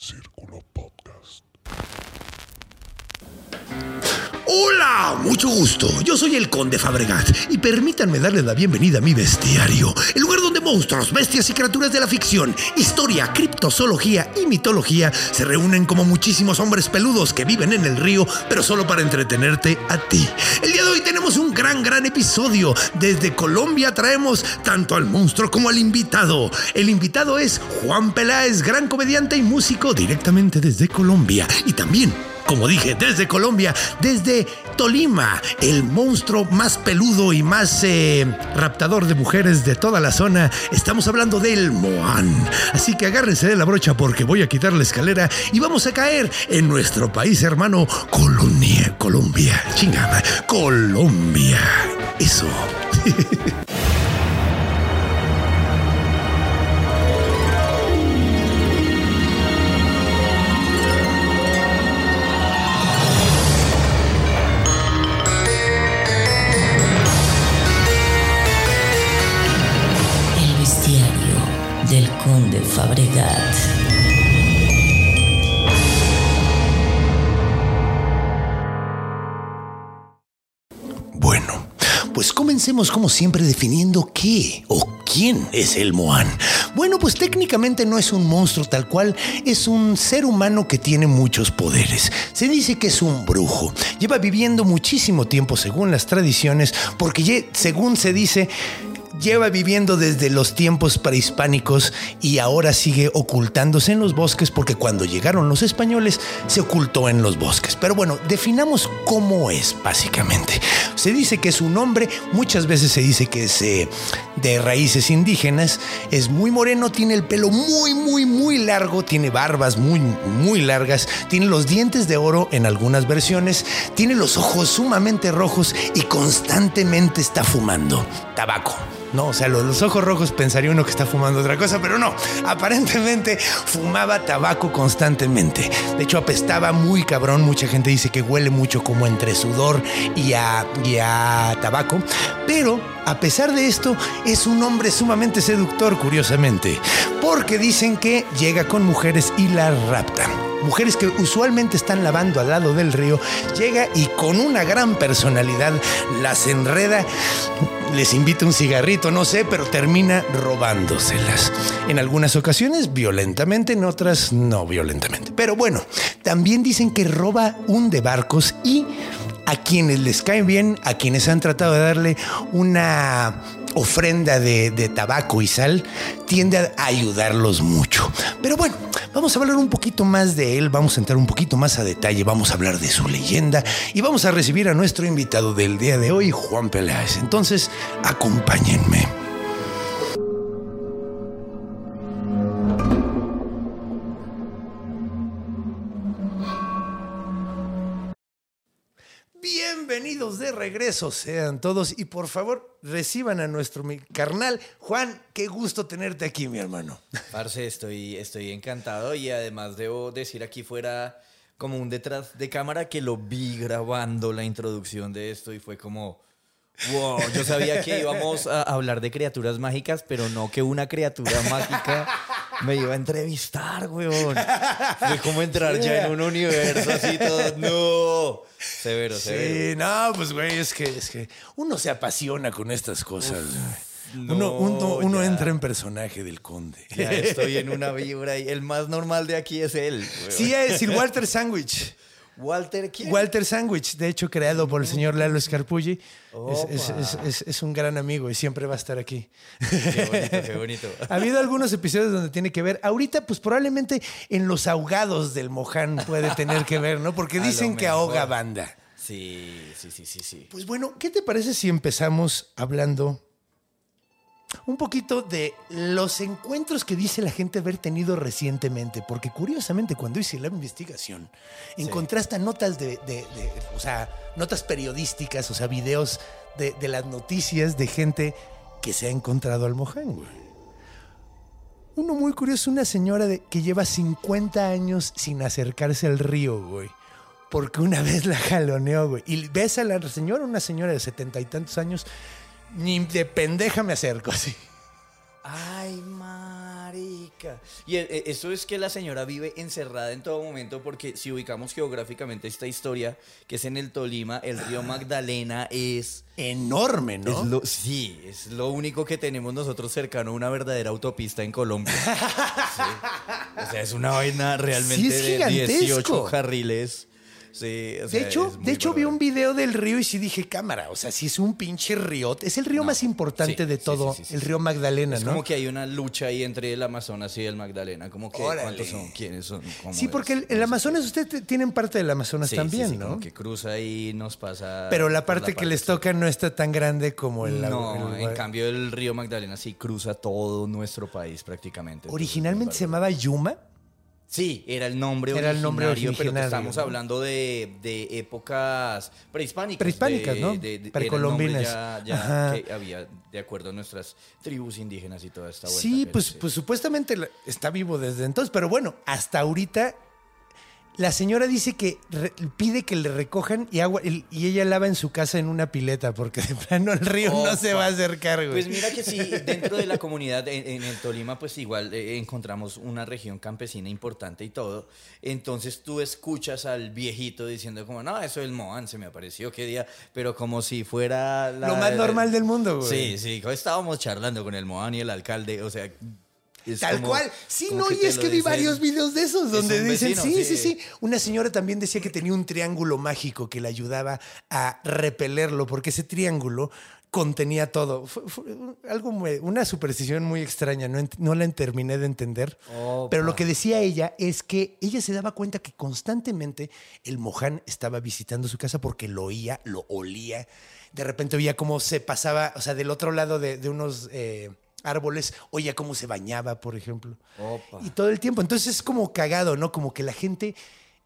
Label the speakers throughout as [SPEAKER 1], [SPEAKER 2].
[SPEAKER 1] zero.
[SPEAKER 2] Hola, mucho gusto. Yo soy el Conde Fabregat y permítanme darles la bienvenida a mi bestiario, el lugar donde monstruos, bestias y criaturas de la ficción, historia, criptozoología y mitología se reúnen como muchísimos hombres peludos que viven en el río, pero solo para entretenerte a ti. El día de hoy tenemos un gran, gran episodio. Desde Colombia traemos tanto al monstruo como al invitado. El invitado es Juan Peláez, gran comediante y músico directamente desde Colombia. Y también como dije, desde Colombia, desde Tolima, el monstruo más peludo y más eh, raptador de mujeres de toda la zona. Estamos hablando del Moan. Así que agárrense de la brocha porque voy a quitar la escalera y vamos a caer en nuestro país hermano Colombia. Colombia. Chingada. Colombia. Eso.
[SPEAKER 3] conde Fabregat.
[SPEAKER 2] Bueno, pues comencemos como siempre definiendo qué o quién es el Moan. Bueno, pues técnicamente no es un monstruo tal cual, es un ser humano que tiene muchos poderes. Se dice que es un brujo. Lleva viviendo muchísimo tiempo según las tradiciones, porque según se dice, lleva viviendo desde los tiempos prehispánicos y ahora sigue ocultándose en los bosques porque cuando llegaron los españoles se ocultó en los bosques. Pero bueno, definamos cómo es básicamente. Se dice que es un hombre, muchas veces se dice que es eh, de raíces indígenas, es muy moreno, tiene el pelo muy, muy, muy largo, tiene barbas muy, muy largas, tiene los dientes de oro en algunas versiones, tiene los ojos sumamente rojos y constantemente está fumando tabaco. No, o sea, lo- los ojos rojos pensaría uno que está fumando otra cosa, pero no. Aparentemente fumaba tabaco constantemente. De hecho, apestaba muy cabrón. Mucha gente dice que huele mucho como entre sudor y a, y a tabaco. Pero, a pesar de esto, es un hombre sumamente seductor, curiosamente. Porque dicen que llega con mujeres y las rapta mujeres que usualmente están lavando al lado del río, llega y con una gran personalidad las enreda, les invita un cigarrito, no sé, pero termina robándoselas. En algunas ocasiones violentamente, en otras no violentamente. Pero bueno, también dicen que roba un de barcos y a quienes les cae bien, a quienes han tratado de darle una ofrenda de, de tabaco y sal, tiende a ayudarlos mucho. Pero bueno, vamos a hablar un poquito más de él, vamos a entrar un poquito más a detalle, vamos a hablar de su leyenda y vamos a recibir a nuestro invitado del día de hoy, Juan Peláez. Entonces, acompáñenme. Regreso sean todos y por favor reciban a nuestro mi- carnal Juan, qué gusto tenerte aquí mi hermano.
[SPEAKER 4] Parce, estoy, estoy encantado y además debo decir aquí fuera como un detrás de cámara que lo vi grabando la introducción de esto y fue como, wow, yo sabía que íbamos a hablar de criaturas mágicas, pero no que una criatura mágica me iba a entrevistar, weón. Fue como entrar ya en un universo así todo, no, severo, severo.
[SPEAKER 2] Sí, no, pues güey, es que, es que uno se apasiona con estas cosas.
[SPEAKER 4] no,
[SPEAKER 2] uno uno, uno entra en personaje del conde.
[SPEAKER 4] Ya estoy en una vibra y el más normal de aquí es él. weón.
[SPEAKER 2] Sí, es el Walter Sandwich.
[SPEAKER 4] Walter, ¿quién?
[SPEAKER 2] Walter Sandwich, de hecho creado por el señor Lalo Scarpulli, es, es-
[SPEAKER 4] Opa.
[SPEAKER 2] es- es- es un gran amigo y siempre va a estar aquí.
[SPEAKER 4] Qué bonito, qué bonito.
[SPEAKER 2] Ha habido algunos episodios donde tiene que ver. Ahorita, pues probablemente en los ahogados del Moján puede tener que ver, ¿no? Porque dicen que ahoga banda.
[SPEAKER 4] Sí, sí, sí, sí, sí.
[SPEAKER 2] Pues bueno, ¿qué te parece si empezamos hablando un poquito de los encuentros que dice la gente haber tenido recientemente, porque curiosamente cuando hice la investigación encontré hasta notas de, de- de- o sea, notas periodísticas, o sea, videos de, de las noticias de gente que se ha encontrado al Moján, güey. Uno muy curioso, una señora de, que lleva 50 años sin acercarse al río, güey. Porque una vez la jaloneó, güey. Y ves a la señora, una señora de setenta y tantos años, ni de pendeja me acerco así.
[SPEAKER 4] Ay, marica. Y eh, eh, eso es que la señora vive encerrada en todo momento porque si ubicamos geográficamente esta historia, que es en el Tolima, el río Magdalena es...
[SPEAKER 2] Enorme, ¿no?
[SPEAKER 4] es lo- sí, es lo único que tenemos nosotros cercano a una verdadera autopista en Colombia. Sí. O sea, es una vaina realmente
[SPEAKER 2] Sí, es
[SPEAKER 4] de
[SPEAKER 2] gigantesco.
[SPEAKER 4] 18 carriles. Sí, o
[SPEAKER 2] De hecho, de hecho vi un video del río y sí dije, cámara, o sea, sí es un pinche río. Es el río
[SPEAKER 4] No,
[SPEAKER 2] más importante
[SPEAKER 4] sí,
[SPEAKER 2] de todo,
[SPEAKER 4] sí,
[SPEAKER 2] el río Magdalena,
[SPEAKER 4] Es
[SPEAKER 2] ¿no?
[SPEAKER 4] como que hay una lucha ahí entre el Amazonas y el Magdalena. Como que,
[SPEAKER 2] Órale.
[SPEAKER 4] ¿cuántos son? ¿Quiénes son? ¿Cómo
[SPEAKER 2] Sí, porque el. Amazonas, ustedes tienen parte del Amazonas también, ¿no?
[SPEAKER 4] Como que cruza y nos pasa.
[SPEAKER 2] Pero la parte que les toca no está tan grande como el...
[SPEAKER 4] No,
[SPEAKER 2] el-
[SPEAKER 4] en cambio el río Magdalena sí cruza todo nuestro país prácticamente.
[SPEAKER 2] Originalmente se llamaba Yuma.
[SPEAKER 4] Sí, era el nombre
[SPEAKER 2] Era el nombre
[SPEAKER 4] originario, pero
[SPEAKER 2] originario,
[SPEAKER 4] estamos
[SPEAKER 2] ¿no?
[SPEAKER 4] hablando de, de épocas prehispánicas.
[SPEAKER 2] Prehispánicas,
[SPEAKER 4] de-
[SPEAKER 2] ¿no?
[SPEAKER 4] de-
[SPEAKER 2] Precolombinas.
[SPEAKER 4] Ya, ya que había de acuerdo a nuestras tribus indígenas y toda esta vuelta.
[SPEAKER 2] Sí,
[SPEAKER 4] pero
[SPEAKER 2] pues, pues supuestamente está vivo desde entonces, pero bueno, hasta ahorita la señora dice que re- pide que le recojan y agua y, y ella lava en su casa en una pileta porque de plano el río no se va a acercar, güey.
[SPEAKER 4] Pues mira que sí, dentro de la comunidad en, en el Tolima, pues igual eh, encontramos una región campesina importante y todo. Entonces tú escuchas al viejito diciendo como, no, eso del Moan se me apareció, qué día, pero como si fuera la-
[SPEAKER 2] Lo más normal del mundo, güey.
[SPEAKER 4] Sí, sí, estábamos charlando con el Moan y el alcalde, o sea... es
[SPEAKER 2] Tal
[SPEAKER 4] como-
[SPEAKER 2] cual. Sí, no, y es que vi varios videos de esos donde dicen,
[SPEAKER 4] vecino,
[SPEAKER 2] sí, sí,
[SPEAKER 4] sí.
[SPEAKER 2] Una señora también decía que tenía un triángulo mágico que le ayudaba a repelerlo, porque ese triángulo contenía todo. Fue, fue algo muy- una superstición muy extraña, no, no la terminé de entender. Pero lo que decía ella es que ella se daba cuenta que constantemente el Moján estaba visitando su casa porque lo oía, lo olía. De repente oía cómo se pasaba, o sea, del otro lado de, de unos eh, árboles, oía cómo se bañaba, por ejemplo.
[SPEAKER 4] Opa.
[SPEAKER 2] Y todo el tiempo. Entonces es como cagado, ¿no? Como que la gente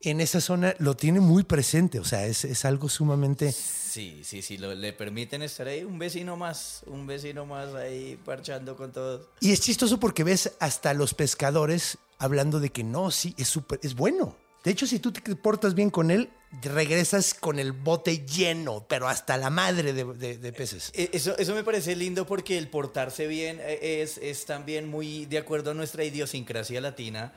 [SPEAKER 2] en esa zona lo tiene muy presente. O sea, es, es algo sumamente.
[SPEAKER 4] Sí, sí, sí, lo- le permiten estar ahí un vecino más, un vecino más ahí parchando con todos.
[SPEAKER 2] Y es chistoso porque ves hasta los pescadores hablando de que no, sí, es súper, es bueno. De hecho, si tú te portas bien con él, regresas con el bote lleno, pero hasta la madre de, peces.
[SPEAKER 4] Eh, Eso, eso me parece lindo porque el portarse bien eh, es, es también muy de acuerdo a nuestra idiosincrasia latina,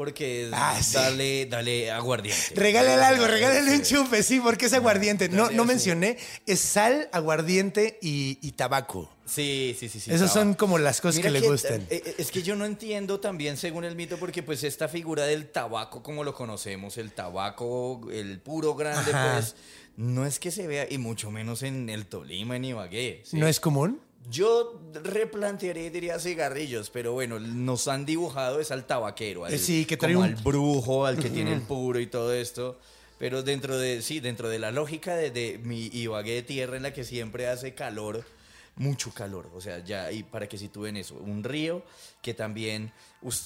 [SPEAKER 4] porque es
[SPEAKER 2] Ah, sí.
[SPEAKER 4] dale, dale aguardiente.
[SPEAKER 2] Regálale algo, regálale un chupe, sí, porque es aguardiente. No, no mencioné, es sal, aguardiente y, y tabaco.
[SPEAKER 4] Sí, sí, sí. sí
[SPEAKER 2] Esas son como las cosas
[SPEAKER 4] Mira
[SPEAKER 2] que le gustan.
[SPEAKER 4] eh, eh, es que yo no entiendo también según el mito, porque pues esta figura del tabaco como lo conocemos, el tabaco, el puro grande,
[SPEAKER 2] Ajá.
[SPEAKER 4] pues no es que se vea, y mucho menos en el Tolima, en Ibagué. ¿sí?
[SPEAKER 2] ¿No es común?
[SPEAKER 4] Yo replantearía y diría cigarrillos, pero bueno, nos han dibujado es al tabaquero, al,
[SPEAKER 2] Eh, sí, que
[SPEAKER 4] como
[SPEAKER 2] un-
[SPEAKER 4] al brujo, al que tiene el puro y todo esto. Pero dentro de, sí, dentro de la lógica de, de mi Ibagué de tierra en la que siempre hace calor, mucho calor. O sea, ya, y para que sitúen eso, un río que también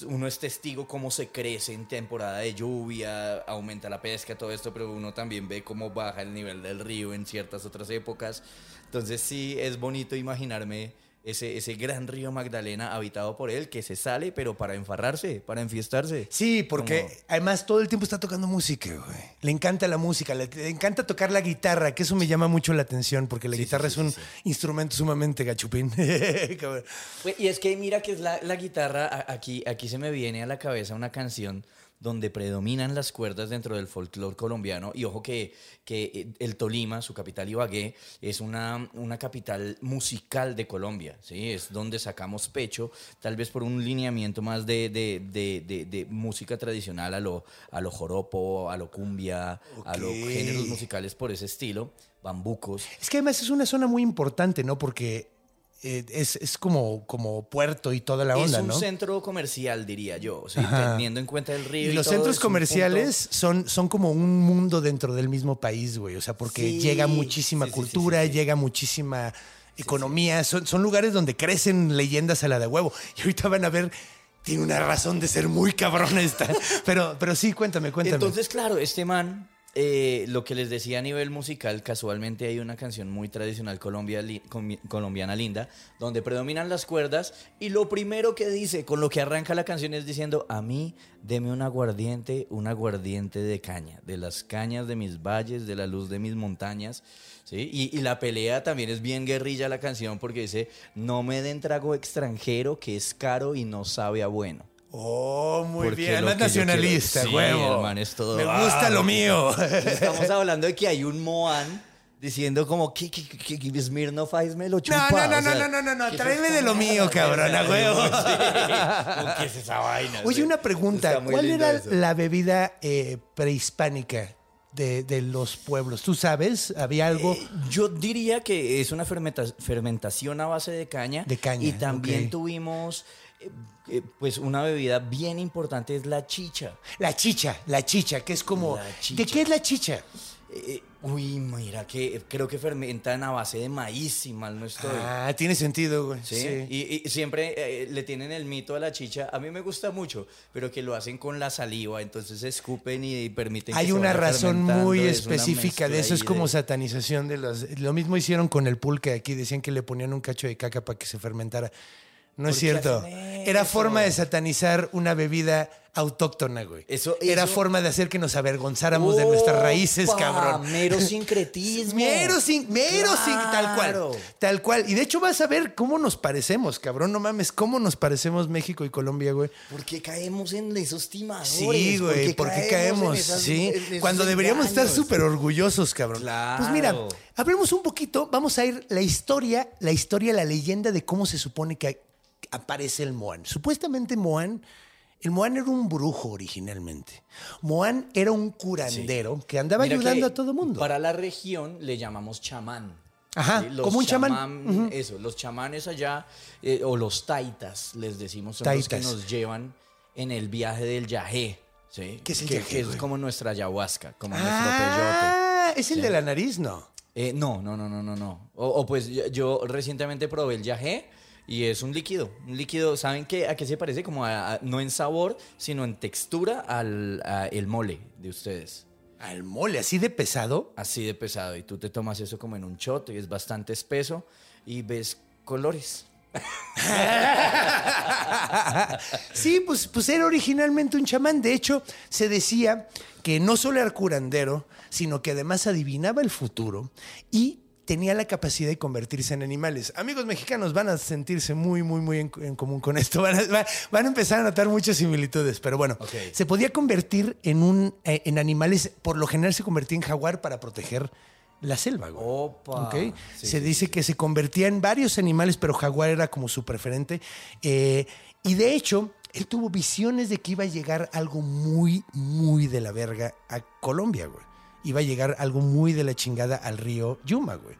[SPEAKER 4] uno es testigo cómo se crece en temporada de lluvia, aumenta la pesca, todo esto, pero uno también ve cómo baja el nivel del río en ciertas otras épocas. Entonces sí, es bonito imaginarme ese, ese gran río Magdalena habitado por él, que se sale, pero para enfarrarse, para enfiestarse.
[SPEAKER 2] Sí, porque
[SPEAKER 4] Como-
[SPEAKER 2] además todo el tiempo está tocando música, güey. Le encanta la música, le, le encanta tocar la guitarra, que eso me llama mucho la atención, porque la
[SPEAKER 4] Sí,
[SPEAKER 2] guitarra
[SPEAKER 4] sí,
[SPEAKER 2] es un instrumento sumamente gachupín.
[SPEAKER 4] Y es que mira que es la, la guitarra, aquí, aquí se me viene a la cabeza una canción donde predominan las cuerdas dentro del folclore colombiano. Y ojo que, que eh, el Tolima, su capital Ibagué, es una, una capital musical de Colombia. ¿sí? Es donde sacamos pecho, tal vez por un lineamiento más de, de, de, de- de música tradicional a lo, a lo joropo, a lo cumbia, a los géneros musicales por ese estilo, bambucos.
[SPEAKER 2] Es que además es una zona muy importante, ¿no? Porque eh, es, es como, como puerto y toda la onda,
[SPEAKER 4] es un
[SPEAKER 2] ¿no?
[SPEAKER 4] centro comercial, diría yo, ¿sí?
[SPEAKER 2] Ajá.
[SPEAKER 4] teniendo en cuenta el río.
[SPEAKER 2] Y los
[SPEAKER 4] todo,
[SPEAKER 2] centros comerciales son, son como un mundo dentro del mismo país, güey. O sea, porque
[SPEAKER 4] Sí,
[SPEAKER 2] llega muchísima
[SPEAKER 4] sí,
[SPEAKER 2] cultura,
[SPEAKER 4] sí.
[SPEAKER 2] llega muchísima economía, Son, son lugares donde crecen leyendas a la de huevo. Y ahorita van a ver, tiene una razón de ser muy cabrón esta. Pero, pero sí, cuéntame, cuéntame.
[SPEAKER 4] Entonces, claro, este man, eh, lo que les decía a nivel musical, casualmente hay una canción muy tradicional colombiana linda, donde predominan las cuerdas y lo primero que dice, con lo que arranca la canción es diciendo, a mí deme un aguardiente, un aguardiente de caña, de las cañas de mis valles, de la luz de mis montañas. ¿sí? Y, y la pelea también es bien guerrilla la canción porque dice, no me den trago extranjero que es caro y no sabe a bueno.
[SPEAKER 2] Oh, muy
[SPEAKER 4] Porque
[SPEAKER 2] bien.
[SPEAKER 4] que yo quiero-
[SPEAKER 2] nacionalista,
[SPEAKER 4] Sí,
[SPEAKER 2] huevo.
[SPEAKER 4] el man es todo-
[SPEAKER 2] Me gusta
[SPEAKER 4] Ah,
[SPEAKER 2] lo mío.
[SPEAKER 4] Estamos hablando de que hay un Moan diciendo como que, que, que, que Smirnoff Ice me lo
[SPEAKER 2] No,
[SPEAKER 4] chupa.
[SPEAKER 2] no, no,
[SPEAKER 4] o
[SPEAKER 2] no,
[SPEAKER 4] sea,
[SPEAKER 2] no, no, no, no,
[SPEAKER 4] ¿qué es
[SPEAKER 2] tráeme de lo mío, cabrón, a huevo.
[SPEAKER 4] Sí, ¿Qué es esa vaina?
[SPEAKER 2] Oye, una pregunta. ¿Cuál era
[SPEAKER 4] eso.
[SPEAKER 2] la bebida eh, prehispánica de, de los pueblos? ¿Tú sabes? ¿Había algo?
[SPEAKER 4] Eh, Yo diría que es una fermenta- fermentación a base de caña.
[SPEAKER 2] De caña,
[SPEAKER 4] Y también
[SPEAKER 2] ok.
[SPEAKER 4] tuvimos, eh, eh, pues, una bebida bien importante, es la chicha.
[SPEAKER 2] La chicha, la chicha, que es como...
[SPEAKER 4] La
[SPEAKER 2] ¿De
[SPEAKER 4] chicha.
[SPEAKER 2] qué es la chicha?
[SPEAKER 4] Eh, uy, mira, que creo que fermentan a base de maíz, si mal no estoy.
[SPEAKER 2] Ah, tiene sentido, güey.
[SPEAKER 4] ¿Sí?
[SPEAKER 2] Sí.
[SPEAKER 4] Y, y siempre eh, le tienen el mito a la chicha. A mí me gusta mucho, pero que lo hacen con la saliva, entonces escupen y, permiten que
[SPEAKER 2] Hay una razón muy
[SPEAKER 4] es
[SPEAKER 2] específica de eso, es como
[SPEAKER 4] de-
[SPEAKER 2] satanización de los... Lo mismo hicieron con el pulque aquí, decían que le ponían un cacho de caca para que se fermentara. No es
[SPEAKER 4] ¿Por qué
[SPEAKER 2] cierto. Era
[SPEAKER 4] eso?
[SPEAKER 2] forma de satanizar una bebida autóctona, güey.
[SPEAKER 4] Eso-
[SPEAKER 2] Era
[SPEAKER 4] eso-
[SPEAKER 2] forma de hacer que nos avergonzáramos de nuestras raíces, cabrón.
[SPEAKER 4] Mero sincretismo.
[SPEAKER 2] Mero sin, mero sin, tal cual. Tal cual. Y de hecho vas a ver cómo nos parecemos, cabrón. No mames, cómo nos parecemos México y Colombia, güey.
[SPEAKER 4] ¿Por qué caemos en esos timadores?
[SPEAKER 2] Sí, güey, ¿por qué caemos?
[SPEAKER 4] esas-
[SPEAKER 2] sí, cuando deberíamos estar súper orgullosos, cabrón.
[SPEAKER 4] Claro.
[SPEAKER 2] Pues mira, hablemos un poquito, vamos a ir la historia, la historia, la leyenda de cómo se supone que aparece el Moan. Supuestamente Moan, el Moan era un brujo originalmente. Moan era un curandero que andaba
[SPEAKER 4] Mira
[SPEAKER 2] ayudando
[SPEAKER 4] que
[SPEAKER 2] a todo mundo.
[SPEAKER 4] Para la región le llamamos chamán.
[SPEAKER 2] Ajá,
[SPEAKER 4] Los
[SPEAKER 2] como un chamán.
[SPEAKER 4] Eso, los chamanes allá, eh, o los taitas, les decimos, son los que nos llevan en el viaje del yajé. ¿sí?
[SPEAKER 2] ¿Qué es el
[SPEAKER 4] que,
[SPEAKER 2] yajé,
[SPEAKER 4] que es como nuestra ayahuasca, como nuestro
[SPEAKER 2] Ah, es el
[SPEAKER 4] Sí.
[SPEAKER 2] de la nariz, ¿no?
[SPEAKER 4] peyote. Eh, no, no, no, no, no, no. O, o pues yo, yo recientemente probé el yajé y es un líquido. Un líquido, ¿saben qué, a qué se parece? Como a- a- no en sabor, sino en textura al a el mole de ustedes.
[SPEAKER 2] Al mole, así de pesado.
[SPEAKER 4] así de pesado y tú te tomas eso como en un shot y es bastante espeso y ves colores.
[SPEAKER 2] Sí, pues, pues era originalmente un chamán. De hecho, se decía que no solo era curandero, sino que además adivinaba el futuro y tenía la capacidad de convertirse en animales. Amigos mexicanos van a sentirse muy, muy, muy en, en común con esto. Van a, va- van a empezar a notar muchas similitudes. Pero bueno, se podía convertir en, un, eh, en animales. Por lo general se convertía en jaguar para proteger la selva. güey.
[SPEAKER 4] Opa.
[SPEAKER 2] ¿Ok?
[SPEAKER 4] Sí,
[SPEAKER 2] se
[SPEAKER 4] sí,
[SPEAKER 2] dice que se convertía en varios animales, pero jaguar era como su preferente. Eh, y de hecho, él tuvo visiones de que iba a llegar algo muy, muy de la verga a Colombia, güey. Iba a llegar algo muy de la chingada al río Yuma, güey.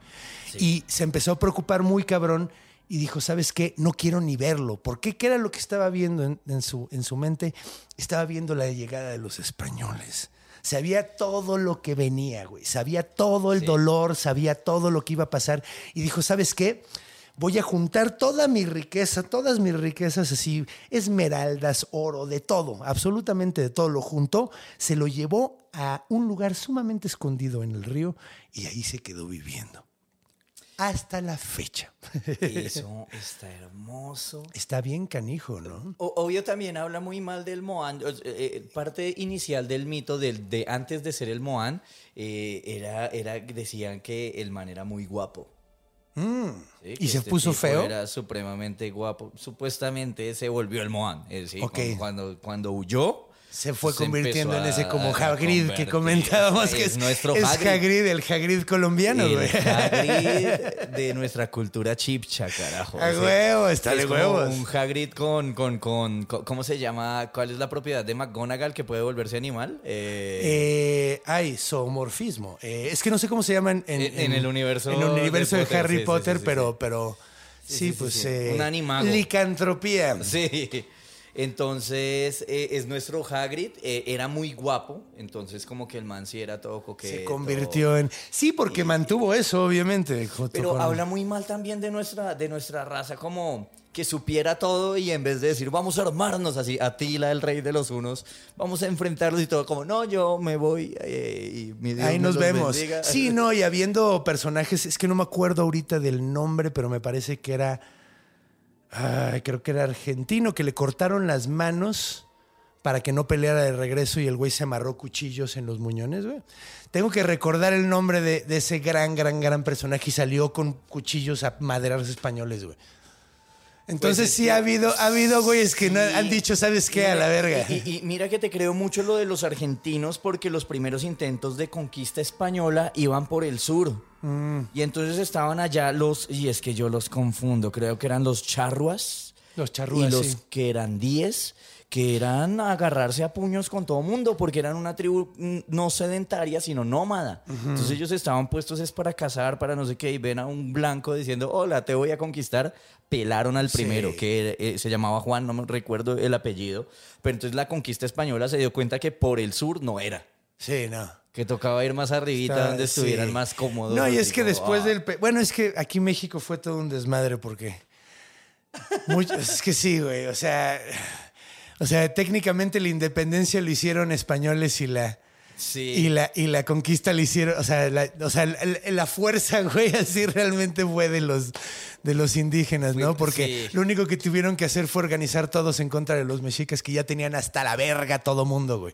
[SPEAKER 2] Y se empezó a preocupar muy cabrón y dijo, ¿sabes qué? No quiero ni verlo. ¿Por qué? ¿Qué era lo que estaba viendo en, en su, en su mente? Estaba viendo la llegada de los españoles. Sabía todo lo que venía, güey. Sabía todo el dolor, sabía todo lo que iba a pasar. Y dijo, ¿sabes qué? Voy a juntar toda mi riqueza, todas mis riquezas así, esmeraldas, oro, de todo, absolutamente de todo. Lo juntó, se lo llevó a un lugar sumamente escondido en el río y ahí se quedó viviendo. Hasta la fecha.
[SPEAKER 4] Eso está hermoso.
[SPEAKER 2] Está bien canijo, ¿no?
[SPEAKER 4] O- obvio también habla muy mal del Moan. Eh, eh, parte inicial del mito del, de antes de ser el Moan eh, era, era decían que el man era muy guapo. Sí,
[SPEAKER 2] Mm. ¿Y se
[SPEAKER 4] este
[SPEAKER 2] puso feo?
[SPEAKER 4] Era supremamente guapo. Supuestamente se volvió el Moan.
[SPEAKER 2] Ok.
[SPEAKER 4] cuando, cuando, cuando huyó.
[SPEAKER 2] Se fue
[SPEAKER 4] se
[SPEAKER 2] convirtiendo en ese como Hagrid que comentábamos que
[SPEAKER 4] Es
[SPEAKER 2] es,
[SPEAKER 4] nuestro
[SPEAKER 2] es
[SPEAKER 4] Hagrid.
[SPEAKER 2] Hagrid, el Hagrid colombiano,
[SPEAKER 4] el
[SPEAKER 2] güey.
[SPEAKER 4] Hagrid de nuestra cultura chipcha, carajo.
[SPEAKER 2] A huevo, está
[SPEAKER 4] Es
[SPEAKER 2] de
[SPEAKER 4] como
[SPEAKER 2] huevos.
[SPEAKER 4] Un Hagrid con, con, con, con- ¿Cómo se llama? ¿Cuál es la propiedad de McGonagall que puede volverse animal? Eh,
[SPEAKER 2] Eh, ay, zoomorfismo. Eh, es que no sé cómo se llaman en,
[SPEAKER 4] En- en el universo
[SPEAKER 2] en el universo
[SPEAKER 4] de Potter,
[SPEAKER 2] Harry
[SPEAKER 4] sí,
[SPEAKER 2] Potter,
[SPEAKER 4] sí, sí,
[SPEAKER 2] pero, pero sí, pues eh,
[SPEAKER 4] Un animago.
[SPEAKER 2] licantropía.
[SPEAKER 4] Sí. Entonces, eh, es nuestro Hagrid. eh, era muy guapo. Entonces, como que el man sí era todo coqueto.
[SPEAKER 2] Se convirtió en... Sí, porque mantuvo eso, obviamente.
[SPEAKER 4] Pero
[SPEAKER 2] con-
[SPEAKER 4] habla muy mal también de nuestra, de nuestra raza, como que supiera todo y en vez de decir, vamos a armarnos así, Atila, el rey de los unos, vamos a enfrentarlos y todo, como, no, yo me voy eh, y mi Dios
[SPEAKER 2] Ahí nos vemos.
[SPEAKER 4] bendiga".
[SPEAKER 2] Sí, no, y habiendo personajes, es que no me acuerdo ahorita del nombre, pero me parece que era, ay, creo que era argentino, que le cortaron las manos para que no peleara de regreso y el güey se amarró cuchillos en los muñones, güey. Tengo que recordar el nombre de, ese gran, gran, gran personaje y salió con cuchillos a maderas españoles, güey. Entonces
[SPEAKER 4] Pues es
[SPEAKER 2] sí
[SPEAKER 4] que-
[SPEAKER 2] ha habido, ha habido güeyes que no han dicho, ¿sabes qué? A la verga.
[SPEAKER 4] Y, mira que te creo mucho lo de los argentinos porque los primeros intentos de conquista española iban por el sur.
[SPEAKER 2] Mm.
[SPEAKER 4] Y entonces estaban allá los, y es que yo los confundo, creo que eran los charruas.
[SPEAKER 2] Los charrúas,
[SPEAKER 4] Y los
[SPEAKER 2] sí.
[SPEAKER 4] que eran 10, que eran agarrarse a puños con todo mundo, porque eran una tribu mm, no sedentaria, sino nómada. Entonces ellos estaban puestos es para cazar, para no sé qué, y ven a un blanco diciendo, hola, te voy a conquistar. Pelaron al
[SPEAKER 2] Sí.
[SPEAKER 4] primero, que eh, se llamaba Juan, no me recuerdo el apellido. Pero entonces la conquista española se dio cuenta que por el sur no era.
[SPEAKER 2] Sí, no.
[SPEAKER 4] Que tocaba ir más arribita,
[SPEAKER 2] Está-
[SPEAKER 4] donde estuvieran
[SPEAKER 2] sí.
[SPEAKER 4] más cómodos.
[SPEAKER 2] No, y es que
[SPEAKER 4] como,
[SPEAKER 2] después
[SPEAKER 4] ah.
[SPEAKER 2] del... Bueno, es que aquí México fue todo un desmadre porque... mucho- es que sí, güey. O sea... O sea, técnicamente la independencia lo hicieron españoles y la...
[SPEAKER 4] Sí.
[SPEAKER 2] Y la, y la conquista la hicieron, o sea, la, o sea, la, la fuerza, güey, así realmente fue de los, de los indígenas, ¿no? Porque
[SPEAKER 4] sí.
[SPEAKER 2] lo único que tuvieron que hacer fue organizar todos en contra de los mexicas que ya tenían hasta la verga todo mundo, güey.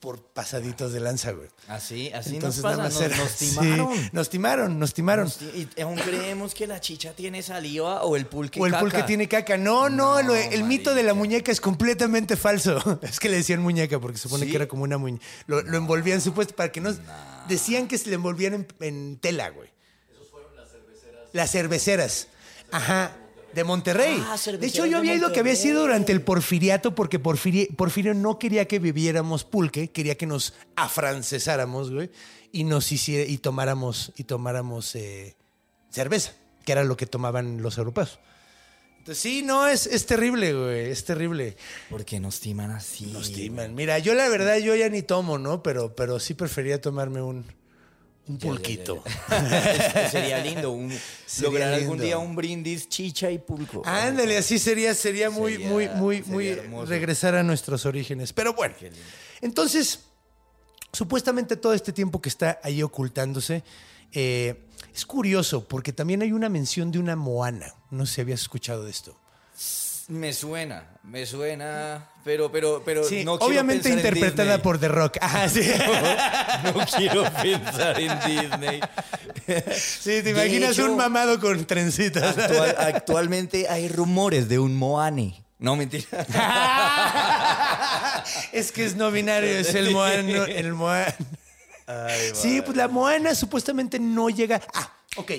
[SPEAKER 2] Por pasaditos de lanza, güey.
[SPEAKER 4] Así, así
[SPEAKER 2] Entonces
[SPEAKER 4] nos
[SPEAKER 2] nada
[SPEAKER 4] pasa,
[SPEAKER 2] más
[SPEAKER 4] nos,
[SPEAKER 2] era-
[SPEAKER 4] nos
[SPEAKER 2] sí,
[SPEAKER 4] timaron.
[SPEAKER 2] nos timaron, nos timaron.
[SPEAKER 4] Nos ti- Y aún creemos que la chicha tiene saliva o el pulque
[SPEAKER 2] o el
[SPEAKER 4] caca.
[SPEAKER 2] pulque tiene caca. No, no,
[SPEAKER 4] No,
[SPEAKER 2] lo- el mito de la muñeca es completamente falso. Es que le decían muñeca porque se supone
[SPEAKER 4] ¿Sí?
[SPEAKER 2] que era como una muñeca. Lo, lo envolvían supuesto para que no. Decían que se le envolvían en, en tela, güey. Las cerveceras. Ajá. De Monterrey.
[SPEAKER 4] Ah,
[SPEAKER 2] de hecho, yo
[SPEAKER 4] de
[SPEAKER 2] había ido que había sido durante el porfiriato porque Porfirio, Porfirio no quería que bebiéramos pulque, quería que nos afrancesáramos, güey, y nos hiciera, y tomáramos, y tomáramos eh, cerveza, que era lo que tomaban los europeos. Entonces, sí, no, es, es terrible, güey, es terrible.
[SPEAKER 4] Porque nos timan así.
[SPEAKER 2] Nos timan. Mira, yo la verdad, yo ya ni tomo, ¿no? Pero, pero sí prefería tomarme un, un pulquito.
[SPEAKER 4] Es- Sería lindo un-
[SPEAKER 2] Sería
[SPEAKER 4] lograr algún día un brindis chicha y pulco.
[SPEAKER 2] Ándale, así sería, sería muy,
[SPEAKER 4] Sería-
[SPEAKER 2] muy, muy, muy
[SPEAKER 4] hermoso.
[SPEAKER 2] regresar a nuestros orígenes. Pero bueno, entonces, supuestamente todo este tiempo que está ahí ocultándose, eh, es curioso porque también hay una mención de una Moana. No sé si habías escuchado de esto.
[SPEAKER 4] Me suena, me suena, pero, pero, pero
[SPEAKER 2] Sí,
[SPEAKER 4] no quiero
[SPEAKER 2] obviamente
[SPEAKER 4] pensar
[SPEAKER 2] interpretada por The Rock. Ah, sí.
[SPEAKER 4] No quiero pensar en Disney.
[SPEAKER 2] Sí, te imaginas
[SPEAKER 4] hecho,
[SPEAKER 2] un mamado con trencitas.
[SPEAKER 4] Actual- actualmente hay rumores de un Moane. No, mentira.
[SPEAKER 2] es que es no binario, es el Moana. El Moana. Sí, pues la Moana supuestamente no llega. Ah, ok.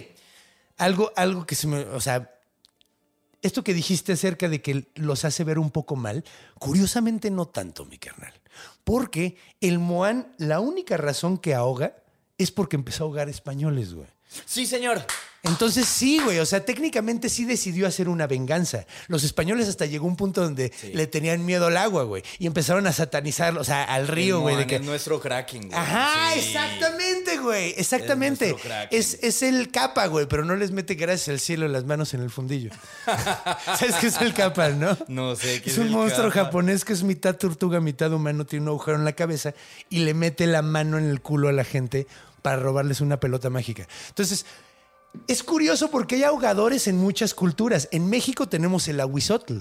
[SPEAKER 2] Algo, algo que se me. O sea, esto que dijiste acerca de que los hace ver un poco mal, curiosamente no tanto, mi carnal. Porque el Moan, la única razón que ahoga es porque empezó a ahogar españoles, güey.
[SPEAKER 4] Sí, señor.
[SPEAKER 2] Entonces sí, güey, o sea, técnicamente sí decidió hacer una venganza. Los españoles hasta llegó un punto donde le tenían miedo al agua, güey, y empezaron a satanizarlo, o sea, al río, güey, de que
[SPEAKER 4] es nuestro Kraken. güey.
[SPEAKER 2] Ajá,
[SPEAKER 4] Sí.
[SPEAKER 2] exactamente, güey. Exactamente. Es, es el capa, güey, pero no les mete gracias al cielo las manos en el fundillo. ¿Sabes qué es el capa, no?
[SPEAKER 4] No sé qué
[SPEAKER 2] Es
[SPEAKER 4] es
[SPEAKER 2] un
[SPEAKER 4] el
[SPEAKER 2] monstruo
[SPEAKER 4] capa.
[SPEAKER 2] japonés que es mitad tortuga, mitad humano, tiene un agujero en la cabeza y le mete la mano en el culo a la gente para robarles una pelota mágica. Entonces, es curioso porque hay ahogadores en muchas culturas. En México tenemos el aguizotl.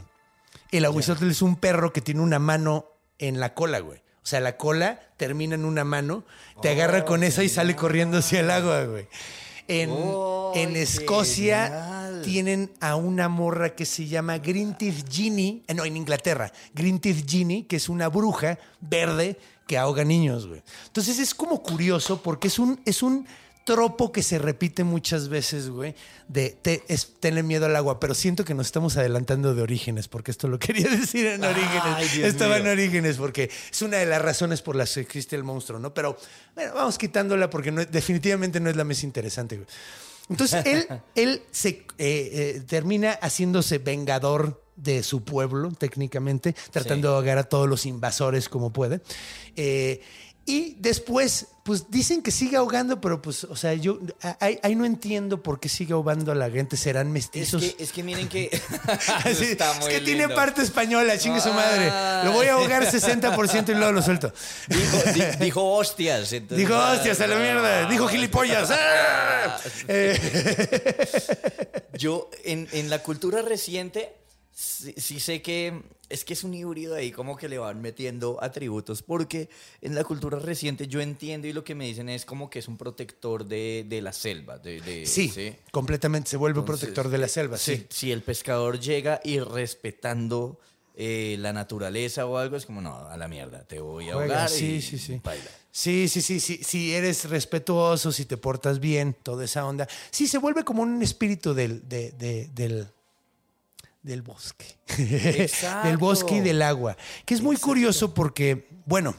[SPEAKER 2] El aguizotl es un perro que tiene una mano en la cola, güey. O sea, la cola termina en una mano, te agarra con esa y sale corriendo hacia el agua, güey. En,
[SPEAKER 4] Oh,
[SPEAKER 2] en Escocia
[SPEAKER 4] genial.
[SPEAKER 2] tienen a una morra que se llama Green Teeth Ginny, eh, no, en Inglaterra, Green Teeth Ginny, que es una bruja verde que ahoga niños, güey. Entonces es como curioso porque es un, es un tropo que se repite muchas veces, güey, de te, es, tener miedo al agua, pero siento que nos estamos adelantando de orígenes, porque esto lo quería decir en orígenes.
[SPEAKER 4] Ay,
[SPEAKER 2] Estaba en orígenes, porque es una de las razones por las que existe el monstruo, ¿no? Pero bueno, vamos quitándola porque no- definitivamente no es la más interesante, güey. Entonces él, él se eh, eh, termina haciéndose vengador de su pueblo, técnicamente, tratando de ahogar a todos los invasores como puede. Eh, y después, pues dicen que sigue ahogando, pero pues, o sea, yo ahí, ahí no entiendo por qué sigue ahogando a la gente. ¿Serán
[SPEAKER 4] Es
[SPEAKER 2] mestizos?
[SPEAKER 4] que, es que miren que.
[SPEAKER 2] Así,
[SPEAKER 4] Está
[SPEAKER 2] es
[SPEAKER 4] muy
[SPEAKER 2] que tiene parte española, chingue su
[SPEAKER 4] Ah.
[SPEAKER 2] madre. Lo voy a ahogar 60% y luego lo suelto.
[SPEAKER 4] Dijo, di- dijo hostias. entonces-
[SPEAKER 2] Dijo, hostias, a la mierda. Dijo gilipollas. ¡Ah! Eh,
[SPEAKER 4] Yo, en, en la cultura reciente, sí, sí sé que es que es un híbrido ahí, como que le van metiendo atributos, porque en la cultura reciente yo entiendo y lo que me dicen es como que es un protector de, de la selva. De, de-
[SPEAKER 2] sí, completamente. Se vuelve un
[SPEAKER 4] Entonces,
[SPEAKER 2] protector de la selva,
[SPEAKER 4] si-
[SPEAKER 2] sí.
[SPEAKER 4] Si el pescador llega y respetando eh, la naturaleza o algo, es como, no, a la mierda, te voy a
[SPEAKER 2] Juega,
[SPEAKER 4] ahogar
[SPEAKER 2] sí,
[SPEAKER 4] y
[SPEAKER 2] sí, sí.
[SPEAKER 4] baila.
[SPEAKER 2] Sí, sí, sí, sí. Si eres respetuoso, si te portas bien, toda esa onda. Sí, se vuelve como un espíritu del, de- de- del, del bosque.
[SPEAKER 4] Exacto.
[SPEAKER 2] del bosque y del agua. Que es muy curioso porque, bueno.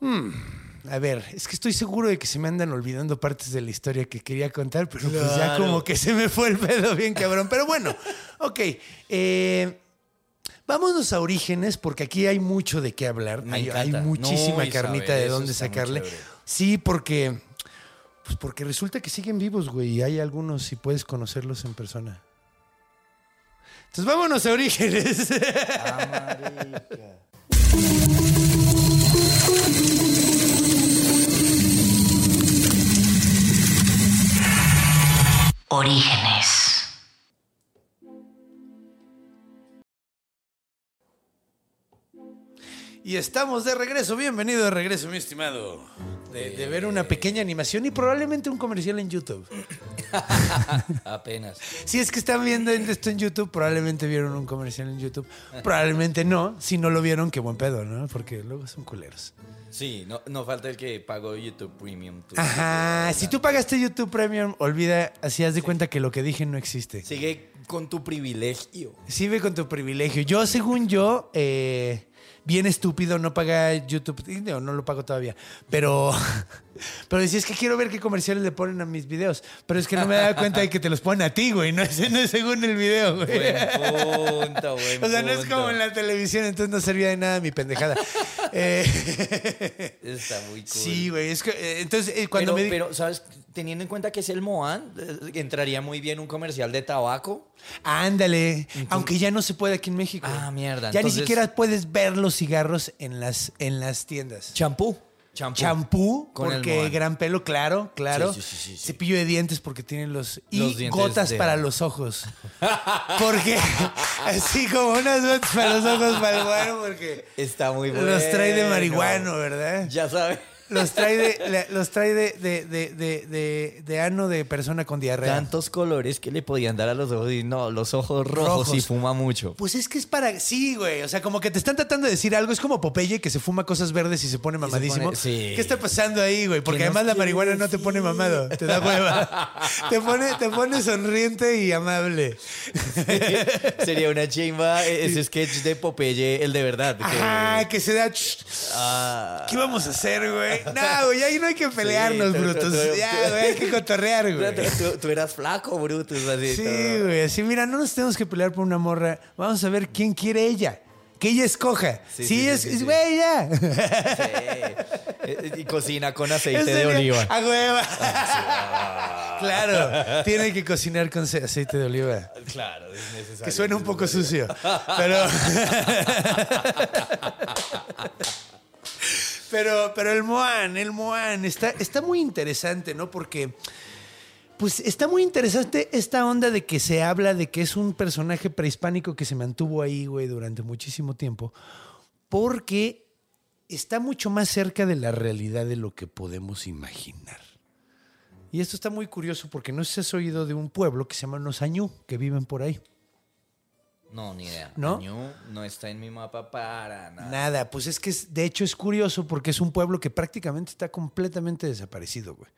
[SPEAKER 2] mm, a ver, es que estoy seguro de que se me andan olvidando partes de la historia que quería contar, pero pues ya como que se me fue el pedo bien cabrón. Pero bueno, ok. eh, Vámonos a orígenes, porque aquí hay mucho de qué hablar. Hay, muchísima
[SPEAKER 4] No,
[SPEAKER 2] carnita de dónde sacarle. Sí, porque. Pues porque resulta que siguen vivos, güey, y hay algunos y puedes conocerlos en persona. Entonces vámonos a orígenes.
[SPEAKER 3] Orígenes.
[SPEAKER 2] Y estamos de regreso. Bienvenido de regreso, mi estimado. De, de ver una pequeña animación y probablemente un comercial en YouTube.
[SPEAKER 4] Apenas.
[SPEAKER 2] Si es que están viendo esto en YouTube, probablemente vieron un comercial en YouTube. Probablemente no. Si no lo vieron, qué buen pedo, ¿no? Porque luego son culeros.
[SPEAKER 4] Sí, no, no falta el que pagó YouTube Premium. tú.
[SPEAKER 2] Ajá. Si tú pagaste YouTube Premium, olvida, así haz de cuenta que lo que dije no existe.
[SPEAKER 4] Sigue con tu privilegio.
[SPEAKER 2] Ve con tu privilegio. Yo, según yo, eh, bien estúpido, no paga YouTube. No, no lo pago todavía. Pero, pero decía, es que quiero ver qué comerciales le ponen a mis videos. Pero es que no me da cuenta de que te los ponen a ti, güey. No es, no es según el video, güey.
[SPEAKER 4] Buen punto, buen
[SPEAKER 2] O sea, no es
[SPEAKER 4] punto.
[SPEAKER 2] como en la televisión, entonces no servía de nada mi pendejada. Eh,
[SPEAKER 4] Está muy cool.
[SPEAKER 2] sí, güey. Es que, eh, entonces, eh, cuando
[SPEAKER 4] pero,
[SPEAKER 2] me
[SPEAKER 4] pero, ¿sabes? Teniendo en cuenta que es el Moan, entraría muy bien un comercial de tabaco.
[SPEAKER 2] Ándale, aunque ya no se puede aquí en México.
[SPEAKER 4] Ah, mierda,
[SPEAKER 2] Ya
[SPEAKER 4] entonces-
[SPEAKER 2] ni siquiera puedes ver los cigarros en las, en las tiendas.
[SPEAKER 4] Champú. Champú.
[SPEAKER 2] Champú,
[SPEAKER 4] Con el
[SPEAKER 2] porque gran pelo, claro, claro.
[SPEAKER 4] Sí, sí, sí.
[SPEAKER 2] Cepillo de dientes porque tienen los... Y
[SPEAKER 4] Los
[SPEAKER 2] gotas
[SPEAKER 4] de-
[SPEAKER 2] para los ojos. Porque así como unas gotas para los ojos para el bueno porque
[SPEAKER 4] Está muy bueno.
[SPEAKER 2] los trae de marihuano, ¿verdad?
[SPEAKER 4] Ya sabes.
[SPEAKER 2] Los trae de, los trae de, de, de, de, de- de ano de persona con diarrea.
[SPEAKER 4] Tantos colores que le podían dar a los ojos y no, los ojos rojos, y fuma mucho.
[SPEAKER 2] Pues es que es para. Sí, güey. O sea, como que te están tratando de decir algo. Es como Popeye que se fuma cosas verdes y se pone mamadísimo. ¿Qué está pasando ahí, güey? Porque
[SPEAKER 4] ¿Qué nos
[SPEAKER 2] además la marihuana no te pone mamado. Te da hueva. te, pone, te pone sonriente y amable.
[SPEAKER 4] Sería una chimba eh, ese sketch de Popeye, el de verdad. que-
[SPEAKER 2] Ajá, que se da.
[SPEAKER 4] Ah.
[SPEAKER 2] ¿Qué vamos a hacer, güey? No, güey, ahí no hay que pelearnos,
[SPEAKER 4] tú- tú-
[SPEAKER 2] Ya, güey, hay que cotorrear, güey.
[SPEAKER 4] Tú, eras flaco, Brutus, así.
[SPEAKER 2] Sí,
[SPEAKER 4] todo.
[SPEAKER 2] güey. Así, mira, no nos tenemos que pelear por una morra. Vamos a ver quién quiere ella. Que ella escoja.
[SPEAKER 4] Sí,
[SPEAKER 2] Sí,
[SPEAKER 4] sí, sí,
[SPEAKER 2] es,
[SPEAKER 4] sí,
[SPEAKER 2] es-
[SPEAKER 4] sí.
[SPEAKER 2] güey, ya.
[SPEAKER 4] Sí. Y cocina con aceite de oliva.
[SPEAKER 2] A hueva. claro, tiene que cocinar con ce- aceite de oliva.
[SPEAKER 4] Claro, es necesario.
[SPEAKER 2] Que suena un poco sucio. Pero. Pero, pero el Moan, el Moan, está, está muy interesante, ¿no? Porque. Pues está muy interesante esta onda de que se habla de que es un personaje prehispánico que se mantuvo ahí, güey, durante muchísimo tiempo. Porque está mucho más cerca de la realidad de lo que podemos imaginar. Y esto está muy curioso porque no sé si has oído de un pueblo que se llama Los Añú, que viven por ahí.
[SPEAKER 4] No, ni idea.
[SPEAKER 2] ¿No?
[SPEAKER 4] Añú no está en mi mapa para nada.
[SPEAKER 2] Nada, pues es que es- de hecho es curioso porque es un pueblo que prácticamente está completamente desaparecido, güey.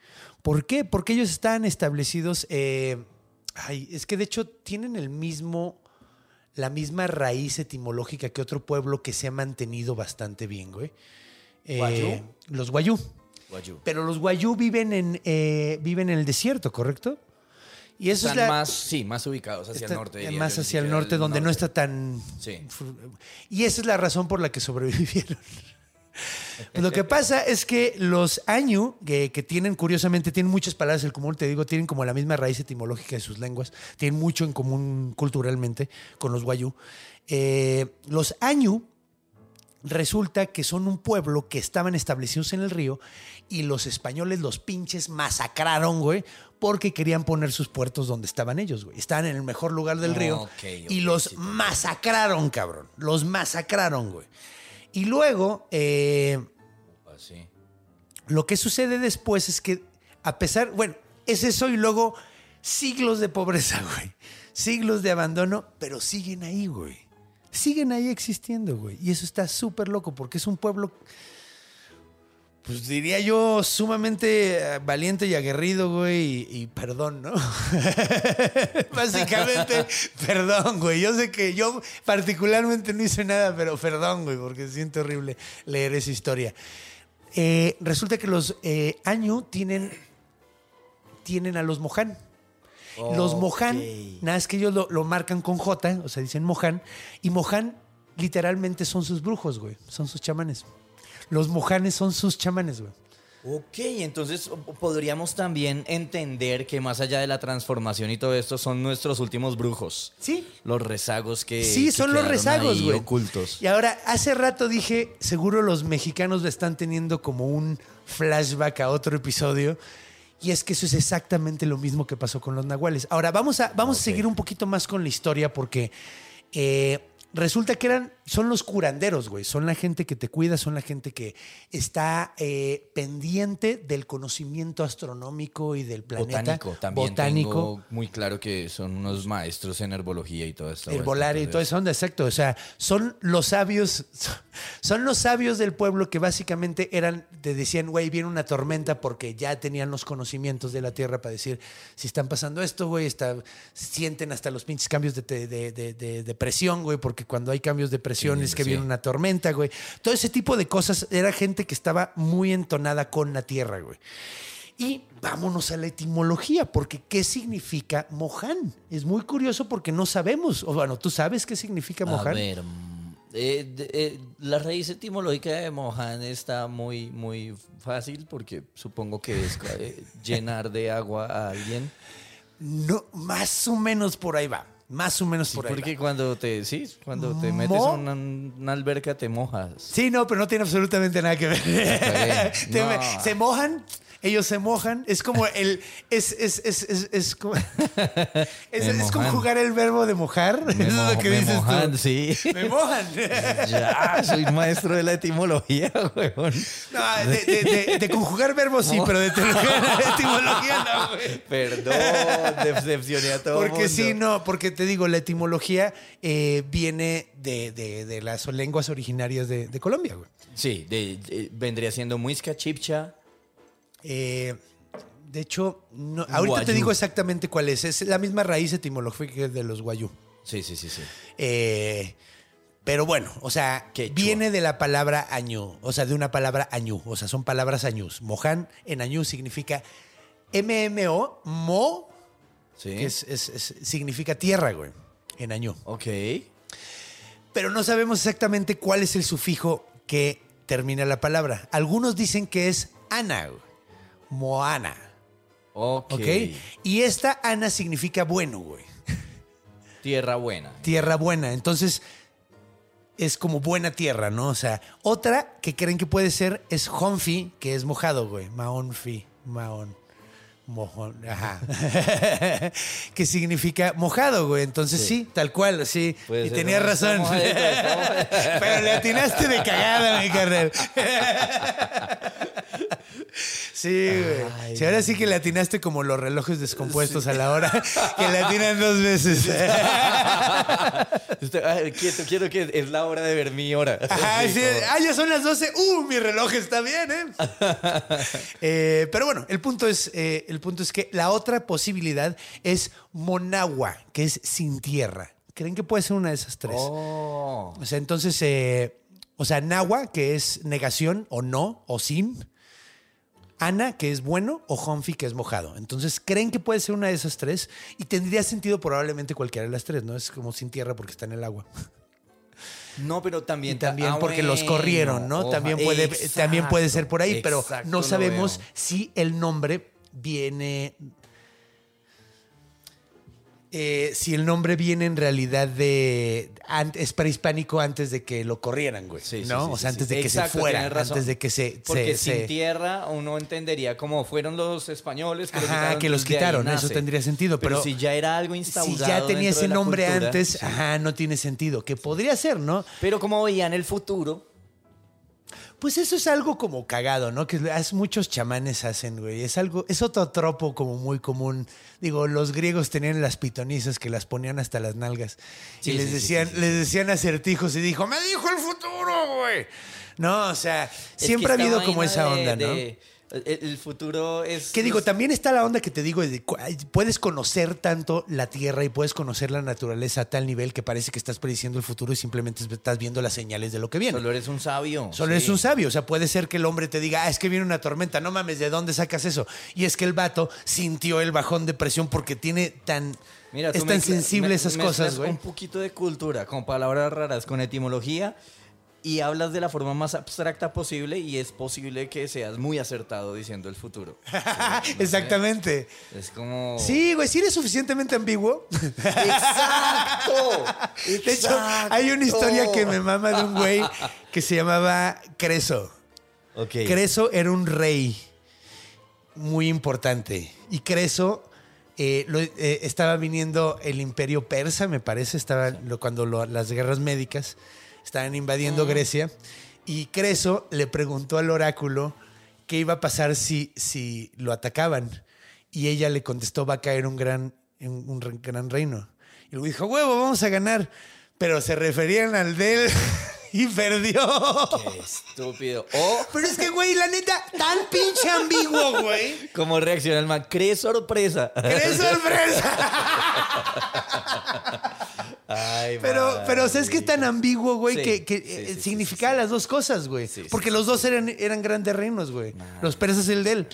[SPEAKER 2] ¿Por qué? Porque ellos están establecidos. eh, ay, es que de hecho tienen el mismo. La misma raíz etimológica que otro pueblo que se ha mantenido bastante bien, güey. Eh,
[SPEAKER 4] ¿Guayú?
[SPEAKER 2] Los Guayú.
[SPEAKER 4] Guayú.
[SPEAKER 2] Pero los Guayú viven en, eh, viven en el desierto, ¿correcto? Y eso
[SPEAKER 4] Están
[SPEAKER 2] es la,
[SPEAKER 4] más, sí, más ubicados hacia
[SPEAKER 2] está-
[SPEAKER 4] el norte. diría
[SPEAKER 2] más hacia el norte, donde no está tan...
[SPEAKER 4] Sí.
[SPEAKER 2] Y esa es la razón por la que sobrevivieron. Pues lo que pasa es que los añu, que, que tienen, curiosamente, tienen muchas palabras en común, te digo, tienen como la misma raíz etimológica de sus lenguas, tienen mucho en común culturalmente con los guayú. Eh, los añu resulta que son un pueblo que estaban establecidos en el río y los españoles, los pinches, masacraron, güey, porque querían poner sus puertos donde estaban ellos, güey. Estaban en el mejor lugar del río y los
[SPEAKER 4] sí,
[SPEAKER 2] masacraron, cabrón. Los masacraron, güey. Y luego, eh,
[SPEAKER 4] sí.
[SPEAKER 2] lo que sucede después es que, a pesar, bueno, es eso y luego siglos de pobreza, güey. Siglos de abandono, pero siguen ahí, güey. Siguen ahí existiendo, güey. Y eso está súper loco porque es un pueblo, pues diría yo, sumamente eh, valiente y aguerrido, güey. Y, y perdón, ¿no? Básicamente, perdón, güey. Yo sé que yo particularmente no hice nada, pero perdón, güey, porque siento horrible leer esa historia. Eh, resulta que los eh, Añu tienen, tienen a los Mohan. Los Mohan, nada es que ellos lo, lo marcan con J, o sea, dicen Mohan, y Mohan literalmente son sus brujos, güey, son sus chamanes. Los Mohanes son sus chamanes, güey.
[SPEAKER 4] Ok, entonces podríamos también entender que más allá de la transformación y todo esto son nuestros últimos brujos.
[SPEAKER 2] Sí.
[SPEAKER 4] Los rezagos que.
[SPEAKER 2] Sí,
[SPEAKER 4] que
[SPEAKER 2] son los rezagos, güey.
[SPEAKER 4] Ocultos.
[SPEAKER 2] Y ahora, hace rato dije, seguro los mexicanos le están teniendo como un flashback a otro episodio. Y es que eso es exactamente lo mismo que pasó con los nahuales. Ahora, vamos a, vamos a seguir un poquito más con la historia porque eh, resulta que eran, son los curanderos, güey. Son la gente que te cuida, son la gente que está eh, pendiente del conocimiento astronómico y del planeta.
[SPEAKER 4] Botánico, también
[SPEAKER 2] Botánico.
[SPEAKER 4] tengo muy claro que son unos maestros en herbología y todo esto.
[SPEAKER 2] Herbolaria y toda esa onda, exacto. O sea, son los sabios, son los sabios del pueblo que básicamente eran, te decían, güey, viene una tormenta porque ya tenían los conocimientos de la tierra para decir, si están pasando esto, güey, está, sienten hasta los pinches cambios de- de- de- de presión, güey, porque cuando hay cambios de presión
[SPEAKER 4] Sí,
[SPEAKER 2] es que
[SPEAKER 4] sí.
[SPEAKER 2] viene una tormenta, güey. Todo ese tipo de cosas era gente que estaba muy entonada con la tierra, güey. Y vámonos a la etimología, porque ¿qué significa Mohan? Es muy curioso porque no sabemos, o bueno, ¿tú sabes qué significa
[SPEAKER 4] A
[SPEAKER 2] Mohan?
[SPEAKER 4] ver, mm, eh, eh, la raíz etimológica de Mohan está muy, muy fácil porque supongo que es eh, llenar de agua a alguien.
[SPEAKER 2] No, más o menos por ahí va. Más o menos
[SPEAKER 4] Sí,
[SPEAKER 2] por ahí
[SPEAKER 4] porque
[SPEAKER 2] va.
[SPEAKER 4] cuando te, sí, cuando te metes a una, una alberca te mojas.
[SPEAKER 2] Sí, no, pero no tiene absolutamente nada que ver.
[SPEAKER 4] bien.
[SPEAKER 2] Te-
[SPEAKER 4] No.
[SPEAKER 2] Se mojan, ellos se mojan. Es como el. Es, es, es, es, es como, es, conjugar el verbo de mojar.
[SPEAKER 4] Me,
[SPEAKER 2] Eso es lo que
[SPEAKER 4] me
[SPEAKER 2] dices
[SPEAKER 4] mojan,
[SPEAKER 2] tú.
[SPEAKER 4] sí.
[SPEAKER 2] Me mojan.
[SPEAKER 4] ya, soy maestro de la etimología, weón.
[SPEAKER 2] No, de, de- de- de conjugar verbos sí, pero de etimología no, güey.
[SPEAKER 4] Perdón, decepcioné a todo
[SPEAKER 2] Porque
[SPEAKER 4] mundo.
[SPEAKER 2] sí, no, porque te digo, la etimología eh, viene de, de- de las lenguas originarias de, de Colombia, güey.
[SPEAKER 4] Sí, vendría siendo muisca, chipcha.
[SPEAKER 2] Eh, de hecho, no- ahorita te digo exactamente cuál es. Es la misma raíz etimológica de los guayú.
[SPEAKER 4] Sí, sí, sí, sí.
[SPEAKER 2] Eh, pero bueno, o sea,
[SPEAKER 4] Quechua.
[SPEAKER 2] viene de la palabra añú, o sea, de una palabra añú, o sea, son palabras añús. Mohan en añú significa MMO, mo,
[SPEAKER 4] Sí.
[SPEAKER 2] que es, es- es- significa tierra, güey, en añú.
[SPEAKER 4] Ok.
[SPEAKER 2] Pero no sabemos exactamente cuál es el sufijo que termina la palabra. Algunos dicen que es ana, güey, moana,
[SPEAKER 4] Ok.
[SPEAKER 2] ¿ok? Y esta ana significa bueno, güey.
[SPEAKER 4] Tierra buena.
[SPEAKER 2] tierra buena. Entonces, es como buena tierra, ¿no? O sea, otra que creen que puede ser es honfi, que es mojado, güey. Maonfi, maon. Mojón, ajá. que significa mojado, güey. Entonces sí, tal cual, sí.
[SPEAKER 4] Puede
[SPEAKER 2] y tenías razón.
[SPEAKER 4] mojadito.
[SPEAKER 2] Pero le atinaste de cagada, mi carnal. Sí, güey.
[SPEAKER 4] Ay,
[SPEAKER 2] Sí, ahora sí que le atinaste como los relojes descompuestos a la hora, que le atinan dos veces.
[SPEAKER 4] Quieto, quiero que es la hora de ver mi hora.
[SPEAKER 2] Ajá,
[SPEAKER 4] Sí,
[SPEAKER 2] ah, ya son las 12. Uh, mi reloj está bien, ¿eh? Eh, pero bueno, el punto, es, eh, el punto es que la otra posibilidad es Monagua, que es sin tierra. ¿Creen que puede ser una de esas tres?
[SPEAKER 4] Oh.
[SPEAKER 2] O sea, entonces, eh, o sea, Nahua, que es negación o no o sin. Ana, que es bueno, o Humphrey, que es mojado. Entonces creen que puede ser una de esas tres y tendría sentido probablemente cualquiera de las tres, ¿no? Es como sin tierra porque está en el agua.
[SPEAKER 4] No, pero también.
[SPEAKER 2] Y también
[SPEAKER 4] ah,
[SPEAKER 2] porque los corrieron, ¿no?
[SPEAKER 4] oja-
[SPEAKER 2] también, puede, también puede ser por ahí, pero no sabemos si el nombre viene. eh, si el nombre viene en realidad de. es prehispánico antes de que lo corrieran, güey.
[SPEAKER 4] Sí, sí,
[SPEAKER 2] ¿no?
[SPEAKER 4] sí,
[SPEAKER 2] o sea, antes de que
[SPEAKER 4] Exacto,
[SPEAKER 2] se fuera,
[SPEAKER 4] razón.
[SPEAKER 2] antes de que se.
[SPEAKER 4] Porque
[SPEAKER 2] se-
[SPEAKER 4] sin
[SPEAKER 2] se-
[SPEAKER 4] tierra uno entendería como fueron los españoles que los
[SPEAKER 2] Ajá,
[SPEAKER 4] quitaron.
[SPEAKER 2] que los quitaron, eso tendría sentido, pero
[SPEAKER 4] si ya era algo instaurado.
[SPEAKER 2] si ya tenía ese nombre
[SPEAKER 4] cultura,
[SPEAKER 2] antes, ajá, no tiene sentido. Que podría ser, ¿no?
[SPEAKER 4] Pero como veían el futuro,
[SPEAKER 2] Pues eso es algo como cagado, ¿no? Que muchos chamanes hacen, güey. Es algo, es otro tropo como muy común. Digo, los griegos tenían las pitonizas que las ponían hasta las nalgas.
[SPEAKER 4] Sí,
[SPEAKER 2] y les
[SPEAKER 4] sí,
[SPEAKER 2] decían,
[SPEAKER 4] sí,
[SPEAKER 2] les decían acertijos y dijo, me dijo el futuro, güey. No, o sea,
[SPEAKER 4] es
[SPEAKER 2] siempre ha habido como esa
[SPEAKER 4] de-
[SPEAKER 2] onda, ¿no?
[SPEAKER 4] de- el, futuro es.
[SPEAKER 2] Que digo, también está la onda que te digo, de puedes conocer tanto la Tierra y puedes conocer la naturaleza a tal nivel que parece que estás prediciendo el futuro y simplemente estás viendo las señales de lo que viene.
[SPEAKER 4] Solo eres un sabio.
[SPEAKER 2] Solo
[SPEAKER 4] sí.
[SPEAKER 2] eres un sabio. O sea, puede ser que el hombre te diga, ah, es que viene una tormenta. No mames, ¿de dónde sacas eso? Y es que el vato sintió el bajón de presión porque tiene tan.
[SPEAKER 4] Mira,
[SPEAKER 2] es tan sensible
[SPEAKER 4] me-
[SPEAKER 2] esas cosas, güey.
[SPEAKER 4] Un poquito de cultura, con palabras raras, con etimología, y hablas de la forma más abstracta posible, y es posible que seas muy acertado diciendo el futuro.
[SPEAKER 2] Exactamente.
[SPEAKER 4] Es como.
[SPEAKER 2] Sí, güey, si eres suficientemente ambiguo.
[SPEAKER 4] ¡Exacto!
[SPEAKER 2] De hecho, hay una historia que me mama de un güey que se llamaba Creso.
[SPEAKER 4] Ok.
[SPEAKER 2] Creso era un rey muy importante. Y Creso eh, lo- eh, estaba viniendo el imperio persa, me parece, estaba lo- cuando lo- las guerras médicas estaban invadiendo Grecia. Y Creso le preguntó al oráculo qué iba a pasar si, si lo atacaban. Y ella le contestó, va a caer un gran, un, un gran reino. Y luego dijo, huevo, vamos a ganar. Pero se referían al de él y perdió.
[SPEAKER 4] Qué estúpido.
[SPEAKER 2] Pero es que, güey, la neta, tan pinche ambiguo, güey.
[SPEAKER 4] ¿cómo reacciona el man? ¿Crees sorpresa?
[SPEAKER 2] ¡Qué sorpresa!
[SPEAKER 4] Ay,
[SPEAKER 2] Pero, pero o sea, es que es tan ambiguo, güey,
[SPEAKER 4] Sí,
[SPEAKER 2] que, que,
[SPEAKER 4] sí,
[SPEAKER 2] eh,
[SPEAKER 4] sí,
[SPEAKER 2] significaba las dos cosas, güey. Porque los dos eran, eran grandes reinos, güey. Los persas y el de él.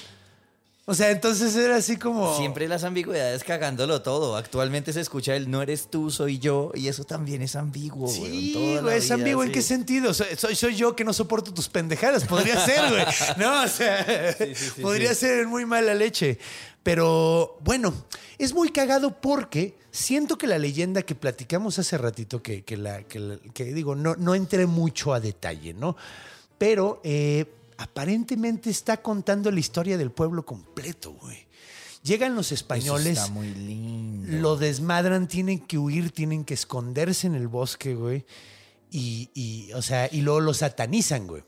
[SPEAKER 2] O sea, entonces era así como...
[SPEAKER 4] Siempre las ambigüedades cagándolo todo. Actualmente se escucha el no eres tú, soy yo, y eso también es ambiguo.
[SPEAKER 2] Sí,
[SPEAKER 4] toda la
[SPEAKER 2] güey, es ambiguo. ¿En
[SPEAKER 4] sí.
[SPEAKER 2] qué sentido? Soy, soy, soy yo que no soporto tus pendejadas. Podría ser, güey. No, o sea,
[SPEAKER 4] sí, sí,
[SPEAKER 2] podría
[SPEAKER 4] sí.
[SPEAKER 2] ser muy mala leche. Pero bueno, es muy cagado porque siento que la leyenda que platicamos hace ratito, que, que la, que, la- que digo, no, no entré mucho a detalle, ¿no? Pero eh, aparentemente está contando la historia del pueblo completo, güey. Llegan los
[SPEAKER 4] Eso
[SPEAKER 2] españoles
[SPEAKER 4] está muy lindo.
[SPEAKER 2] lo desmadran, tienen que huir, tienen que esconderse en el bosque, güey. Y, y, o sea, y luego lo satanizan, güey.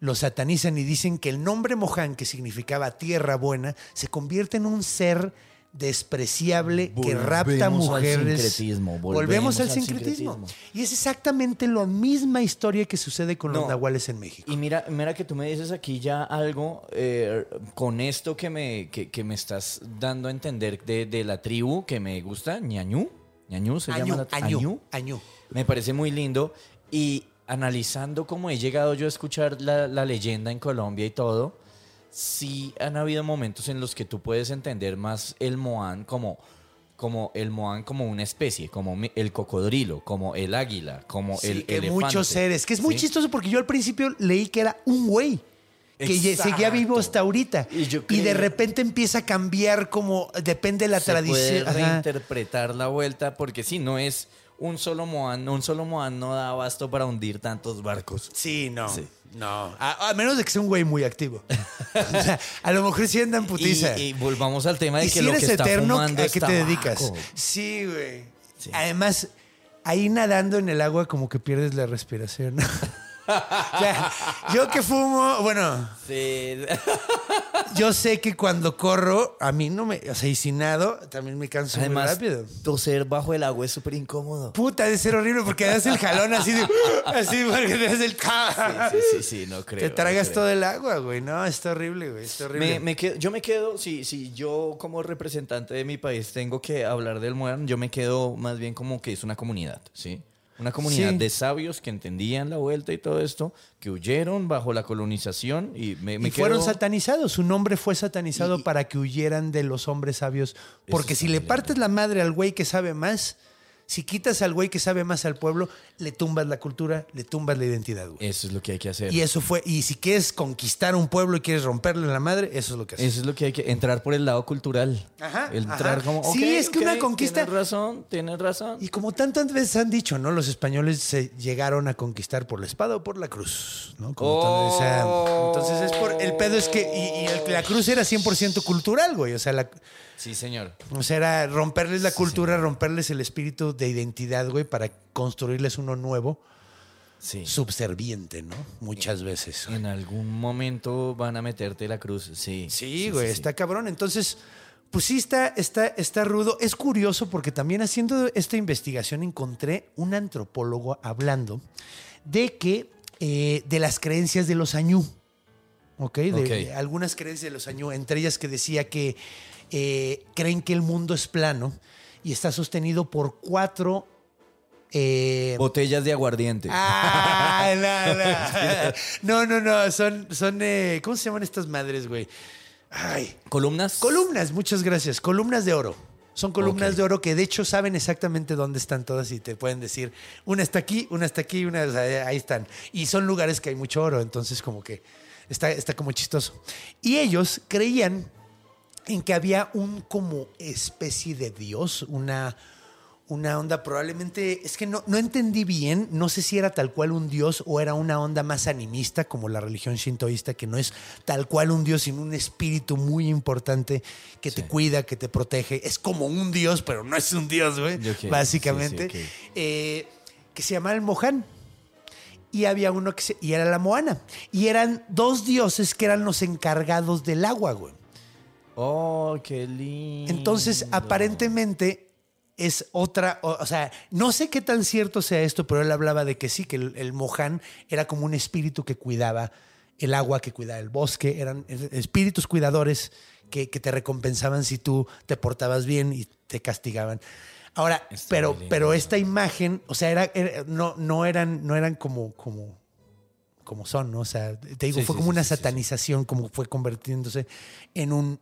[SPEAKER 2] Lo satanizan y dicen que el nombre Moján, que significaba tierra buena, se convierte en un ser despreciable que rapta
[SPEAKER 4] al
[SPEAKER 2] mujeres.
[SPEAKER 4] sincretismo,
[SPEAKER 2] Volvemos
[SPEAKER 4] volvemos
[SPEAKER 2] al
[SPEAKER 4] al
[SPEAKER 2] sincretismo.
[SPEAKER 4] sincretismo.
[SPEAKER 2] Y es exactamente la misma historia que sucede con los nahuales en México.
[SPEAKER 4] Y mira, mira que tú me dices aquí ya algo eh, con esto que me, que, que me estás dando a entender de, de la tribu que me gusta, ñañú. ñañú se
[SPEAKER 2] Añú,
[SPEAKER 4] llama la
[SPEAKER 2] añú,
[SPEAKER 4] Añú.
[SPEAKER 2] añú.
[SPEAKER 4] Me parece muy lindo. Y analizando cómo he llegado yo a escuchar la, la leyenda en Colombia y todo, sí han habido momentos en los que tú puedes entender más el Moán como, como el Moán como una especie, como el cocodrilo, como el águila, como
[SPEAKER 2] Sí,
[SPEAKER 4] el
[SPEAKER 2] que
[SPEAKER 4] elefante.
[SPEAKER 2] muchos seres. Que es muy
[SPEAKER 4] ¿sí?
[SPEAKER 2] chistoso porque yo al principio leí que era un güey. Que ye- seguía
[SPEAKER 4] Exacto.
[SPEAKER 2] vivo hasta ahorita.
[SPEAKER 4] Y yo
[SPEAKER 2] Y de repente empieza a cambiar como depende de la
[SPEAKER 4] se
[SPEAKER 2] tradición.
[SPEAKER 4] puede
[SPEAKER 2] Ajá.
[SPEAKER 4] reinterpretar la vuelta porque si no es un solo Moán, un solo Moán no da abasto para hundir tantos barcos.
[SPEAKER 2] Sí, no.
[SPEAKER 4] Sí.
[SPEAKER 2] No. A, a menos de que sea un güey muy activo. O sea, a lo mejor sí anda en putiza.
[SPEAKER 4] Y, y volvamos al tema de
[SPEAKER 2] Y
[SPEAKER 4] que
[SPEAKER 2] si
[SPEAKER 4] lo
[SPEAKER 2] eres
[SPEAKER 4] que está
[SPEAKER 2] eterno, ¿a qué te dedicas? Sí, güey.
[SPEAKER 4] Sí.
[SPEAKER 2] Además, ahí nadando en el agua como que pierdes la respiración. o sea, yo que fumo, bueno,
[SPEAKER 4] Sí.
[SPEAKER 2] yo sé que cuando corro, a mí no me, o sea, y si nado, también me canso muy
[SPEAKER 4] Además,
[SPEAKER 2] rápido.
[SPEAKER 4] toser bajo el agua es súper incómodo.
[SPEAKER 2] Puta, debe ser horrible porque das el jalón así de, así porque te das el
[SPEAKER 4] Sí, sí, sí, no creo.
[SPEAKER 2] Te tragas
[SPEAKER 4] no creo.
[SPEAKER 2] todo el agua, güey. No, está horrible, güey. Está horrible.
[SPEAKER 4] Me, me quedo- yo me quedo, si, si yo como representante de mi país tengo que hablar del Moan, yo me quedo más bien como que es una comunidad, ¿sí? Una comunidad
[SPEAKER 2] Sí.
[SPEAKER 4] de sabios que entendían la vuelta y todo esto, que huyeron bajo la colonización y me, me
[SPEAKER 2] y fueron
[SPEAKER 4] quedo-
[SPEAKER 2] satanizados. Su nombre fue satanizado para que huyeran de los hombres sabios. Porque si le partes la madre al güey que sabe más, si quitas al güey que sabe más al pueblo, le tumbas la cultura, le tumbas la identidad, güey.
[SPEAKER 4] Eso es lo que hay que hacer.
[SPEAKER 2] Y eso fue, y si quieres conquistar un pueblo y quieres romperle la madre, eso es lo que haces.
[SPEAKER 4] Eso es lo que hay que entrar por el lado cultural.
[SPEAKER 2] Ajá,
[SPEAKER 4] Entrar
[SPEAKER 2] ajá.
[SPEAKER 4] como.
[SPEAKER 2] Sí,
[SPEAKER 4] ok,
[SPEAKER 2] es que una conquista-
[SPEAKER 4] Tienes razón, tienes razón.
[SPEAKER 2] Y como tantas veces han dicho, ¿no? Los españoles se llegaron a conquistar por la espada o por la cruz, ¿no? Como
[SPEAKER 4] Oh.
[SPEAKER 2] tantas- o sea, entonces es por, el pedo es que, y, y el- la cruz era 100% cultural, güey, o sea, la,
[SPEAKER 4] Sí, señor.
[SPEAKER 2] o sea, era romperles la cultura, romperles el espíritu de identidad, güey, para construirles uno nuevo,
[SPEAKER 4] Sí.
[SPEAKER 2] subserviente, ¿no? Muchas veces.
[SPEAKER 4] En algún momento van a meterte la cruz. Sí.
[SPEAKER 2] Sí, güey, está cabrón. Entonces, pues sí está, está, está rudo. Es curioso porque también haciendo esta investigación encontré un antropólogo hablando de que, eh, de las creencias de los añú. ¿Ok? De,
[SPEAKER 4] Ok.
[SPEAKER 2] de algunas creencias de los añú, entre ellas que decía que eh, creen que el mundo es plano y está sostenido por cuatro... eh,
[SPEAKER 4] Botellas de aguardiente.
[SPEAKER 2] Ah, no, no. No. Son, son eh, ¿cómo se llaman estas madres, güey? Ay.
[SPEAKER 4] ¿Columnas?
[SPEAKER 2] Columnas, muchas gracias. Columnas de oro. Son columnas de oro que de hecho saben exactamente dónde están todas y te pueden decir, una está aquí, una está aquí, una o sea, ahí están. Y son lugares que hay mucho oro, entonces como que está, está como chistoso. Y ellos creían en que había un como especie de dios, una, una onda probablemente, es que no, no entendí bien, no sé si era tal cual un dios o era una onda más animista como la religión shintoísta, que no es tal cual un dios, sino un espíritu muy importante que te cuida, que te protege. Es como un dios, pero no es un dios, güey, básicamente.
[SPEAKER 4] sí, sí, ok.
[SPEAKER 2] Eh, que se llamaba el Mohan y había uno que se, y era la Moana. Y eran dos dioses que eran los encargados del agua, güey.
[SPEAKER 4] Oh, qué lindo.
[SPEAKER 2] Entonces, aparentemente es otra, o, o sea, no sé qué tan cierto sea esto, pero él hablaba de que sí, que el, el Mohan era como un espíritu que cuidaba el agua, que cuidaba el bosque, eran espíritus cuidadores que, que te recompensaban si tú te portabas bien y te castigaban. Ahora,
[SPEAKER 4] Está
[SPEAKER 2] pero,
[SPEAKER 4] lindo
[SPEAKER 2] pero esta imagen, o sea, era, era- no, no eran, no eran como, como, como son, ¿no? O sea, te digo,
[SPEAKER 4] Sí,
[SPEAKER 2] fue
[SPEAKER 4] sí,
[SPEAKER 2] como
[SPEAKER 4] sí,
[SPEAKER 2] una satanización, como fue convirtiéndose en un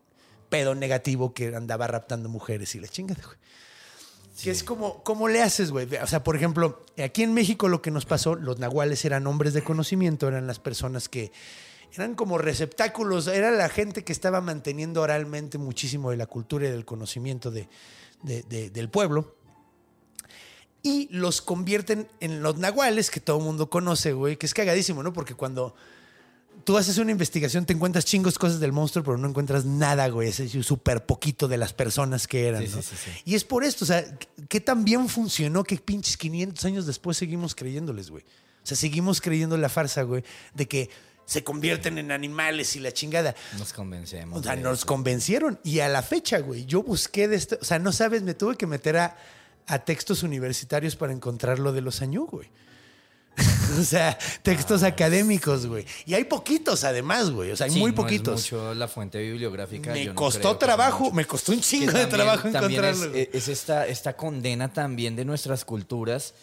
[SPEAKER 2] pedo negativo que andaba raptando mujeres y la chingada, güey. Que es como, ¿cómo le haces, güey? O sea, por ejemplo, aquí en México lo que nos pasó, los nahuales eran hombres de conocimiento, eran las personas que eran como receptáculos, era la gente que estaba manteniendo oralmente muchísimo de la cultura y del conocimiento de, de- de- del pueblo. Y los convierten en los nahuales, que todo el mundo conoce, güey, que es cagadísimo, ¿no? Porque cuando tú haces una investigación, te encuentras chingos cosas del monstruo, pero no encuentras nada, güey. Es súper poquito de las personas que eran.
[SPEAKER 4] Sí,
[SPEAKER 2] ¿no?
[SPEAKER 4] sí, sí, sí.
[SPEAKER 2] Y es por esto, o sea, ¿qué tan bien funcionó que pinches 500 años después seguimos creyéndoles, güey? O sea, seguimos creyendo la farsa, güey, de que se convierten en animales y la chingada.
[SPEAKER 4] Nos convencemos.
[SPEAKER 2] O sea, nos convencieron. Y a la fecha, güey, yo busqué de esto. O sea, no sabes, me tuve que meter a, a textos universitarios para encontrar lo de los añú, güey. o sea, textos académicos, güey. Y hay poquitos, además, güey. O sea, hay
[SPEAKER 4] Sí,
[SPEAKER 2] muy
[SPEAKER 4] no
[SPEAKER 2] poquitos.
[SPEAKER 4] Es mucho la fuente bibliográfica.
[SPEAKER 2] me
[SPEAKER 4] yo
[SPEAKER 2] costó trabajo, me costó un chingo de trabajo encontrarlo.
[SPEAKER 4] Es,
[SPEAKER 2] güey.
[SPEAKER 4] es esta, esta condena también de nuestras culturas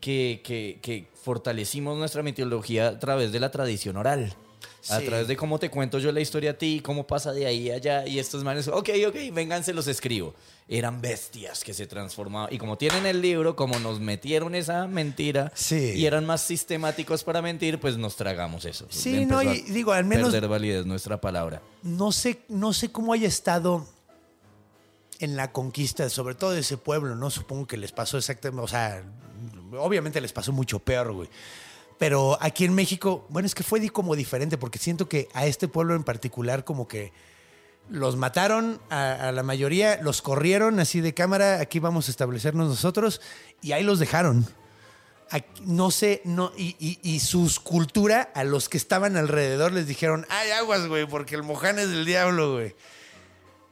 [SPEAKER 4] que, que- que fortalecimos nuestra mitología a través de la tradición oral. A través de cómo te cuento yo la historia a ti, cómo pasa de ahí a allá. Y estos manes, ok, ok, vengan, se los escribo. Eran bestias que se transformaban. Y como tienen el libro, como nos metieron esa mentira
[SPEAKER 2] Sí.
[SPEAKER 4] y eran más sistemáticos para mentir, pues nos tragamos eso.
[SPEAKER 2] Sí,
[SPEAKER 4] Empezó
[SPEAKER 2] no, y digo, al menos-
[SPEAKER 4] Perder validez nuestra palabra.
[SPEAKER 2] no sé, no sé cómo haya estado en la conquista, sobre todo de ese pueblo, ¿no? Supongo que les pasó exactamente, o sea, obviamente les pasó mucho peor, güey. Pero aquí en México, bueno, es que fue como diferente, porque siento que a este pueblo en particular como que los mataron a, la mayoría, los corrieron así de cámara, aquí vamos a establecernos nosotros, y ahí los dejaron. No sé, no, y, y, y sus cultura, a los que estaban alrededor les dijeron, ay, aguas, güey, porque el moján es del diablo, güey.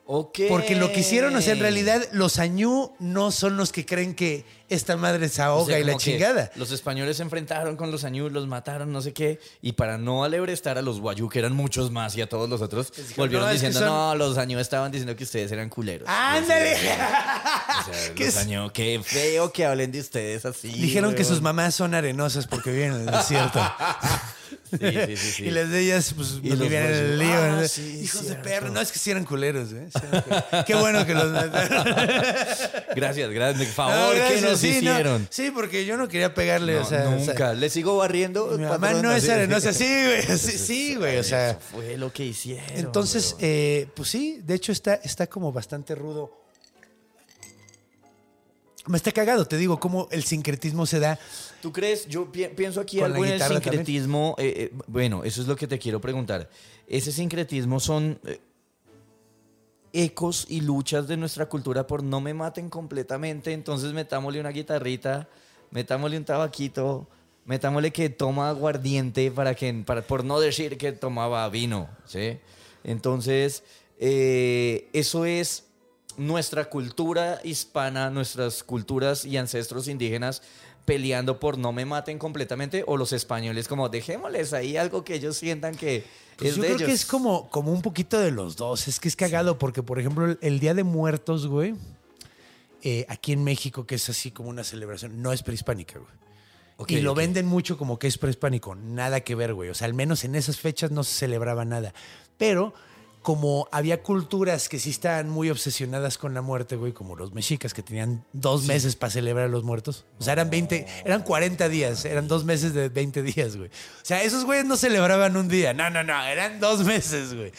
[SPEAKER 2] Porque lo que hicieron, o sea, en realidad los añú no son los que creen que esta madre se ahoga
[SPEAKER 4] O sea,
[SPEAKER 2] y la chingada.
[SPEAKER 4] Los españoles se enfrentaron con los añú, los mataron, no sé qué. Y para no alebrestar a los guayú, que eran muchos más, y a todos los otros, volvieron
[SPEAKER 2] no,
[SPEAKER 4] diciendo,
[SPEAKER 2] son-
[SPEAKER 4] no, los añú estaban diciendo que ustedes eran culeros.
[SPEAKER 2] ¡Ándale!
[SPEAKER 4] O sea,
[SPEAKER 2] ¿Qué
[SPEAKER 4] los añú, qué feo que hablen de ustedes así.
[SPEAKER 2] Dijeron que sus mamás son arenosas porque viven en el desierto.
[SPEAKER 4] Sí, sí, sí, sí.
[SPEAKER 2] Y las de ellas, pues,
[SPEAKER 4] Y
[SPEAKER 2] no
[SPEAKER 4] los
[SPEAKER 2] vivían en el lío.
[SPEAKER 4] Ah,
[SPEAKER 2] Hijos de perro. No, es que sí eran culeros, ¿eh? Sí eran culeros. Qué bueno que los.
[SPEAKER 4] Gracias, gracias. Por favor,
[SPEAKER 2] No,
[SPEAKER 4] ¿qué nos
[SPEAKER 2] no.
[SPEAKER 4] hicieron?
[SPEAKER 2] Sí, porque yo no quería pegarle,
[SPEAKER 4] No,
[SPEAKER 2] o sea... o sea,
[SPEAKER 4] nunca. ¿Le sigo barriendo?
[SPEAKER 2] mi mamá
[SPEAKER 4] patrón?
[SPEAKER 2] no es
[SPEAKER 4] Así.
[SPEAKER 2] arenosa. Sí, güey. Sí, güey. O sea...
[SPEAKER 4] Eso fue lo que hicieron.
[SPEAKER 2] Entonces, eh, pues sí, de hecho está, está como bastante rudo. Me está cagado, te digo, cómo el sincretismo se da.
[SPEAKER 4] ¿Tú crees? Yo pi- pienso aquí
[SPEAKER 2] Con
[SPEAKER 4] algo en el sincretismo. eh, eh, bueno, eso es lo que te quiero preguntar. ¿Ese sincretismo son eh, ecos y luchas de nuestra cultura por no me maten completamente? Entonces metámosle una guitarrita, metámosle un tabaquito, metámosle que toma aguardiente para que, para, por no decir que tomaba vino, ¿sí? Entonces, eso es nuestra cultura hispana, nuestras culturas y ancestros indígenas peleando por no me maten completamente o los españoles como dejémosles ahí algo que ellos sientan que
[SPEAKER 2] Pues
[SPEAKER 4] es
[SPEAKER 2] yo
[SPEAKER 4] de
[SPEAKER 2] creo
[SPEAKER 4] ellos.
[SPEAKER 2] que es como, como un poquito de los dos. Es que es cagado porque, por ejemplo, el, el Día de Muertos, güey, eh, aquí en México, que es así como una celebración, no es prehispánica, güey. Y lo venden mucho como que es prehispánico. Nada que ver, güey. O sea, al menos en esas fechas no se celebraba nada. Pero como había culturas que sí estaban muy obsesionadas con la muerte, güey, como los mexicas que tenían dos meses para celebrar a los muertos. O sea, eran 20, eran 40 días, eran dos meses de 20 días, güey. O sea, esos güeyes no celebraban un día. No, no, no, eran dos meses, güey.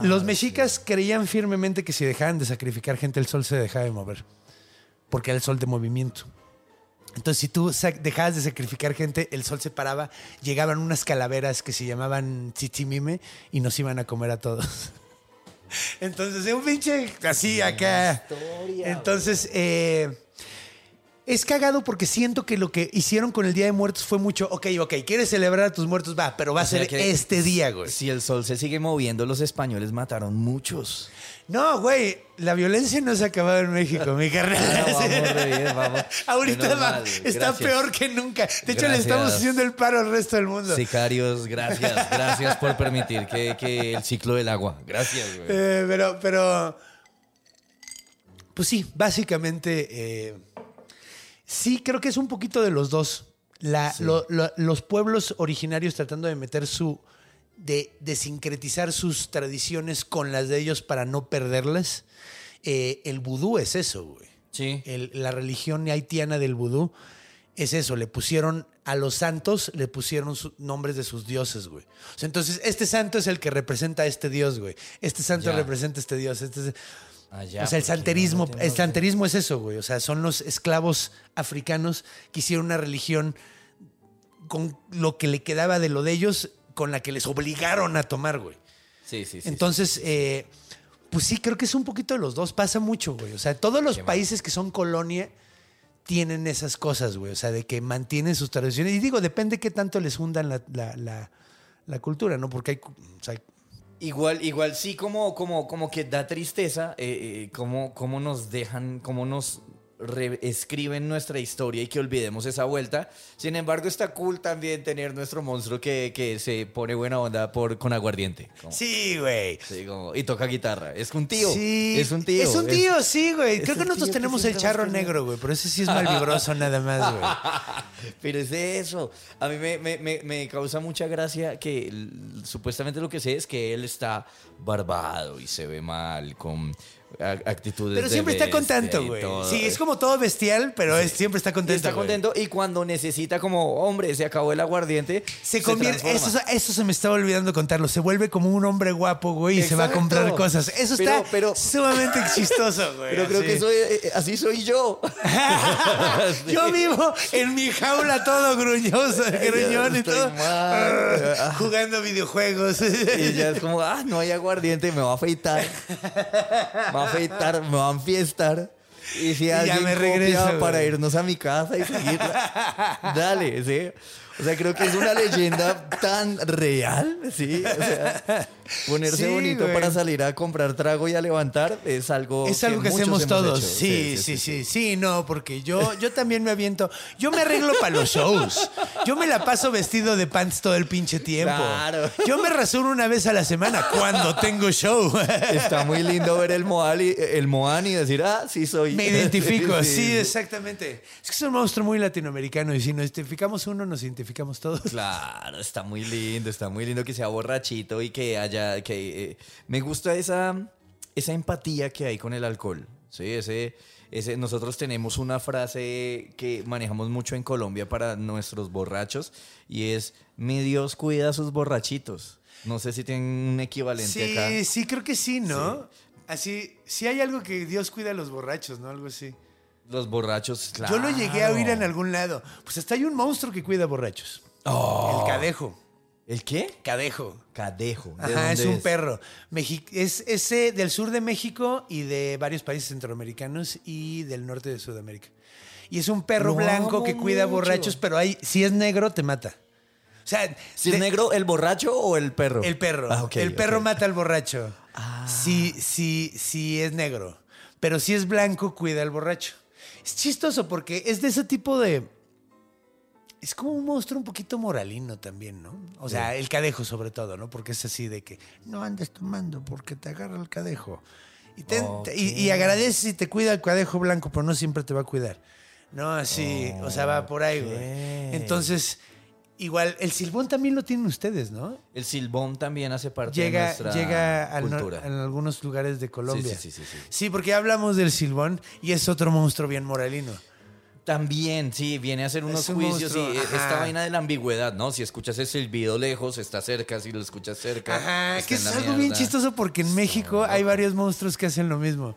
[SPEAKER 2] Los mexicas creían firmemente que si dejaban de sacrificar gente, el sol se dejaba de mover. Porque era el sol de movimiento. Entonces, si tú dejabas de sacrificar gente, el sol se paraba, llegaban unas calaveras que se llamaban chichimime y nos iban a comer a todos. Entonces, un pinche así acá. Entonces, eh, es cagado porque siento que lo que hicieron con el Día de Muertos fue mucho, ok, ok, quieres celebrar a tus muertos, va, pero va a
[SPEAKER 4] O
[SPEAKER 2] ser este día, güey.
[SPEAKER 4] Si el sol se sigue moviendo, los españoles mataron muchos.
[SPEAKER 2] No, güey, la violencia no se ha acabado en México, mi carnal.
[SPEAKER 4] No, vamos vamos.
[SPEAKER 2] Ahorita va- está
[SPEAKER 4] gracias.
[SPEAKER 2] peor que nunca. De hecho, le estamos haciendo el paro al resto del mundo.
[SPEAKER 4] Sicarios, gracias. Gracias por permitir que, que el ciclo del agua. Gracias, güey.
[SPEAKER 2] Eh, pero, pero. Pues sí, básicamente. eh, sí, creo que es un poquito de los dos. La- lo- lo- los pueblos originarios tratando de meter su. de, de sincretizar sus tradiciones con las de ellos para no perderlas. Eh, el vudú es eso, güey.
[SPEAKER 4] Sí.
[SPEAKER 2] El- la religión haitiana del vudú es eso, le pusieron a los santos, le pusieron nombres de sus dioses, güey. O sea, entonces, este santo es el que representa a este dios, güey. Este santo
[SPEAKER 4] Ya.
[SPEAKER 2] representa a este dios. Este es-
[SPEAKER 4] Ah,
[SPEAKER 2] o sea, el santerismo,
[SPEAKER 4] no
[SPEAKER 2] el santerismo es eso, güey. O sea, son los esclavos africanos que hicieron una religión con lo que le quedaba de lo de ellos, con la que les obligaron a tomar, güey.
[SPEAKER 4] Sí, sí, sí.
[SPEAKER 2] Entonces, eh, pues sí, creo que es un poquito de los dos. Pasa mucho, güey. O sea, todos los
[SPEAKER 4] Qué mal.
[SPEAKER 2] países que son colonia tienen esas cosas, güey. O sea, de que mantienen sus tradiciones. Y digo, depende qué tanto les hundan la, la- la- la cultura, ¿no? Porque hay, o sea,
[SPEAKER 4] Igual, igual sí, como, como, como que da tristeza, eh, eh, cómo, cómo nos dejan, cómo nos reescriben nuestra historia y que olvidemos esa vuelta. Sin embargo, está cool también tener nuestro monstruo que, que se pone buena onda por, con aguardiente. Como-
[SPEAKER 2] sí, güey.
[SPEAKER 4] sí, como- y toca guitarra. Es un tío.
[SPEAKER 2] Sí,
[SPEAKER 4] Es un tío.
[SPEAKER 2] Es un tío, sí, güey. Creo que nosotros tenemos el charro negro, güey. Pero ese sí es malvibroso nada más, güey.
[SPEAKER 4] Pero es de eso. A mí me, me- me- me causa mucha gracia que supuestamente lo que sé es que él está barbado y se ve mal, con actitudes
[SPEAKER 2] Pero
[SPEAKER 4] de
[SPEAKER 2] siempre está contento,
[SPEAKER 4] y
[SPEAKER 2] güey. Sí, es como todo bestial, pero es- siempre está
[SPEAKER 4] Y
[SPEAKER 2] contento.
[SPEAKER 4] está
[SPEAKER 2] güey.
[SPEAKER 4] contento y cuando necesita como, hombre, se acabó el aguardiente,
[SPEAKER 2] Se convierte, eso, eso se me estaba olvidando contarlo. Se vuelve como un hombre guapo, güey, y se va a comprar cosas. Eso
[SPEAKER 4] Pero-
[SPEAKER 2] está
[SPEAKER 4] pero-
[SPEAKER 2] sumamente chistoso, güey.
[SPEAKER 4] Pero creo que soy, eh, así soy yo.
[SPEAKER 2] Yo vivo en mi jaula todo gruñoso, gruñón y todo.
[SPEAKER 4] mal.
[SPEAKER 2] Jugando videojuegos.
[SPEAKER 4] Y ya es como, ah, no hay aguardiente, me va a afeitar. Me va a afeitar, me va a enfiestar. Y si
[SPEAKER 2] ya
[SPEAKER 4] alguien
[SPEAKER 2] me
[SPEAKER 4] copia
[SPEAKER 2] regreso,
[SPEAKER 4] para irnos a mi casa y seguirla, dale, ¿sí? O sea, creo que es una leyenda tan real, ¿sí? O sea, ponerse
[SPEAKER 2] Sí,
[SPEAKER 4] bonito
[SPEAKER 2] güey.
[SPEAKER 4] para salir a comprar trago y a levantar es algo
[SPEAKER 2] Es algo que, hacemos todos. Sí sí sí, sí, no, porque yo, yo también me aviento. Yo me arreglo para los shows. Yo me la paso vestido de pants todo el pinche tiempo.
[SPEAKER 4] Claro.
[SPEAKER 2] Yo me rasuro una vez a la semana cuando tengo show.
[SPEAKER 4] Está muy lindo ver el Moan y, el Moan y decir, ah, sí soy.
[SPEAKER 2] Me identifico, sí, exactamente. Es que es un monstruo muy latinoamericano y si nos identificamos uno, nos identificamos todos.
[SPEAKER 4] Claro, está muy lindo, está muy lindo que sea borrachito y que haya, que eh, me gusta esa, esa empatía que hay con el alcohol, sí, ese, ese, nosotros tenemos una frase que manejamos mucho en Colombia para nuestros borrachos y es, mi Dios cuida a sus borrachitos. No sé si tienen un equivalente
[SPEAKER 2] Sí,
[SPEAKER 4] acá.
[SPEAKER 2] sí, creo que sí, ¿no? Así, sí hay algo que Dios cuida a los borrachos, ¿no? Algo así.
[SPEAKER 4] Los borrachos, claro.
[SPEAKER 2] Yo lo llegué a oír en algún lado. Pues hasta hay un monstruo que cuida borrachos.
[SPEAKER 4] Oh.
[SPEAKER 2] El cadejo.
[SPEAKER 4] ¿El qué?
[SPEAKER 2] Cadejo.
[SPEAKER 4] Cadejo. ¿De
[SPEAKER 2] Ajá, es un perro. Mexi- es ese del sur de México y de varios países centroamericanos y del norte de Sudamérica. Y es un perro blanco que cuida
[SPEAKER 4] mucho.
[SPEAKER 2] borrachos, pero hay, si es negro, te mata. O sea,
[SPEAKER 4] ¿Si es negro, el borracho o el perro?
[SPEAKER 2] el perro.
[SPEAKER 4] Ah,
[SPEAKER 2] el perro mata al borracho. Si, si, si es negro. Pero si es blanco, cuida al borracho. Es chistoso porque es de ese tipo de. Es como un monstruo un poquito moralino también, ¿no? O sea, el cadejo sobre todo, ¿no? Porque es así de que no andes tomando porque te agarra el cadejo. Y, te- y, y agradeces y te cuida el cadejo blanco, pero no siempre te va a cuidar. No, así, o sea, va por ahí, güey. Entonces, igual, el silbón también lo tienen ustedes, ¿no?
[SPEAKER 4] El silbón también hace parte de
[SPEAKER 2] llega,
[SPEAKER 4] nuestra
[SPEAKER 2] llega al
[SPEAKER 4] cultura.
[SPEAKER 2] en algunos lugares de Colombia.
[SPEAKER 4] Sí, sí, sí, sí, sí.
[SPEAKER 2] Sí, porque hablamos del silbón y es otro monstruo bien moralino.
[SPEAKER 4] También, sí, viene a hacer unos
[SPEAKER 2] Es un
[SPEAKER 4] juicios y esta vaina de la ambigüedad, ¿no? Si escuchas el silbido lejos, está cerca, si lo escuchas cerca.
[SPEAKER 2] Ajá,
[SPEAKER 4] está
[SPEAKER 2] que es algo bien chistoso porque en México hay varios monstruos que hacen lo mismo.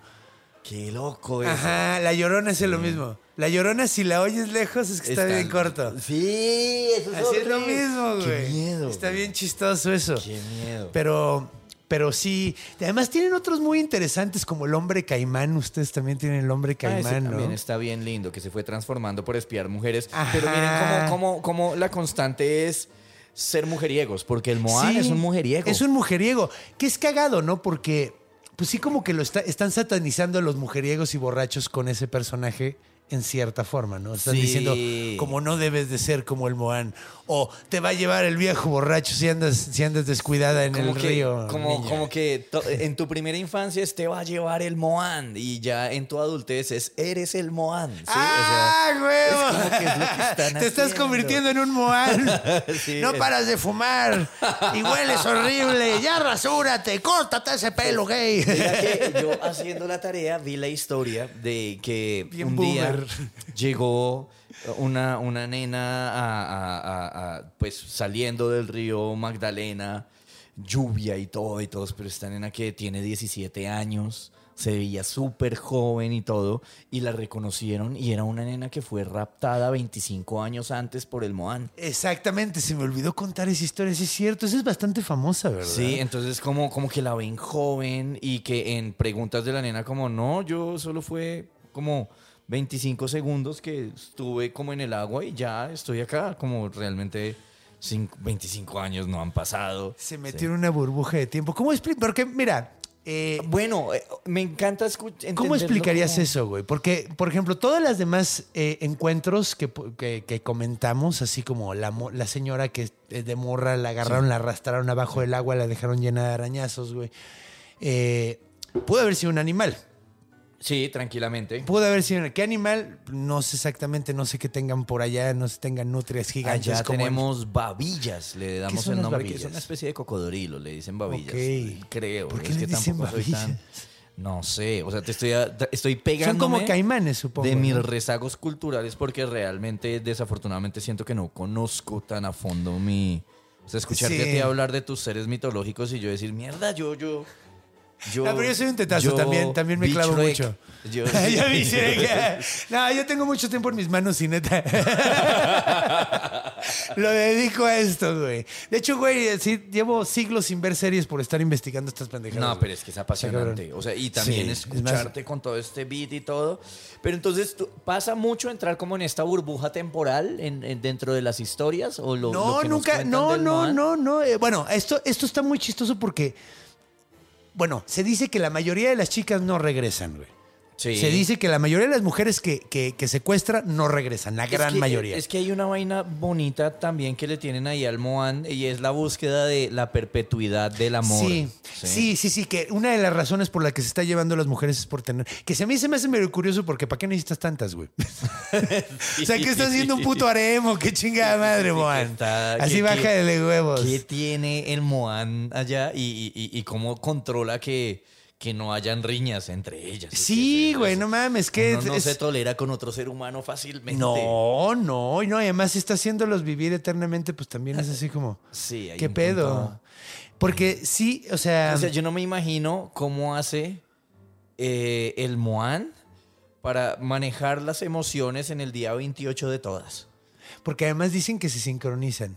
[SPEAKER 4] Qué loco eso.
[SPEAKER 2] Ajá, la llorona hace lo mismo. La llorona, si la oyes lejos, es que está, bien corto.
[SPEAKER 4] Sí, eso es
[SPEAKER 2] Así es lo mismo, güey.
[SPEAKER 4] Qué miedo.
[SPEAKER 2] Está
[SPEAKER 4] güey.
[SPEAKER 2] bien chistoso eso.
[SPEAKER 4] Qué miedo.
[SPEAKER 2] Pero, pero sí. Además tienen otros muy interesantes como el hombre caimán. Ustedes también tienen el hombre
[SPEAKER 4] Ah, ese
[SPEAKER 2] caimán, ¿no?
[SPEAKER 4] también está bien lindo, que se fue transformando por espiar mujeres.
[SPEAKER 2] Ajá.
[SPEAKER 4] Pero miren cómo, cómo, cómo la constante es ser mujeriegos, porque el Moan
[SPEAKER 2] Sí,
[SPEAKER 4] es un mujeriego.
[SPEAKER 2] Es un mujeriego. Que es cagado, ¿no? Porque, pues sí, como que lo está- están satanizando a los mujeriegos y borrachos con ese personaje en cierta forma, ¿no? Están
[SPEAKER 4] Sí.
[SPEAKER 2] diciendo, como no debes de ser como el Moán. O te va a llevar el viejo borracho si andas, si andas descuidada en
[SPEAKER 4] como
[SPEAKER 2] el
[SPEAKER 4] que,
[SPEAKER 2] río.
[SPEAKER 4] Como,
[SPEAKER 2] niña".
[SPEAKER 4] como que en tu primera infancia es, te va a llevar el Moan y ya en tu adultez es eres el Moan. ¿sí? O sea,
[SPEAKER 2] ¡Ah, huevo!
[SPEAKER 4] es como que es lo que están
[SPEAKER 2] Te estás convirtiendo en un Moán.
[SPEAKER 4] Sí,
[SPEAKER 2] no
[SPEAKER 4] es-
[SPEAKER 2] paras de fumar. Y hueles horrible. Ya rasúrate. Córtate ese pelo gay.
[SPEAKER 4] Que yo haciendo la tarea vi la historia de que
[SPEAKER 2] Bien
[SPEAKER 4] un día llegó una, una nena a- a- a- a, pues saliendo del río Magdalena, lluvia y todo y todo, pero esta nena que tiene 17 años, se veía súper joven y todo, y la reconocieron y era una nena que fue raptada 25 años antes por el Moan.
[SPEAKER 2] Exactamente, se me olvidó contar esa historia, sí es cierto, esa es bastante famosa, ¿verdad?
[SPEAKER 4] Sí, entonces como, como que la ven joven y que en preguntas de la nena como, no, yo solo fue como 25 segundos que estuve como en el agua y ya estoy acá, como realmente cinco- 25 años no han pasado.
[SPEAKER 2] Se metió en una burbuja de tiempo. ¿Cómo explico? Porque, mira, eh,
[SPEAKER 4] Bueno, eh, me encanta escuchar.
[SPEAKER 2] ¿cómo explicarías eso, güey? Porque, por ejemplo, todas las demás eh, encuentros que, que- que comentamos, así como la, la señora que eh, de morra la agarraron, la arrastraron abajo del agua, la dejaron llena de arañazos, güey. Eh, pudo haber sido un animal.
[SPEAKER 4] Sí, tranquilamente.
[SPEAKER 2] Pudo haber sido. ¿Qué animal? No sé exactamente, no sé qué tengan por allá, no sé, tengan nutrias gigantes.
[SPEAKER 4] Allá
[SPEAKER 2] como el-
[SPEAKER 4] tenemos babillas, le damos
[SPEAKER 2] son
[SPEAKER 4] el nombre. que
[SPEAKER 2] babillas?
[SPEAKER 4] Es una especie de cocodrilo, le dicen babillas.
[SPEAKER 2] Ok.
[SPEAKER 4] Creo.
[SPEAKER 2] ¿Por qué
[SPEAKER 4] es
[SPEAKER 2] le
[SPEAKER 4] que
[SPEAKER 2] dicen
[SPEAKER 4] tampoco soy tan.
[SPEAKER 2] babillas?
[SPEAKER 4] No sé, o sea, te estoy, estoy
[SPEAKER 2] Son
[SPEAKER 4] pegando.
[SPEAKER 2] como caimanes, supongo.
[SPEAKER 4] de mis
[SPEAKER 2] ¿no?
[SPEAKER 4] rezagos culturales porque realmente desafortunadamente siento que no conozco tan a fondo mi o sea escucharte
[SPEAKER 2] Sí.
[SPEAKER 4] a ti hablar de tus seres mitológicos y yo decir mierda yo yo yo
[SPEAKER 2] Ah, pero yo soy un tetazo
[SPEAKER 4] yo
[SPEAKER 2] también, también me clavo mucho.
[SPEAKER 4] Yo-.
[SPEAKER 2] No, yo tengo mucho tiempo en mis manos y neta. lo dedico a esto, güey. De hecho, güey, sí, llevo siglos sin ver series por estar investigando estas pendejadas.
[SPEAKER 4] No,
[SPEAKER 2] güey.
[SPEAKER 4] pero es que es apasionante. O sea, y también
[SPEAKER 2] Sí, es más-
[SPEAKER 4] escucharte con todo este beat y todo. Pero entonces, ¿tú- ¿pasa mucho entrar como en esta burbuja temporal en, en- dentro de las historias? ¿O lo,
[SPEAKER 2] No,
[SPEAKER 4] lo que nos
[SPEAKER 2] nunca, no, no, no, no. eh, bueno, esto, esto está muy chistoso porque, bueno, se dice que la mayoría de las chicas no regresan, güey.
[SPEAKER 4] Sí.
[SPEAKER 2] Se dice que la mayoría de las mujeres que, que, que secuestran no regresan, la
[SPEAKER 4] Es
[SPEAKER 2] gran
[SPEAKER 4] que-
[SPEAKER 2] mayoría.
[SPEAKER 4] Es que hay una vaina bonita también que le tienen ahí al Moan y es la búsqueda de la perpetuidad del amor.
[SPEAKER 2] Sí, sí, sí, sí, que una de las razones por la que se está llevando a las mujeres es por tener. Que se a mí se me hace medio curioso porque ¿para qué necesitas tantas, güey? o sea, ¿qué estás haciendo un puto haremo? ¡Qué chingada madre,
[SPEAKER 4] Sí,
[SPEAKER 2] Moan!
[SPEAKER 4] está-
[SPEAKER 2] Así baja de huevos.
[SPEAKER 4] ¿Qué tiene el Moan allá y, y- y- y cómo controla que, que no hayan riñas entre ellas?
[SPEAKER 2] Sí, güey, no mames, que
[SPEAKER 4] no
[SPEAKER 2] es-
[SPEAKER 4] se tolera con otro ser humano fácilmente.
[SPEAKER 2] No, no, y no, y además si está haciéndolos vivir eternamente, pues también es así como,
[SPEAKER 4] Sí, hay
[SPEAKER 2] ¿qué
[SPEAKER 4] un
[SPEAKER 2] pedo?
[SPEAKER 4] punto-
[SPEAKER 2] Porque sí, o sea,
[SPEAKER 4] O sea, yo no me imagino cómo hace eh, el Moan para manejar las emociones en el día 28 de todas.
[SPEAKER 2] porque además dicen que se sincronizan.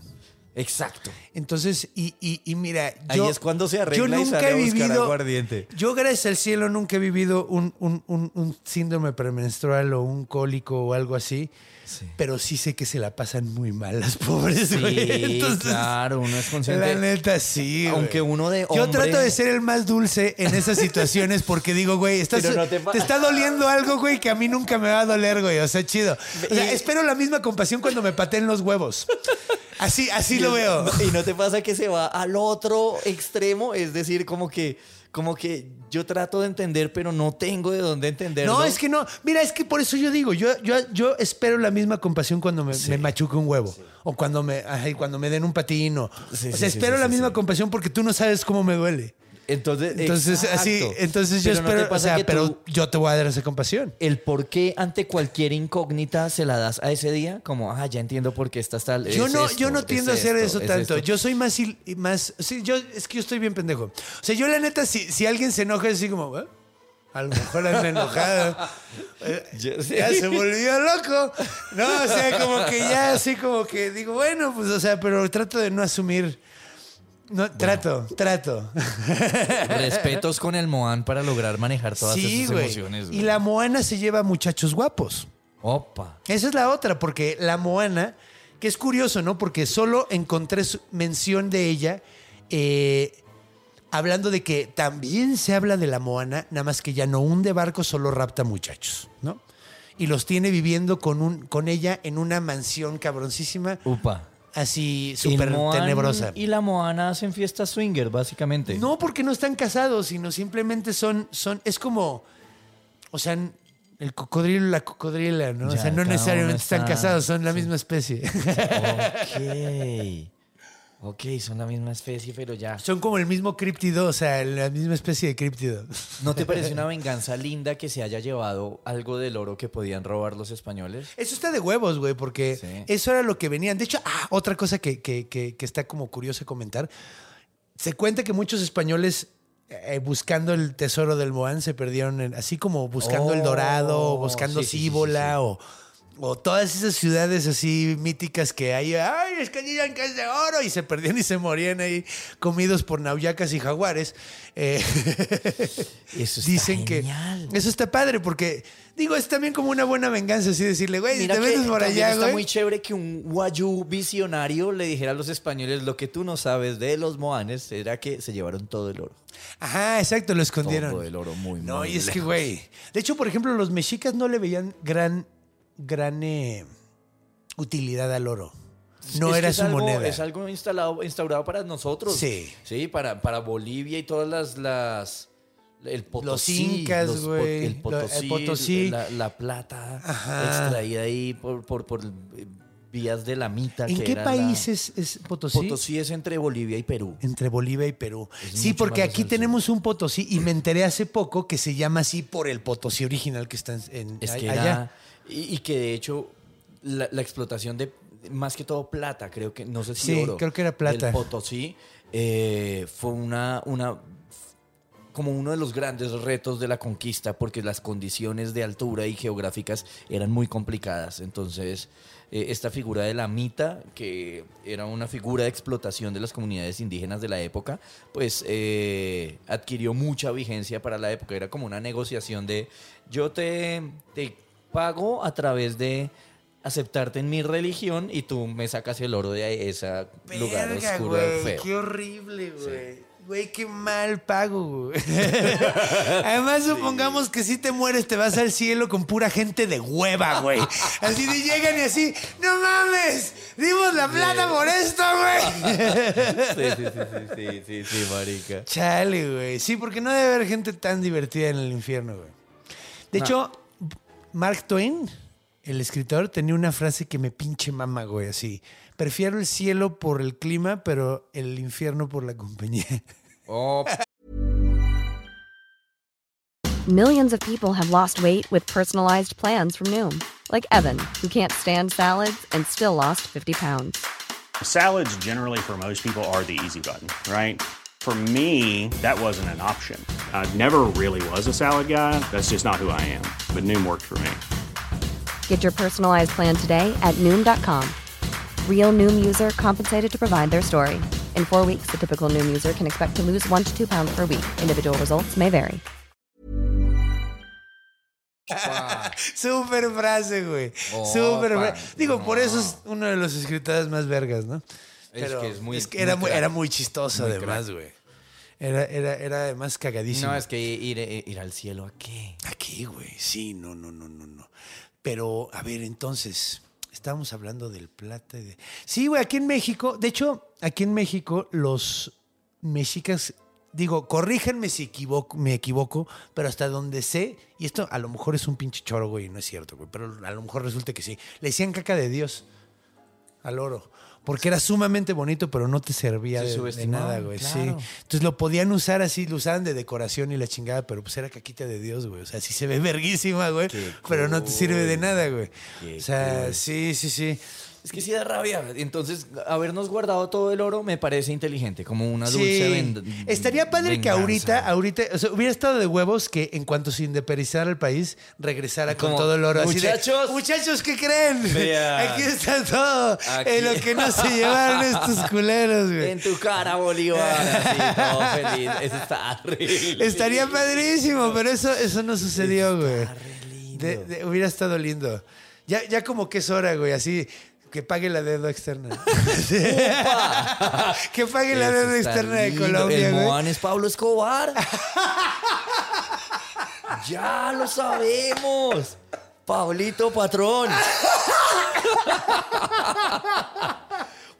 [SPEAKER 4] Exacto.
[SPEAKER 2] Entonces, y, y, y mira,
[SPEAKER 4] Ahí
[SPEAKER 2] yo,
[SPEAKER 4] es cuando se arregla
[SPEAKER 2] yo
[SPEAKER 4] y
[SPEAKER 2] nunca
[SPEAKER 4] sale
[SPEAKER 2] he vivido,
[SPEAKER 4] aguardiente.
[SPEAKER 2] yo gracias al cielo nunca he vivido un, un- un- un síndrome premenstrual o un cólico o algo así, pero sí sé que se la pasan muy mal las pobres,
[SPEAKER 4] Sí,
[SPEAKER 2] güey. Entonces,
[SPEAKER 4] claro, uno es consciente.
[SPEAKER 2] La neta, sí. güey.
[SPEAKER 4] Aunque uno de
[SPEAKER 2] Yo trato de ser el más dulce en esas situaciones porque digo, güey, estás-
[SPEAKER 4] no te
[SPEAKER 2] está doliendo algo, güey, que a mí nunca me va a doler, güey. O sea, chido. O sea,
[SPEAKER 4] Y-
[SPEAKER 2] espero la misma compasión cuando me pateen los huevos. Así, así lo veo.
[SPEAKER 4] Y no te pasa que se va al otro extremo, es decir, como que, como que yo trato de entender, pero no tengo de dónde entenderlo.
[SPEAKER 2] No, es que no. Mira, es que por eso yo digo, yo, yo, yo espero la misma compasión cuando me, me machuque un huevo. O cuando me, ay, cuando me den un patín. O,
[SPEAKER 4] Sí,
[SPEAKER 2] o
[SPEAKER 4] sí,
[SPEAKER 2] sea,
[SPEAKER 4] sí,
[SPEAKER 2] espero
[SPEAKER 4] sí,
[SPEAKER 2] la
[SPEAKER 4] sí,
[SPEAKER 2] misma
[SPEAKER 4] sí.
[SPEAKER 2] compasión porque tú no sabes cómo me duele.
[SPEAKER 4] Entonces,
[SPEAKER 2] Entonces, así, entonces yo
[SPEAKER 4] Pero ¿no te
[SPEAKER 2] espero, o sea, pero yo te voy a dar esa compasión.
[SPEAKER 4] el por qué ante cualquier incógnita se la das a ese día, como, ah, ya entiendo por qué estás tal.
[SPEAKER 2] Yo
[SPEAKER 4] es
[SPEAKER 2] no,
[SPEAKER 4] esto,
[SPEAKER 2] yo no
[SPEAKER 4] es
[SPEAKER 2] tiendo a hacer
[SPEAKER 4] esto,
[SPEAKER 2] eso
[SPEAKER 4] es
[SPEAKER 2] tanto.
[SPEAKER 4] esto".
[SPEAKER 2] Yo soy más, más, sí, yo es que yo estoy bien pendejo. O sea, yo la neta, si, si alguien se enoja, es así como, "¿Eh? a lo mejor anda enojado. Eh,
[SPEAKER 4] ya
[SPEAKER 2] se volvió loco. No, o sea, como que ya así como que digo, bueno, pues, o sea, pero trato de no asumir. No, trato, trato.
[SPEAKER 4] Respetos con el Moan para lograr manejar todas
[SPEAKER 2] sí,
[SPEAKER 4] esas emociones.
[SPEAKER 2] Y la Moana se lleva muchachos guapos.
[SPEAKER 4] Opa.
[SPEAKER 2] Esa es la otra, porque la Moana, que es curioso, ¿no? Porque solo encontré su- mención de ella eh, hablando de que también se habla de la Moana, nada más que ya no hunde barcos, solo rapta muchachos, ¿no? Y los tiene viviendo con, un, con ella en una mansión cabroncísima,
[SPEAKER 4] Upa.
[SPEAKER 2] Así súper tenebrosa.
[SPEAKER 4] Y la Moana hacen fiestas swinger, básicamente.
[SPEAKER 2] No porque no están casados, sino simplemente son, son, es como, o sea, el cocodrilo y la cocodrila, ¿no? o sea, no necesariamente están
[SPEAKER 4] está-
[SPEAKER 2] casados, son la misma especie.
[SPEAKER 4] Ok. Ok, son la misma especie, pero ya.
[SPEAKER 2] Son como el mismo críptido, o sea, la misma especie de críptido.
[SPEAKER 4] ¿No te parece una venganza linda que se haya llevado algo del oro que podían robar los españoles?
[SPEAKER 2] Eso está de huevos, güey, porque
[SPEAKER 4] Sí.
[SPEAKER 2] eso era lo que venían. De hecho, ah, otra cosa que, que- que- que está como curioso comentar. Se cuenta que muchos españoles eh, buscando el tesoro del Moán se perdieron, en- así como buscando el
[SPEAKER 4] Oh,
[SPEAKER 2] Dorado, o buscando
[SPEAKER 4] sí, sí, sí, sí,
[SPEAKER 2] Cíbola,
[SPEAKER 4] sí.
[SPEAKER 2] O, o todas esas ciudades así míticas que hay. ¡Ay, es que digan que es de oro! Y se perdían y se morían ahí comidos por nauyacas y jaguares. Eh,
[SPEAKER 4] Eso está
[SPEAKER 2] dicen
[SPEAKER 4] genial.
[SPEAKER 2] que eso está padre porque digo es también como una buena venganza así decirle güey
[SPEAKER 4] Mira
[SPEAKER 2] te metes por allá
[SPEAKER 4] está
[SPEAKER 2] güey
[SPEAKER 4] muy chévere que un guayú visionario le dijera a los españoles lo que tú no sabes de los moanes era que se llevaron todo el oro.
[SPEAKER 2] ajá exacto lo escondieron
[SPEAKER 4] Todo el oro muy,
[SPEAKER 2] no
[SPEAKER 4] muy
[SPEAKER 2] y es que güey de hecho por ejemplo los mexicas no le veían gran gran eh, utilidad al oro no
[SPEAKER 4] Es
[SPEAKER 2] era su
[SPEAKER 4] algo-
[SPEAKER 2] moneda
[SPEAKER 4] Es algo instalado, instaurado para nosotros.
[SPEAKER 2] Sí.
[SPEAKER 4] Sí, para, para Bolivia y todas las... las el potosí,
[SPEAKER 2] Los incas, güey,
[SPEAKER 4] El potosí,
[SPEAKER 2] el potosí.
[SPEAKER 4] La, la plata
[SPEAKER 2] Ajá.
[SPEAKER 4] extraída ahí por, por, por eh, vías de la mitad.
[SPEAKER 2] en
[SPEAKER 4] que
[SPEAKER 2] qué
[SPEAKER 4] era
[SPEAKER 2] país
[SPEAKER 4] la-
[SPEAKER 2] es, es Potosí
[SPEAKER 4] Potosí es entre Bolivia y Perú.
[SPEAKER 2] entre Bolivia y Perú.
[SPEAKER 4] Es
[SPEAKER 2] Sí, porque aquí tenemos un Potosí y me enteré hace poco que se llama así por el Potosí original que está en, en-
[SPEAKER 4] Es
[SPEAKER 2] a-
[SPEAKER 4] que
[SPEAKER 2] allá.
[SPEAKER 4] era... Y, y que de hecho la, la explotación de más que todo plata, creo que, no sé si
[SPEAKER 2] Sí,
[SPEAKER 4] oro.
[SPEAKER 2] creo que era plata.
[SPEAKER 4] Del Potosí eh, fue una, una como uno de los grandes retos de la conquista porque las condiciones de altura y geográficas eran muy complicadas. Entonces, eh, esta figura de la mita, que era una figura de explotación de las comunidades indígenas de la época, pues eh, adquirió mucha vigencia para la época. Era como una negociación de yo te, te pago a través de aceptarte en mi religión y tú me sacas el oro de ese lugar oscuro
[SPEAKER 2] güey,
[SPEAKER 4] feo.
[SPEAKER 2] Qué horrible, güey. Güey, qué mal pago, güey. Además, supongamos que si te mueres te vas al cielo con pura gente de hueva, güey. Así de llegan y así, no mames, dimos la plata por esto, güey.
[SPEAKER 4] Sí, sí, sí, sí, sí, sí, sí, marica.
[SPEAKER 2] Chale, güey. Sí, porque no debe haber gente tan divertida en el infierno, güey. De
[SPEAKER 4] No.
[SPEAKER 2] hecho, Mark Twain, el escritor, tenía una frase que me pinche mama, güey, así. Prefiero el cielo por el clima, pero el infierno por la compañía.
[SPEAKER 4] Oh,
[SPEAKER 5] Millions of people have lost weight with personalized plans from Noom, like Evan, who can't stand salads and still lost 50 pounds.
[SPEAKER 6] Salads, generally, for most people, are the easy button, right? For me, that wasn't an option. I never really was a salad guy. That's just not who I am. But Noom worked for me.
[SPEAKER 5] Get your personalized plan today at Noom.com. Real Noom user compensated to provide their story. In four weeks, the typical Noom user can expect to lose one to two pounds per week. Individual results may vary.
[SPEAKER 2] Súper frase, güey.
[SPEAKER 4] Opa.
[SPEAKER 2] Súper frase. Digo, por eso es uno de los escritores más vergas, ¿no?
[SPEAKER 4] Es que es muy-
[SPEAKER 2] era,
[SPEAKER 4] muy
[SPEAKER 2] era muy chistoso,
[SPEAKER 4] Muy
[SPEAKER 2] además, güey. Era, era, era además cagadísimo.
[SPEAKER 4] no, es que ir, ir- ir al cielo, ¿a qué?
[SPEAKER 2] Aquí, güey. Sí, no, no, no, no, no. Pero, a ver, entonces, estábamos hablando del plata y de... Sí, güey, aquí en México, de hecho, aquí en México, los mexicas, digo, corríjanme si equivoco, me equivoco, pero hasta donde sé, y esto a lo mejor es un pinche choro, güey, no es cierto, güey, pero a lo mejor resulta que sí. Le decían caca de Dios al oro. Porque era sumamente bonito, pero no te servía
[SPEAKER 4] Se
[SPEAKER 2] de- nada, güey.
[SPEAKER 4] claro.
[SPEAKER 2] Sí. Entonces lo podían usar así, lo usaban de decoración y la chingada, pero pues era caquita de Dios, güey. O sea, sí se ve verguísima, güey.
[SPEAKER 4] Qué
[SPEAKER 2] Pero no te sirve de nada, güey.
[SPEAKER 4] Qué
[SPEAKER 2] O sea,
[SPEAKER 4] cool.
[SPEAKER 2] sí, sí, sí.
[SPEAKER 4] Es que sí da rabia. Entonces, habernos guardado todo el oro me parece inteligente, como una dulce ven-
[SPEAKER 2] Estaría padre que ahorita, ahorita, o sea, hubiera estado de huevos que en cuanto se independizara el país, regresara con todo el oro. así de,
[SPEAKER 4] "Muchachos".
[SPEAKER 2] muchachos, ¿qué creen? Aquí está todo.
[SPEAKER 4] Aquí.
[SPEAKER 2] En lo que no se llevaron estos culeros, güey.
[SPEAKER 4] En tu cara, Bolívar, así, todo feliz. Eso está horrible.
[SPEAKER 2] Estaría padrísimo, pero eso, eso no sucedió, güey. De- de- hubiera estado lindo. Ya, ya como que es hora, güey, así. Que pague la deuda externa. Que pague la deuda externa de. Colombia,
[SPEAKER 4] El. Moan es Pablo Escobar. ya lo sabemos. Pablito Patrón.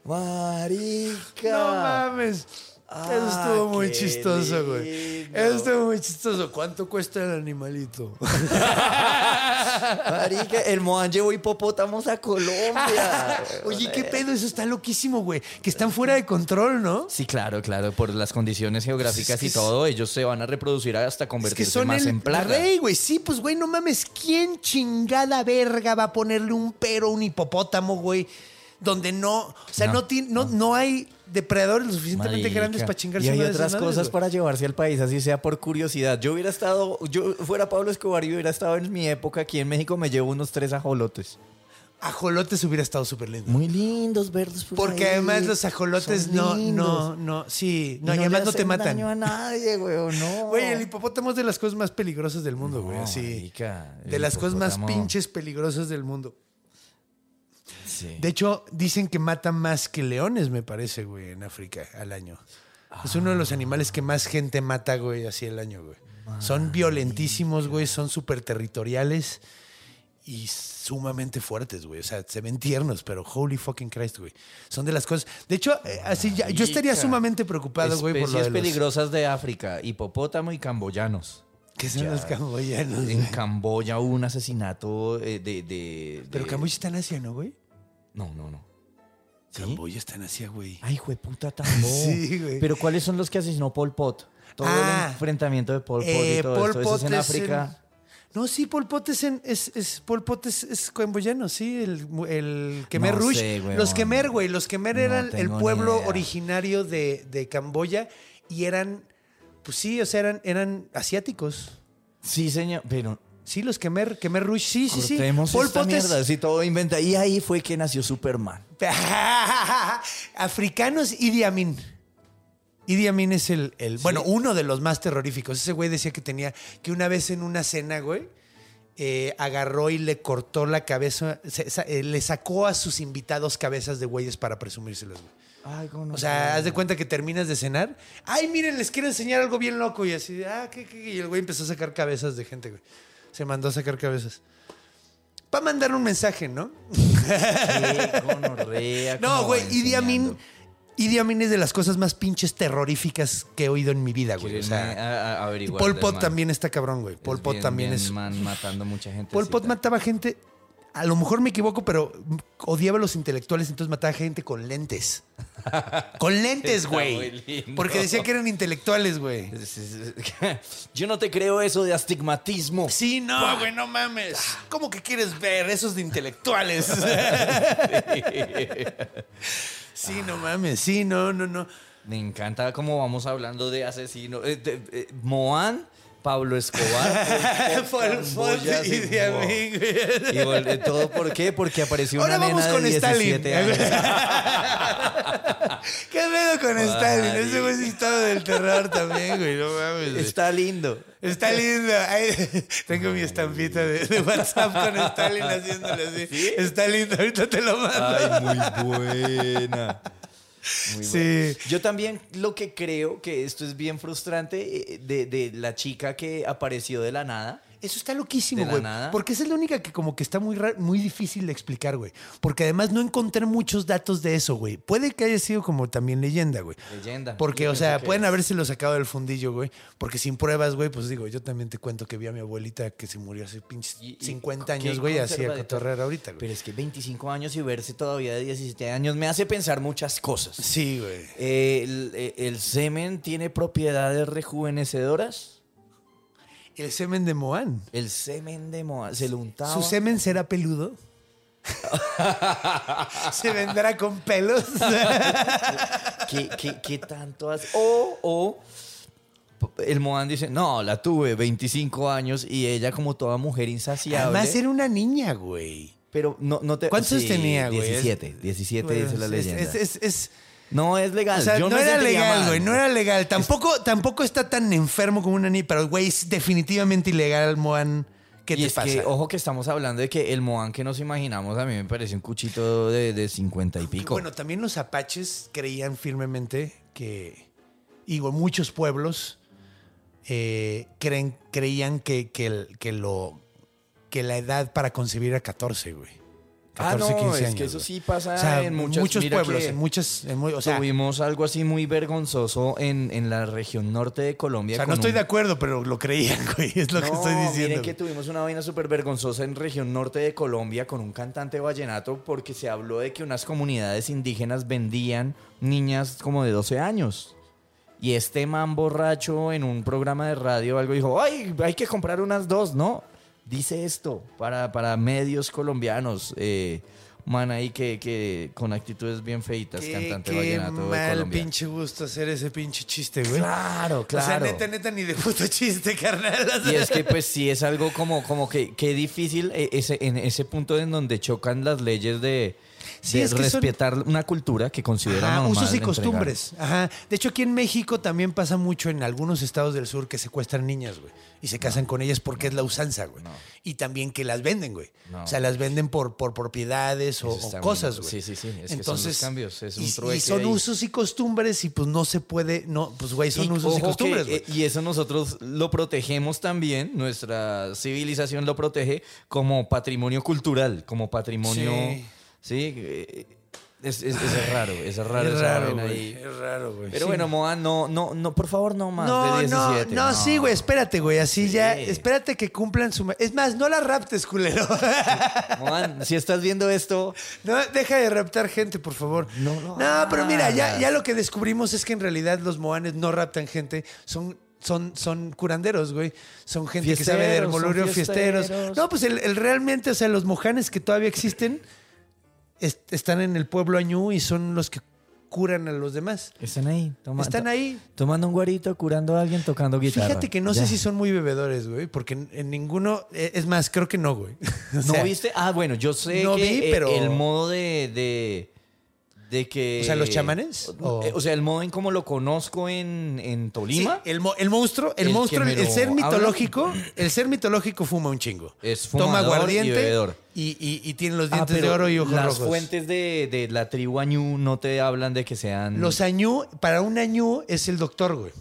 [SPEAKER 4] Marica.
[SPEAKER 2] No mames. Eso
[SPEAKER 4] Ah,
[SPEAKER 2] estuvo muy chistoso, güey. Eso estuvo muy chistoso. ¿Cuánto cuesta el animalito?
[SPEAKER 4] Marica, el Moan llevó hipopótamos a Colombia.
[SPEAKER 2] Oye, qué pedo, eso está loquísimo, güey. Que están fuera de control, ¿no?
[SPEAKER 4] Sí, claro, claro, por las condiciones geográficas y todo, ellos se van a reproducir hasta
[SPEAKER 2] Es que
[SPEAKER 4] convertirse
[SPEAKER 2] son
[SPEAKER 4] más
[SPEAKER 2] el
[SPEAKER 4] en plaga.
[SPEAKER 2] rey, güey. Sí, pues, güey, no mames. ¿Quién chingada verga va a ponerle un pero a un hipopótamo, güey? Donde no... O sea, no,
[SPEAKER 4] No,
[SPEAKER 2] no, no hay depredadores lo suficientemente
[SPEAKER 4] Marica.
[SPEAKER 2] grandes para chingarse
[SPEAKER 4] Y hay otras cosas
[SPEAKER 2] güey.
[SPEAKER 4] para llevarse al país, así sea por curiosidad. Yo hubiera estado, yo fuera Pablo Escobar y hubiera estado en mi época aquí en México, me llevo unos tres ajolotes.
[SPEAKER 2] Ajolotes hubiera estado súper lindo.
[SPEAKER 4] Muy lindos, verdes. por
[SPEAKER 2] Porque
[SPEAKER 4] ahí.
[SPEAKER 2] además los ajolotes
[SPEAKER 4] Son
[SPEAKER 2] no,
[SPEAKER 4] lindos.
[SPEAKER 2] no, no, sí, no, y
[SPEAKER 4] le
[SPEAKER 2] además no te matan.
[SPEAKER 4] daño a nadie, güey, no.
[SPEAKER 2] Güey, el hipopótamo es de las cosas más peligrosas del mundo, güey,
[SPEAKER 4] No,
[SPEAKER 2] así.
[SPEAKER 4] marica,
[SPEAKER 2] de las cosas más pinches peligrosas del mundo.
[SPEAKER 4] Sí.
[SPEAKER 2] De hecho, dicen que matan más que leones, me parece, güey, en África al año. Es uno de los animales que más gente mata, güey, así el año, güey. Son violentísimos, güey, son súper territoriales y sumamente fuertes, güey. O sea, se ven tiernos, pero holy fucking Christ, güey. Son de las cosas. De hecho, eh, así ya- yo estaría sumamente preocupado, güey, por lo
[SPEAKER 4] Especies
[SPEAKER 2] de los.
[SPEAKER 4] peligrosas de África, hipopótamo y camboyanos.
[SPEAKER 2] ¿Qué son
[SPEAKER 4] Ya.
[SPEAKER 2] los camboyanos?
[SPEAKER 4] En
[SPEAKER 2] güey?
[SPEAKER 4] Camboya hubo un asesinato eh, de, de-
[SPEAKER 2] Pero Camboya está en Asia, ¿no, güey?
[SPEAKER 4] No, no, no. ¿Sí?
[SPEAKER 2] Camboya está en Asia, güey.
[SPEAKER 4] Ay, puta tambo.
[SPEAKER 2] Sí, güey.
[SPEAKER 4] Pero ¿cuáles son los que asesinó Pol Pot? Todo
[SPEAKER 2] Ah.
[SPEAKER 4] el enfrentamiento de Pol Pot
[SPEAKER 2] Eh,
[SPEAKER 4] y todo
[SPEAKER 2] Pol
[SPEAKER 4] esto. ¿Eso
[SPEAKER 2] Pot
[SPEAKER 4] es en
[SPEAKER 2] es
[SPEAKER 4] África.
[SPEAKER 2] No, sí, Pol Pot es, en- es, es- Pol Pot es, es camboyano, sí, el, el Khmer
[SPEAKER 4] No
[SPEAKER 2] Rouge.
[SPEAKER 4] sé, güey,
[SPEAKER 2] los. Khmer, güey, los Khmer
[SPEAKER 4] No
[SPEAKER 2] eran el pueblo originario de, de Camboya y eran, pues sí, o sea, eran, eran asiáticos.
[SPEAKER 4] Sí, señor. Pero
[SPEAKER 2] Sí, los Khmer, Khmer Rouge, sí, sí, sí.
[SPEAKER 4] Cortemos
[SPEAKER 2] Pol
[SPEAKER 4] esta
[SPEAKER 2] Pot es-
[SPEAKER 4] mierda, así todo inventa. Y ahí fue que nació Superman.
[SPEAKER 2] Africanos, Idi Amin. Idi Amin es el, el- bueno, uno de los más terroríficos. Ese güey decía que tenía, que una vez en una cena, güey, eh, agarró y le cortó la cabeza, se- eh, le sacó a sus invitados cabezas de güeyes para presumírselas, güey.
[SPEAKER 4] Ay, cómo no
[SPEAKER 2] O sea, haz de cuenta que terminas de cenar. Ay, miren, les quiero enseñar algo bien loco. Y así, ah, ¿qué, qué, qué? Y el güey empezó a sacar cabezas de gente, güey. Se mandó a sacar cabezas. Para mandar un mensaje, ¿no?
[SPEAKER 4] Qué gonorrea,
[SPEAKER 2] No,
[SPEAKER 4] cómo
[SPEAKER 2] güey, Idi Amin.
[SPEAKER 4] enseñando.
[SPEAKER 2] Idi Amin es de las cosas más pinches terroríficas que he oído en mi vida, güey. O sea,
[SPEAKER 4] a-
[SPEAKER 2] Pol Pot también está cabrón, güey. Pol
[SPEAKER 4] Es
[SPEAKER 2] Pot
[SPEAKER 4] bien,
[SPEAKER 2] también
[SPEAKER 4] bien
[SPEAKER 2] es.
[SPEAKER 4] man matando mucha gente.
[SPEAKER 2] Pol Pot mataba gente. A lo mejor me equivoco, pero odiaba a los intelectuales, entonces mataba gente con lentes. con lentes, güey. Porque decía que eran intelectuales, güey.
[SPEAKER 4] Yo no te creo eso de astigmatismo.
[SPEAKER 2] Sí, no, güey, no mames. ¿Cómo que quieres ver esos de intelectuales? sí, no mames. Sí, no, no, no.
[SPEAKER 4] Me encanta cómo vamos hablando de asesinos. Eh, eh, Moan, Pablo Escobar.
[SPEAKER 2] Pot
[SPEAKER 4] Camboya,
[SPEAKER 2] y de güey.
[SPEAKER 4] Y vol- eh, todo por qué? Porque apareció
[SPEAKER 2] Ahora
[SPEAKER 4] una
[SPEAKER 2] vamos
[SPEAKER 4] nena
[SPEAKER 2] con
[SPEAKER 4] de
[SPEAKER 2] Stalin.
[SPEAKER 4] 17 años.
[SPEAKER 2] ¿Qué pedo con Stalin? Ese güey sí estaba del terror también, güey. No mames.
[SPEAKER 4] Está lindo.
[SPEAKER 2] Está lindo. Ay, tengo mi estampita de, de WhatsApp con Stalin haciéndole así. Está lindo, ahorita te lo mando.
[SPEAKER 4] Ay, muy buena. Muy
[SPEAKER 2] Sí.
[SPEAKER 4] buena. Yo también lo que creo que esto es bien frustrante eh, de, de la chica que apareció de la nada.
[SPEAKER 2] Eso está loquísimo,
[SPEAKER 4] ¿De la
[SPEAKER 2] güey.
[SPEAKER 4] nada?
[SPEAKER 2] Porque esa es la única que como que está muy, muy difícil de explicar, güey. Porque además no encontré muchos datos de eso, güey. Puede que haya sido como también leyenda, güey.
[SPEAKER 4] Leyenda.
[SPEAKER 2] Porque, o sea, pueden
[SPEAKER 4] es.
[SPEAKER 2] habérselo sacado del fundillo, güey. Porque sin pruebas, güey, pues digo, yo también te cuento que vi a mi abuelita que se murió hace pinches
[SPEAKER 4] Y- y
[SPEAKER 2] 50
[SPEAKER 4] qué
[SPEAKER 2] años, güey, así a cotorrear ahorita, güey.
[SPEAKER 4] Pero es que 25 años y verse todavía de 17 años me hace pensar muchas cosas.
[SPEAKER 2] Sí, güey.
[SPEAKER 4] Eh, el, eh, el semen tiene propiedades rejuvenecedoras.
[SPEAKER 2] El semen de Moan.
[SPEAKER 4] El semen de Moa se lo untaba.
[SPEAKER 2] ¿Su semen será peludo? ¿Se vendrá con pelos?
[SPEAKER 4] ¿Qué, qué, qué tanto hace? O, o el Moan dice, no, la tuve 25 años y ella como toda mujer insaciable.
[SPEAKER 2] Además era una niña, güey.
[SPEAKER 4] Pero no, no te...
[SPEAKER 2] ¿Cuántos
[SPEAKER 4] sí,
[SPEAKER 2] tenía, güey?
[SPEAKER 4] 17, 17 dice la leyenda.
[SPEAKER 2] Es, es- es-
[SPEAKER 4] no es legal.
[SPEAKER 2] o sea,
[SPEAKER 4] Yo
[SPEAKER 2] no era legal, güey. No era legal. Tampoco, tampoco está tan enfermo como una niña, pero, güey, es definitivamente ilegal, Moan. ¿Qué
[SPEAKER 4] y
[SPEAKER 2] te
[SPEAKER 4] es
[SPEAKER 2] pasa?
[SPEAKER 4] que, ojo que estamos hablando de que el Moan que nos imaginamos a mí me parece un cuchito de, de 50 y pico.
[SPEAKER 2] Bueno, también los apaches creían firmemente que, digo, muchos pueblos eh, creen, creían que, que, el- que lo, que la edad para concebir era 14, güey.
[SPEAKER 4] Ah,
[SPEAKER 2] 14,
[SPEAKER 4] no,
[SPEAKER 2] 15
[SPEAKER 4] es
[SPEAKER 2] años,
[SPEAKER 4] que eso sí pasa
[SPEAKER 2] O sea,
[SPEAKER 4] en muchas-
[SPEAKER 2] muchos pueblos,
[SPEAKER 4] que
[SPEAKER 2] en muchas, en muy- o sea,
[SPEAKER 4] Tuvimos algo así muy vergonzoso en, en la región norte de Colombia.
[SPEAKER 2] o sea, no estoy
[SPEAKER 4] un-
[SPEAKER 2] de acuerdo, pero lo creían, güey. Es lo que
[SPEAKER 4] No,
[SPEAKER 2] estoy diciendo.
[SPEAKER 4] Miren que tuvimos una vaina súper vergonzosa en región norte de Colombia con un cantante vallenato porque se habló de que unas comunidades indígenas vendían niñas como de 12 años. Y este man borracho en un programa de radio algo dijo, ay, hay que comprar unas dos, ¿no? Dice esto para, para medios colombianos. eh, man ahí que, que con actitudes bien feitas,
[SPEAKER 2] Qué,
[SPEAKER 4] cantante
[SPEAKER 2] qué
[SPEAKER 4] vallenato de
[SPEAKER 2] mal
[SPEAKER 4] Colombia.
[SPEAKER 2] pinche gusto hacer ese pinche chiste, güey.
[SPEAKER 4] Claro,
[SPEAKER 2] O sea,
[SPEAKER 4] claro.
[SPEAKER 2] neta, neta, ni de puto chiste, carnal. O sea,
[SPEAKER 4] Y es que pues sí es algo como, como que, que difícil eh, ese, en ese punto en donde chocan las leyes de,
[SPEAKER 2] Sí,
[SPEAKER 4] de
[SPEAKER 2] es que son-
[SPEAKER 4] respetar una cultura que
[SPEAKER 2] Ajá,
[SPEAKER 4] normal
[SPEAKER 2] usos y costumbres. Ajá. De hecho, aquí en México también pasa mucho en algunos estados del sur que secuestran niñas, güey. Y se casan con ellas porque es la usanza, güey. Y también que las venden, güey. O sea, las venden por, por propiedades o, cosas, güey.
[SPEAKER 4] Sí, sí, sí. Es que son los cambios, es un
[SPEAKER 2] y- son
[SPEAKER 4] ahí.
[SPEAKER 2] usos y costumbres y pues no se puede, no, pues güey, son
[SPEAKER 4] Y
[SPEAKER 2] usos y costumbres, güey.
[SPEAKER 4] eh, y eso nosotros lo protegemos también, nuestra civilización lo protege como patrimonio cultural, como patrimonio...
[SPEAKER 2] Sí.
[SPEAKER 4] Sí, eh, es, es- es raro, es raro
[SPEAKER 2] es raro, güey. Es raro, güey.
[SPEAKER 4] Pero
[SPEAKER 2] Sí.
[SPEAKER 4] bueno, Moa, no, no, no, por favor, no más
[SPEAKER 2] No,
[SPEAKER 4] de 17.
[SPEAKER 2] no, no, sí, güey, espérate, güey, así
[SPEAKER 4] Sí.
[SPEAKER 2] ya, espérate que cumplan su... Es más, no la raptes, culero.
[SPEAKER 4] Moan, si estás viendo esto,
[SPEAKER 2] No, deja de raptar gente, por favor.
[SPEAKER 4] No lo
[SPEAKER 2] No, pero mira, ya, ya lo que descubrimos es que en realidad los moanes no raptan gente, son, son, son curanderos, güey. Son gente que sabe de herbolario, fiesteros.
[SPEAKER 4] fiesteros.
[SPEAKER 2] No, pues el, el realmente, o sea, los mojanes que todavía existen est- están en el pueblo Añú y son los que curan a los demás.
[SPEAKER 4] Están ahí. toma-
[SPEAKER 2] Están ahí.
[SPEAKER 4] Tomando un guarito, curando a alguien, tocando guitarra.
[SPEAKER 2] Fíjate que no
[SPEAKER 4] Ya.
[SPEAKER 2] sé si son muy bebedores, güey, porque en, en ninguno, eh, es más, creo que no, güey. O
[SPEAKER 4] ¿No
[SPEAKER 2] sea,
[SPEAKER 4] viste? Ah, bueno, yo sé
[SPEAKER 2] no
[SPEAKER 4] que
[SPEAKER 2] vi,
[SPEAKER 4] eh,
[SPEAKER 2] pero-
[SPEAKER 4] el modo de, de, de que...
[SPEAKER 2] O sea, ¿los chamanes?
[SPEAKER 4] O,
[SPEAKER 2] O-
[SPEAKER 4] o sea, el modo en cómo lo conozco en, en Tolima.
[SPEAKER 2] Sí, el, mo- el monstruo, el, monstruo, el, ser mitológico, el ser mitológico fuma un chingo.
[SPEAKER 4] Es
[SPEAKER 2] Toma aguardiente y, y- y tiene los
[SPEAKER 4] Ah,
[SPEAKER 2] dientes de oro y ojos
[SPEAKER 4] las
[SPEAKER 2] rojos.
[SPEAKER 4] fuentes de, de la tribu Añú no te hablan de que sean...
[SPEAKER 2] Los añú, para un añú es el doctor, güey.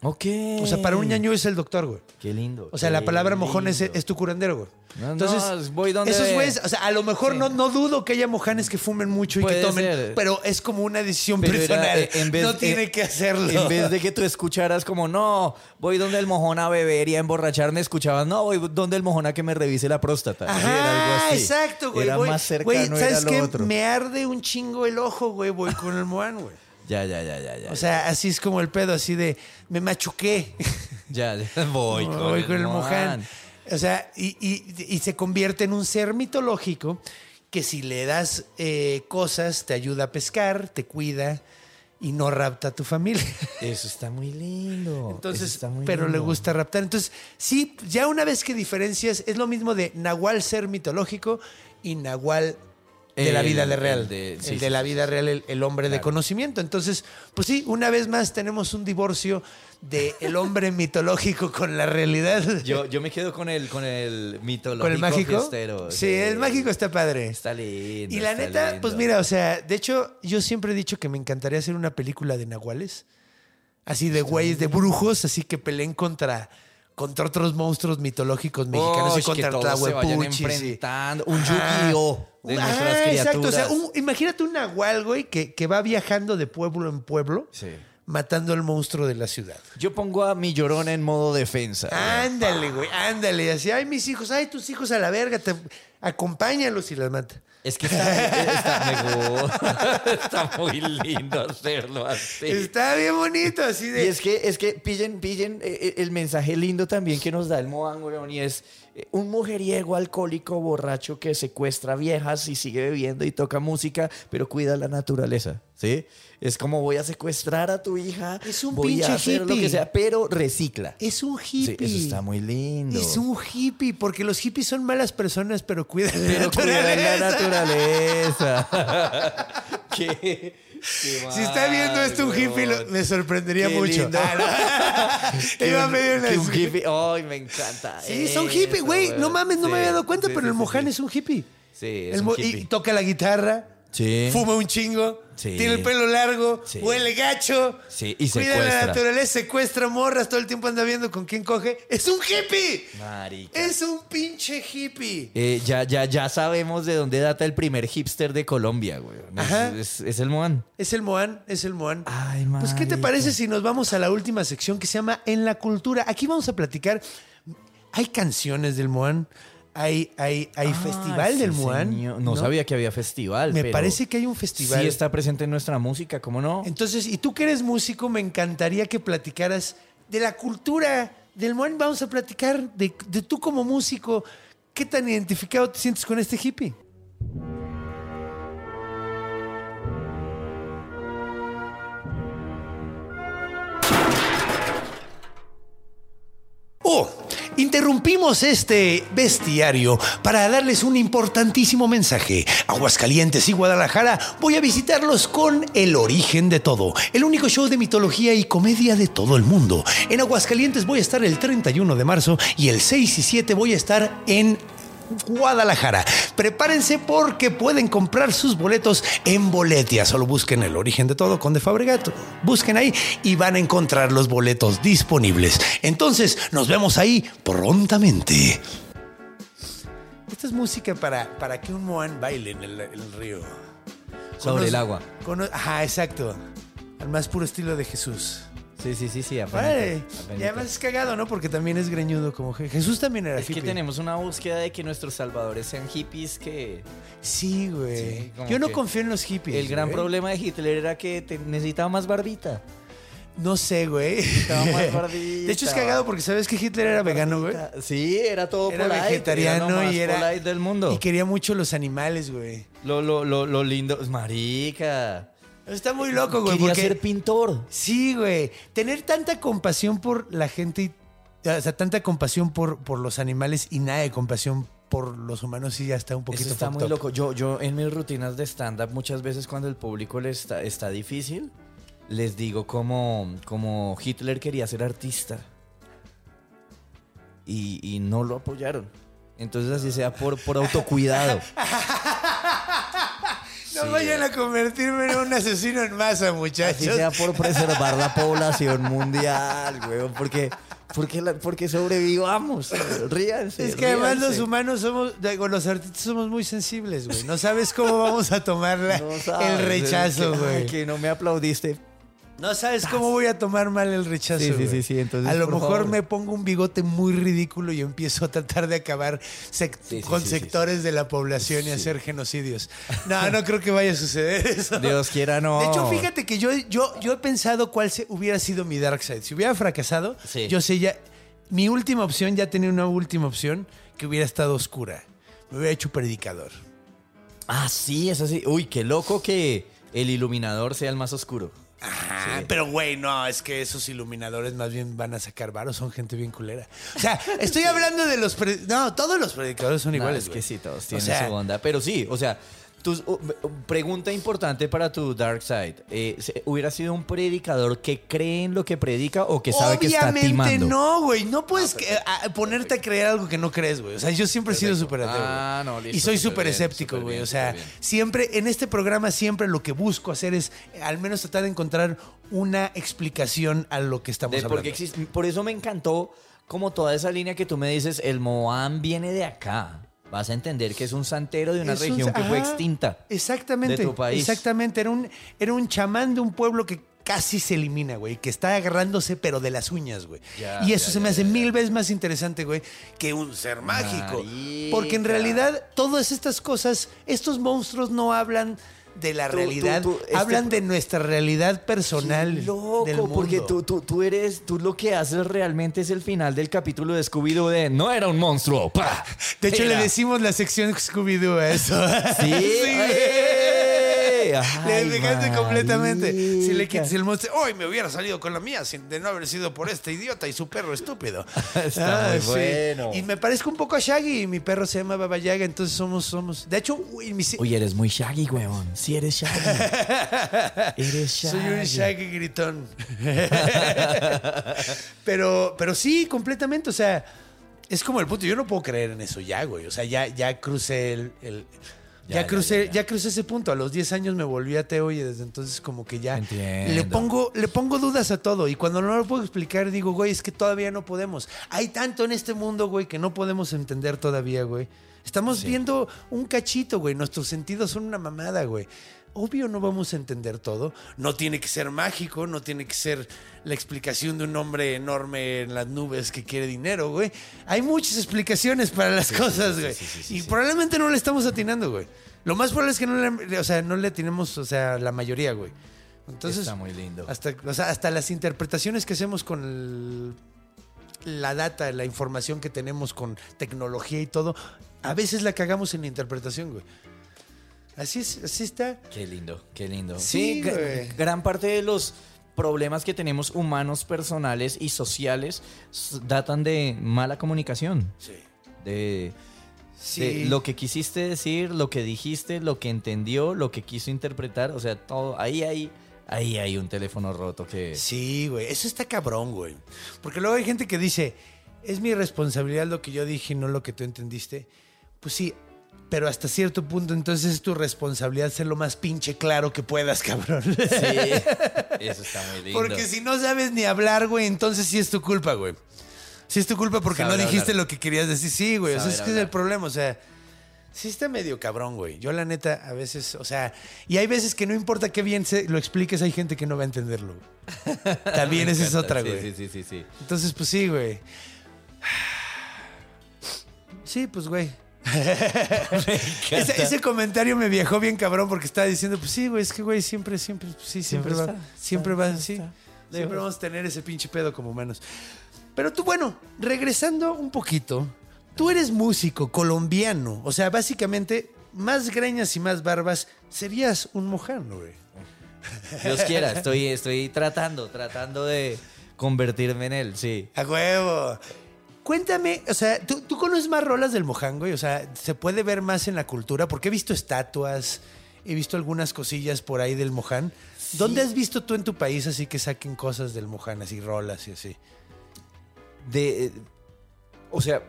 [SPEAKER 4] Ok.
[SPEAKER 2] O sea, para un añú es el doctor, güey.
[SPEAKER 4] Qué lindo.
[SPEAKER 2] O sea, la palabra mojón es, tu curandero, güey.
[SPEAKER 4] No,
[SPEAKER 2] Entonces,
[SPEAKER 4] no, voy donde-
[SPEAKER 2] esos güeyes, o sea, a lo mejor
[SPEAKER 4] Sí.
[SPEAKER 2] no, no dudo que haya mojanes que fumen mucho y que tomen,
[SPEAKER 4] ser.
[SPEAKER 2] pero es como una decisión
[SPEAKER 4] Pero era,
[SPEAKER 2] personal.
[SPEAKER 4] eh, en vez-
[SPEAKER 2] no tiene
[SPEAKER 4] eh,
[SPEAKER 2] que hacerlo.
[SPEAKER 4] En vez de que tú escucharas como, no, voy donde el mojón a beber y a emborracharme, escuchabas, no, voy donde el mojón a que me revise la próstata. Era así.
[SPEAKER 2] exacto, güey.
[SPEAKER 4] Era
[SPEAKER 2] Voy-
[SPEAKER 4] más cercano,
[SPEAKER 2] güey,
[SPEAKER 4] era
[SPEAKER 2] ¿sabes
[SPEAKER 4] lo
[SPEAKER 2] qué?
[SPEAKER 4] otro.
[SPEAKER 2] Me arde un chingo el ojo, güey. Voy con el Moan, güey.
[SPEAKER 4] Ya, ya, ya, ya, ya.
[SPEAKER 2] O sea, así es como el pedo, así de me machuqué.
[SPEAKER 4] ya, ya, voy con,
[SPEAKER 2] Voy
[SPEAKER 4] el,
[SPEAKER 2] con el
[SPEAKER 4] Mohan.
[SPEAKER 2] O sea, y, y- y se convierte en un ser mitológico que si le das eh, cosas te ayuda a pescar, te cuida y no rapta a tu familia.
[SPEAKER 4] Eso está muy lindo.
[SPEAKER 2] Entonces,
[SPEAKER 4] Eso está muy
[SPEAKER 2] pero le gusta raptar. Entonces, sí, ya una vez que diferencias, es lo mismo de Nahual ser mitológico y Nahual de la vida de real.
[SPEAKER 4] el de-
[SPEAKER 2] El de la vida real, el, el hombre de conocimiento. Entonces, pues sí, una vez más tenemos un divorcio del el hombre mitológico con la realidad.
[SPEAKER 4] Yo, yo me quedo con el, con el mitológico
[SPEAKER 2] con el mágico.
[SPEAKER 4] fiestero.
[SPEAKER 2] Sí, el mágico está padre.
[SPEAKER 4] Está lindo.
[SPEAKER 2] Y la
[SPEAKER 4] está
[SPEAKER 2] neta,
[SPEAKER 4] lindo.
[SPEAKER 2] pues mira, o sea, de hecho, yo siempre he dicho que me encantaría hacer una película de nahuales. Así de güeyes, de brujos, así que peleen contra, contra otros monstruos mitológicos mexicanos
[SPEAKER 4] Uy,
[SPEAKER 2] y contra Tlahuepuchis y-.
[SPEAKER 4] Un. Yu-Gi-Oh! de
[SPEAKER 2] Ah,
[SPEAKER 4] nuestras criaturas.
[SPEAKER 2] Exacto, o sea, un- imagínate un nahual, güey, que, que va viajando de pueblo en pueblo,
[SPEAKER 4] Sí.
[SPEAKER 2] matando al monstruo de la ciudad.
[SPEAKER 4] Yo pongo a mi llorona en modo defensa.
[SPEAKER 2] Ándale, güey, ándale. Y Así, ay, mis hijos, ay, tus hijos a la verga, te, acompáñalos y las mata.
[SPEAKER 4] Es que está, está, me. Está muy lindo hacerlo así.
[SPEAKER 2] Está bien bonito, así
[SPEAKER 4] Y
[SPEAKER 2] de.
[SPEAKER 4] es que, es que pillen, pillen eh, eh, el mensaje lindo también que nos da el Moan, weón, y es un mujeriego alcohólico borracho que secuestra viejas y sigue bebiendo y toca música, pero cuida la naturaleza, ¿sí? Es como voy a secuestrar a tu hija,
[SPEAKER 2] Es un
[SPEAKER 4] voy
[SPEAKER 2] pinche
[SPEAKER 4] a hacer lo
[SPEAKER 2] hippie.
[SPEAKER 4] que sea, pero recicla.
[SPEAKER 2] Es un
[SPEAKER 4] Sí,
[SPEAKER 2] hippie.
[SPEAKER 4] eso está muy lindo.
[SPEAKER 2] Es un hippie, porque los hippies son malas personas, pero cuidan la
[SPEAKER 4] pero la
[SPEAKER 2] naturaleza.
[SPEAKER 4] naturaleza.
[SPEAKER 2] Si está viendo esto un hippie, lo- me sorprendería
[SPEAKER 4] Qué
[SPEAKER 2] mucho. Ah, no. Iba
[SPEAKER 4] un-
[SPEAKER 2] pedir una-
[SPEAKER 4] que un hippie. Ay, me encanta.
[SPEAKER 2] Sí, son
[SPEAKER 4] eso,
[SPEAKER 2] hippie, güey. No mames, no me había dado cuenta,
[SPEAKER 4] sí,
[SPEAKER 2] pero
[SPEAKER 4] sí,
[SPEAKER 2] el
[SPEAKER 4] sí.
[SPEAKER 2] es un hippie.
[SPEAKER 4] Sí, es
[SPEAKER 2] El
[SPEAKER 4] un hippie.
[SPEAKER 2] Y toca la guitarra.
[SPEAKER 4] Sí.
[SPEAKER 2] Fuma un chingo.
[SPEAKER 4] Sí.
[SPEAKER 2] Tiene el pelo largo.
[SPEAKER 4] Sí.
[SPEAKER 2] Huele gacho.
[SPEAKER 4] Sí, y
[SPEAKER 2] Cuida la
[SPEAKER 4] secuestra.
[SPEAKER 2] naturaleza, secuestra morras. Todo el tiempo anda viendo con quién coge. ¡Es un hippie!
[SPEAKER 4] Marica.
[SPEAKER 2] Es un pinche hippie.
[SPEAKER 4] Eh, ya, ya, ya sabemos de dónde data el primer hipster de Colombia, güey. Es,
[SPEAKER 2] Ajá.
[SPEAKER 4] es- es el Moan.
[SPEAKER 2] Es el Moan, es el Moan.
[SPEAKER 4] Ay,
[SPEAKER 2] Pues, ¿qué te
[SPEAKER 4] marica.
[SPEAKER 2] parece si nos vamos a la última sección que se llama En la Cultura? Aquí vamos a platicar. Hay canciones del Moan. Hay, hay, hay festival
[SPEAKER 4] Ah,
[SPEAKER 2] del
[SPEAKER 4] sí,
[SPEAKER 2] Moan.
[SPEAKER 4] señor. No, sabía que había festival.
[SPEAKER 2] Me
[SPEAKER 4] pero
[SPEAKER 2] parece que hay un festival.
[SPEAKER 4] Sí está presente en nuestra música, ¿cómo no?
[SPEAKER 2] Entonces, y tú que eres músico, me encantaría que platicaras de la cultura del Moan. Vamos a platicar de, de tú como músico. ¿Qué tan identificado te sientes con este hippie? Oh, interrumpimos este bestiario para darles un importantísimo mensaje. Aguascalientes y Guadalajara voy a visitarlos con El Origen de Todo, el único show de mitología y comedia de todo el mundo. En Aguascalientes voy a estar el 31 de marzo y el 6 y 7 voy a estar en Guadalajara. Prepárense porque pueden comprar sus boletos en Boletia. Solo busquen el origen de todo con De Fabregat. Busquen ahí y van a encontrar los boletos disponibles. Entonces, nos vemos ahí prontamente. Esta es música para, para que un Moan baile en el, río.
[SPEAKER 4] Sobre el agua.
[SPEAKER 2] Ajá, exacto. Al más puro estilo de Jesús.
[SPEAKER 4] Sí, sí, sí, sí.
[SPEAKER 2] Vale. Y además es cagado, ¿no? Porque también es greñudo como Je- Jesús también era
[SPEAKER 4] Es que
[SPEAKER 2] hippie.
[SPEAKER 4] tenemos una búsqueda de que nuestros salvadores sean hippies que...
[SPEAKER 2] Sí, güey.
[SPEAKER 4] Sí, como
[SPEAKER 2] Yo no
[SPEAKER 4] que
[SPEAKER 2] confío en los hippies.
[SPEAKER 4] El gran
[SPEAKER 2] güey.
[SPEAKER 4] problema de Hitler era que te- necesitaba más barbita.
[SPEAKER 2] No sé, güey.
[SPEAKER 4] Estaba más barbita.
[SPEAKER 2] De hecho, es cagado porque sabes que Hitler era vegano, güey.
[SPEAKER 4] Sí, era todo
[SPEAKER 2] Era
[SPEAKER 4] polite,
[SPEAKER 2] vegetariano
[SPEAKER 4] era lo más
[SPEAKER 2] y era.
[SPEAKER 4] polite del mundo.
[SPEAKER 2] Y quería mucho los animales, güey.
[SPEAKER 4] Lo, lo, lo, lo lindo... Marica...
[SPEAKER 2] Está muy loco, güey.
[SPEAKER 4] Quería
[SPEAKER 2] porque-
[SPEAKER 4] ser pintor.
[SPEAKER 2] Sí, güey. Tener tanta compasión por la gente, y- o sea, tanta compasión por, por los animales y nada de compasión por los humanos, sí ya está un poquito
[SPEAKER 4] Eso está muy
[SPEAKER 2] up.
[SPEAKER 4] loco. Yo, yo en mis rutinas de stand-up, muchas veces cuando el público le está, está difícil, les digo como, como Hitler quería ser artista. Y, y no lo apoyaron. Entonces así sea por, por autocuidado.
[SPEAKER 2] No
[SPEAKER 4] Sí,
[SPEAKER 2] vayan a convertirme en un asesino en masa,
[SPEAKER 4] Así
[SPEAKER 2] muchachos.
[SPEAKER 4] sea por preservar la población mundial, güey. Porque, porque, la- porque sobrevivamos. Ríanse.
[SPEAKER 2] Es que además los humanos somos, los artistas somos muy sensibles, güey. No sabes cómo vamos a tomar la-
[SPEAKER 4] No sabes,
[SPEAKER 2] el rechazo,
[SPEAKER 4] que-
[SPEAKER 2] güey.
[SPEAKER 4] Que no me aplaudiste.
[SPEAKER 2] No sabes cómo voy a tomar mal el rechazo.
[SPEAKER 4] Sí, sí, sí, sí, entonces,
[SPEAKER 2] a lo mejor
[SPEAKER 4] favor.
[SPEAKER 2] me pongo un bigote muy ridículo y empiezo a tratar de acabar sec-
[SPEAKER 4] Sí, sí,
[SPEAKER 2] con
[SPEAKER 4] sí,
[SPEAKER 2] sectores de la población y hacer genocidios. No, no creo que vaya a suceder eso.
[SPEAKER 4] Dios quiera, no.
[SPEAKER 2] De hecho, fíjate que yo, yo, yo he pensado cuál se- hubiera sido mi dark side. Si hubiera fracasado, yo sé ya. Mi última opción, ya tenía una última opción que hubiera estado oscura. Me hubiera hecho predicador.
[SPEAKER 4] Ah, sí, es así. Uy, qué loco que el iluminador sea el más oscuro.
[SPEAKER 2] Ah, pero güey, no, es que esos iluminadores más bien van a sacar varos, son gente bien culera. O sea, estoy hablando de los... pre- No, todos los predicadores son
[SPEAKER 4] No,
[SPEAKER 2] iguales.
[SPEAKER 4] es
[SPEAKER 2] güey.
[SPEAKER 4] que sí, todos
[SPEAKER 2] O
[SPEAKER 4] tienen
[SPEAKER 2] sea,
[SPEAKER 4] su onda. Pero sí, o sea, tus- uh, pregunta importante para tu dark side. Eh, ¿Hubiera sido un predicador que cree en lo que predica o que sabe que está
[SPEAKER 2] Obviamente
[SPEAKER 4] timando?
[SPEAKER 2] no, güey. No puedes que- a- ponerte a creer algo que no crees, güey. O sea, yo siempre he sido súper ateo.
[SPEAKER 4] Ah, no, listo,
[SPEAKER 2] Y soy
[SPEAKER 4] súper
[SPEAKER 2] escéptico, güey. O sea, siempre, en este programa, siempre lo que busco hacer es eh, al menos tratar de encontrar una explicación a lo que estamos
[SPEAKER 4] De-
[SPEAKER 2] hablando.
[SPEAKER 4] porque existe- por eso me encantó como toda esa línea que tú me dices, el Moam viene de acá. Vas a entender que es un santero de una
[SPEAKER 2] Es un-
[SPEAKER 4] región que fue extinta.
[SPEAKER 2] Exactamente.
[SPEAKER 4] de tu país.
[SPEAKER 2] Exactamente. Era un, era un chamán de un pueblo que casi se elimina, güey. Que está agarrándose, pero de las uñas, güey.
[SPEAKER 4] Ya,
[SPEAKER 2] y eso
[SPEAKER 4] ya,
[SPEAKER 2] se me hace mil veces más interesante, güey, que un ser mágico.
[SPEAKER 4] Marica.
[SPEAKER 2] Porque en realidad, todas estas cosas, estos monstruos no hablan de la
[SPEAKER 4] Tú-
[SPEAKER 2] realidad,
[SPEAKER 4] tú- tú, este-
[SPEAKER 2] hablan de nuestra realidad personal.
[SPEAKER 4] Loco,
[SPEAKER 2] del mundo.
[SPEAKER 4] porque tú, tú, tú eres, tú lo que haces realmente es el final del capítulo de Scooby-Doo de No era un monstruo.
[SPEAKER 2] De hecho, le
[SPEAKER 4] Era".
[SPEAKER 2] decimos la sección Scooby-Doo a eso.
[SPEAKER 4] Sí,
[SPEAKER 2] güey. Le dejaste completamente. Si le quitas el monstruo, hoy me hubiera salido con la mía sin de no haber sido por este idiota y su perro estúpido. Ah,
[SPEAKER 4] Está muy bueno.
[SPEAKER 2] Y me parezco un poco a Shaggy y mi perro se llama Baba Yaga, entonces somos, somos. De hecho, uy, mi-
[SPEAKER 4] Oye, eres muy Shaggy, huevón. Sí, eres Shaggy. eres Shaggy.
[SPEAKER 2] soy un Shaggy gritón. pero, pero sí, completamente. O sea, es como el punto. Yo no puedo creer en eso ya, güey. O sea, ya, ya crucé el. el- ya, crucé,
[SPEAKER 4] ya,
[SPEAKER 2] ya,
[SPEAKER 4] ya.
[SPEAKER 2] crucé ese punto. A los 10 años me volví ateo y desde entonces como que ya
[SPEAKER 4] Entiendo.
[SPEAKER 2] le pongo, le pongo dudas a todo. Y cuando no lo puedo explicar, digo, güey, es que todavía no podemos. Hay tanto en este mundo, güey, que no podemos entender todavía, güey. Estamos viendo un cachito, güey. Nuestros sentidos son una mamada, güey. Obvio no vamos a entender todo. No tiene que ser mágico, no tiene que ser la explicación de un hombre enorme en las nubes que quiere dinero, güey. Hay muchas explicaciones para las cosas, güey. y probablemente no le estamos atinando, güey. Lo más probable es que no le, o sea, no le atinemos, o sea, la mayoría, güey. Entonces,
[SPEAKER 4] Está muy lindo.
[SPEAKER 2] Hasta, o sea, hasta las interpretaciones que hacemos con el- la data, la información que tenemos con tecnología y todo, a veces la cagamos en la interpretación, güey. Así es, así está.
[SPEAKER 4] Qué lindo, qué lindo.
[SPEAKER 2] Sí, güey.
[SPEAKER 4] gran parte de los problemas que tenemos humanos, personales y sociales datan de mala comunicación.
[SPEAKER 2] Sí.
[SPEAKER 4] De,
[SPEAKER 2] Sí.
[SPEAKER 4] de lo que quisiste decir, lo que dijiste, lo que entendió, lo que quiso interpretar. O sea, todo. Ahí hay, ahí hay un teléfono roto que.
[SPEAKER 2] Sí, güey. Eso está cabrón, güey. Porque luego hay gente que dice, es mi responsabilidad lo que yo dije y no lo que tú entendiste. Pues sí, pero hasta cierto punto entonces es tu responsabilidad ser lo más pinche claro que puedas, cabrón.
[SPEAKER 4] Sí, eso está muy lindo.
[SPEAKER 2] Porque si no sabes ni hablar, güey, entonces sí es tu culpa, güey. Sí es tu culpa porque
[SPEAKER 4] Saber
[SPEAKER 2] no dijiste
[SPEAKER 4] hablar.
[SPEAKER 2] lo que querías decir. Sí, güey. O sea, es que es el problema. O sea, sí está medio cabrón, güey. Yo la neta, a veces, o sea, y hay veces que no importa qué bien se, lo expliques, hay gente que no va a entenderlo. güey. También esa es otra,
[SPEAKER 4] Sí,
[SPEAKER 2] güey.
[SPEAKER 4] Sí, sí, sí, sí.
[SPEAKER 2] Entonces, pues sí, güey. Sí, pues, güey. Ese, ese comentario me viajó bien cabrón porque estaba diciendo, pues sí, güey, es que, güey, siempre, siempre, pues, sí, siempre,
[SPEAKER 4] Siempre
[SPEAKER 2] va,
[SPEAKER 4] está,
[SPEAKER 2] siempre
[SPEAKER 4] está,
[SPEAKER 2] va,
[SPEAKER 4] está,
[SPEAKER 2] sí.
[SPEAKER 4] está.
[SPEAKER 2] Siempre vamos a tener ese pinche pedo como humanos. Pero tú, bueno, regresando un poquito, tú eres músico colombiano, o sea, básicamente, más greñas y más barbas, serías un mojano, güey.
[SPEAKER 4] Dios quiera, estoy, estoy tratando, tratando de convertirme en él, sí.
[SPEAKER 2] A huevo. Cuéntame, o sea, ¿tú, tú conoces más rolas del Mojang, güey? O sea, ¿se puede ver más en la cultura? Porque he visto estatuas, he visto algunas cosillas por ahí del Mojang. ¿Dónde has visto tú en tu país así que saquen cosas del Mojang, así rolas y así?
[SPEAKER 4] De, eh, o sea,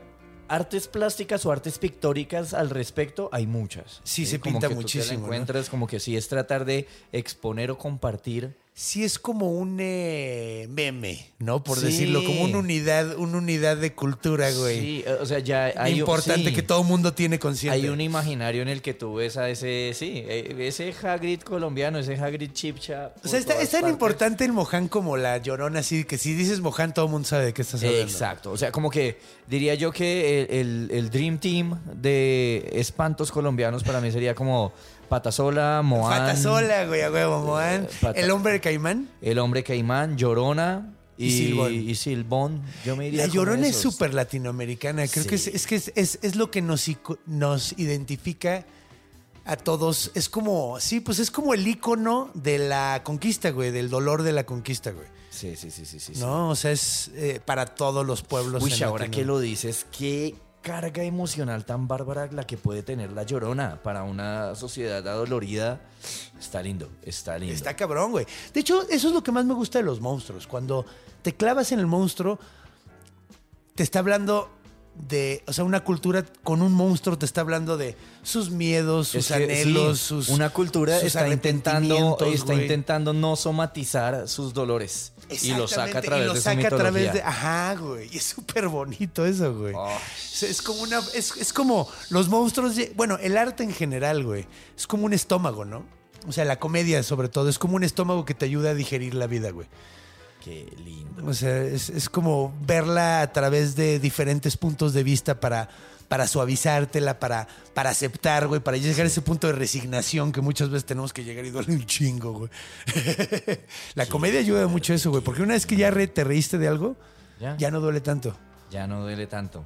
[SPEAKER 4] artes plásticas o artes pictóricas al respecto hay muchas.
[SPEAKER 2] Sí, se
[SPEAKER 4] Como
[SPEAKER 2] pinta
[SPEAKER 4] que tú te la
[SPEAKER 2] muchísimo, ¿no?
[SPEAKER 4] encuentras como que sí es tratar de exponer o compartir.
[SPEAKER 2] Sí es como un eh, meme, ¿no? Por
[SPEAKER 4] Sí.
[SPEAKER 2] decirlo, como una unidad, una unidad de cultura, güey.
[SPEAKER 4] Sí, eh, o sea, ya hay
[SPEAKER 2] Importante
[SPEAKER 4] sí.
[SPEAKER 2] que todo mundo tiene consciente.
[SPEAKER 4] Hay un imaginario en el que tú ves a ese, sí, eh, ese Hagrid colombiano, ese Hagrid chipcha.
[SPEAKER 2] O sea, está- es tan importante el Mojang como la llorona, así que si dices Mojang, todo el mundo sabe de qué estás hablando.
[SPEAKER 4] Exacto, o sea, como que diría yo que el, el- el Dream Team de espantos colombianos para mí sería como Patasola, Moan,
[SPEAKER 2] Patasola, güey, a huevo, Moan.
[SPEAKER 4] Eh, pata-
[SPEAKER 2] El hombre caimán.
[SPEAKER 4] El Hombre Caimán, Llorona y,
[SPEAKER 2] Y Silbón.
[SPEAKER 4] y Silbón. Yo me iría
[SPEAKER 2] La
[SPEAKER 4] con
[SPEAKER 2] Llorona es
[SPEAKER 4] esos.
[SPEAKER 2] súper latinoamericana. Creo que es,
[SPEAKER 4] Sí.
[SPEAKER 2] es que es, es- es lo que nos, ico- nos identifica a todos. Es como, sí, pues es como el icono de la conquista, güey, del dolor de la conquista, güey.
[SPEAKER 4] Sí, sí, sí, sí, sí. sí.
[SPEAKER 2] ¿No? O sea, es eh, para todos los pueblos.
[SPEAKER 4] Uy,
[SPEAKER 2] en
[SPEAKER 4] ahora
[SPEAKER 2] Latino-
[SPEAKER 4] que lo dices, qué carga emocional tan bárbara la que puede tener la llorona para una sociedad adolorida. Está lindo, está lindo.
[SPEAKER 2] Está cabrón, güey. De hecho, eso es lo que más me gusta de los monstruos. Cuando te clavas en el monstruo, te está hablando de, o sea, una cultura con un monstruo te está hablando de sus miedos, sus
[SPEAKER 4] Es que,
[SPEAKER 2] anhelos,
[SPEAKER 4] sí,
[SPEAKER 2] sus
[SPEAKER 4] una cultura
[SPEAKER 2] sus
[SPEAKER 4] está intentando está intentando no somatizar sus dolores y lo saca a través
[SPEAKER 2] y lo
[SPEAKER 4] de su
[SPEAKER 2] saca a través de, ajá, güey. Y es súper bonito eso, güey.
[SPEAKER 4] Oh.
[SPEAKER 2] Es, es como una, es, es como los monstruos, de- bueno, el arte en general, güey. Es como un estómago, ¿no? O sea, la comedia sobre todo, es como un estómago que te ayuda a digerir la vida, güey.
[SPEAKER 4] Qué lindo.
[SPEAKER 2] O sea, es, es como verla a través de diferentes puntos de vista para, para suavizártela, para, para aceptar, güey, para llegar a ese punto de resignación que muchas veces tenemos que llegar y duele un chingo, güey. La comedia ayuda mucho a eso, güey, porque una vez que ya re- te reíste de algo,
[SPEAKER 4] ¿Ya?
[SPEAKER 2] ya no duele tanto.
[SPEAKER 4] Ya no duele tanto.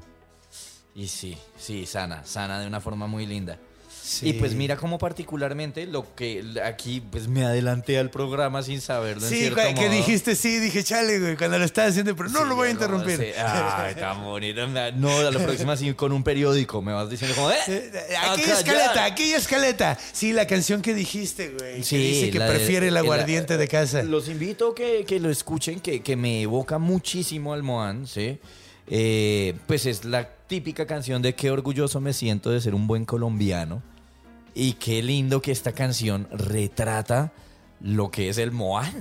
[SPEAKER 4] Y sí, sí, sana, sana de una forma muy linda.
[SPEAKER 2] Sí.
[SPEAKER 4] Y pues mira como particularmente lo que aquí pues me adelanté al programa sin saberlo. en
[SPEAKER 2] Sí,
[SPEAKER 4] cierto
[SPEAKER 2] güey, que
[SPEAKER 4] modo.
[SPEAKER 2] dijiste sí, dije, chale, güey, cuando lo estaba haciendo, pero no
[SPEAKER 4] Sí,
[SPEAKER 2] lo voy a
[SPEAKER 4] ya
[SPEAKER 2] interrumpir.
[SPEAKER 4] sé. Ay, tan bonito. No, a la próxima sí con un periódico me vas diciendo como, ¿eh?
[SPEAKER 2] Aquí hay escaleta, aquí hay escaleta. Sí, la canción que dijiste, güey. que
[SPEAKER 4] Sí,
[SPEAKER 2] dice que
[SPEAKER 4] la de-
[SPEAKER 2] prefiere el
[SPEAKER 4] la-
[SPEAKER 2] aguardiente de casa.
[SPEAKER 4] Los invito que, que lo escuchen, que, que me evoca muchísimo al Moan, ¿sí? Eh, pues es la típica canción de qué orgulloso me siento de ser un buen colombiano. Y qué lindo que esta canción retrata lo que es el Moan.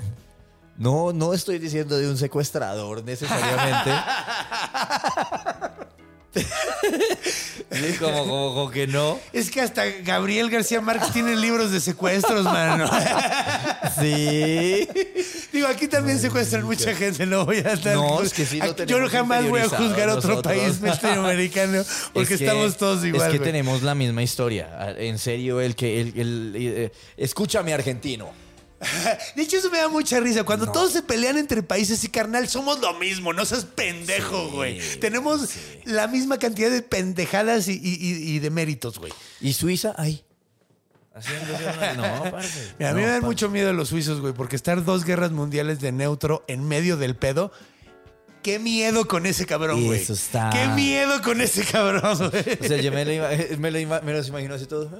[SPEAKER 4] No, no estoy diciendo de un secuestrador necesariamente. Sí, como, como, como que no.
[SPEAKER 2] Es que hasta Gabriel García Márquez tiene libros de secuestros, mano.
[SPEAKER 4] Sí.
[SPEAKER 2] Digo, aquí también secuestran mucha gente, no voy a estar.
[SPEAKER 4] No, es que sí
[SPEAKER 2] Aquí- Yo jamás voy a juzgar a otro
[SPEAKER 4] nosotros.
[SPEAKER 2] país latinoamericano porque
[SPEAKER 4] Es que-
[SPEAKER 2] estamos todos igual.
[SPEAKER 4] Es que tenemos la misma historia. En serio, el que. El, el- eh, escúchame, argentino.
[SPEAKER 2] De hecho, eso me da mucha risa. Cuando todos se pelean entre países y carnal, somos lo mismo. No seas pendejo, güey. Tenemos la misma cantidad de pendejadas y, y- y- de méritos, güey.
[SPEAKER 4] ¿Y Suiza? Una- No, parce.
[SPEAKER 2] Mira, a mí
[SPEAKER 4] No,
[SPEAKER 2] me dan
[SPEAKER 4] parce.
[SPEAKER 2] mucho miedo los suizos, güey, porque estar dos guerras mundiales de neutro en medio del pedo. Qué miedo con ese cabrón, güey.
[SPEAKER 4] Eso está-
[SPEAKER 2] Qué miedo con ese cabrón, güey.
[SPEAKER 4] O sea, yo me lo, me lo ima- me los imagino así todo.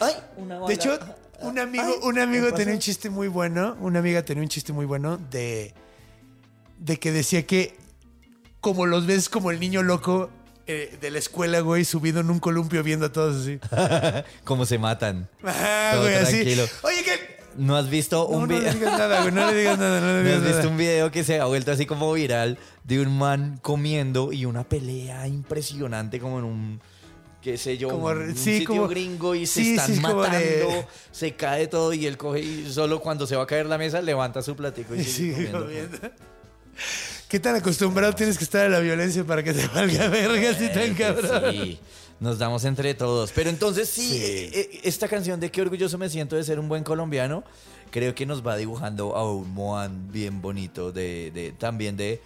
[SPEAKER 4] Ay, una bala.
[SPEAKER 2] De hecho, un amigo,
[SPEAKER 4] Ay,
[SPEAKER 2] un
[SPEAKER 4] ¿qué
[SPEAKER 2] amigo tenía un chiste muy bueno. Una amiga tenía un chiste muy bueno de, de que decía que como los ves como el niño loco eh, de la escuela, güey, subido en un columpio viendo a todos así.
[SPEAKER 4] Cómo se matan.
[SPEAKER 2] Ajá,
[SPEAKER 4] Todo
[SPEAKER 2] güey, así.
[SPEAKER 4] tranquilo.
[SPEAKER 2] Oye, que...
[SPEAKER 4] ¿No has visto
[SPEAKER 2] No,
[SPEAKER 4] un
[SPEAKER 2] no le
[SPEAKER 4] video?
[SPEAKER 2] digas nada, güey, no le digas nada, no le
[SPEAKER 4] ¿No
[SPEAKER 2] digas
[SPEAKER 4] has visto
[SPEAKER 2] nada.
[SPEAKER 4] un video que se ha vuelto así como viral de un man comiendo y una pelea impresionante como en un qué sé yo,
[SPEAKER 2] Como
[SPEAKER 4] un,
[SPEAKER 2] sí,
[SPEAKER 4] sitio
[SPEAKER 2] como-
[SPEAKER 4] gringo y se
[SPEAKER 2] sí,
[SPEAKER 4] están
[SPEAKER 2] sí,
[SPEAKER 4] matando,
[SPEAKER 2] de-
[SPEAKER 4] se cae todo y él coge y solo cuando se va a caer la mesa levanta su platico y sigue
[SPEAKER 2] Sigue
[SPEAKER 4] comiendo.
[SPEAKER 2] comiendo. ¿Qué tan acostumbrado tienes que estar a la violencia para que te valga verga así tan cabrón?
[SPEAKER 4] Sí, nos damos entre todos. Pero entonces sí, eh, eh, esta canción de qué orgulloso me siento de ser un buen colombiano, creo que nos va dibujando a un Moan bien bonito, de, de- también de,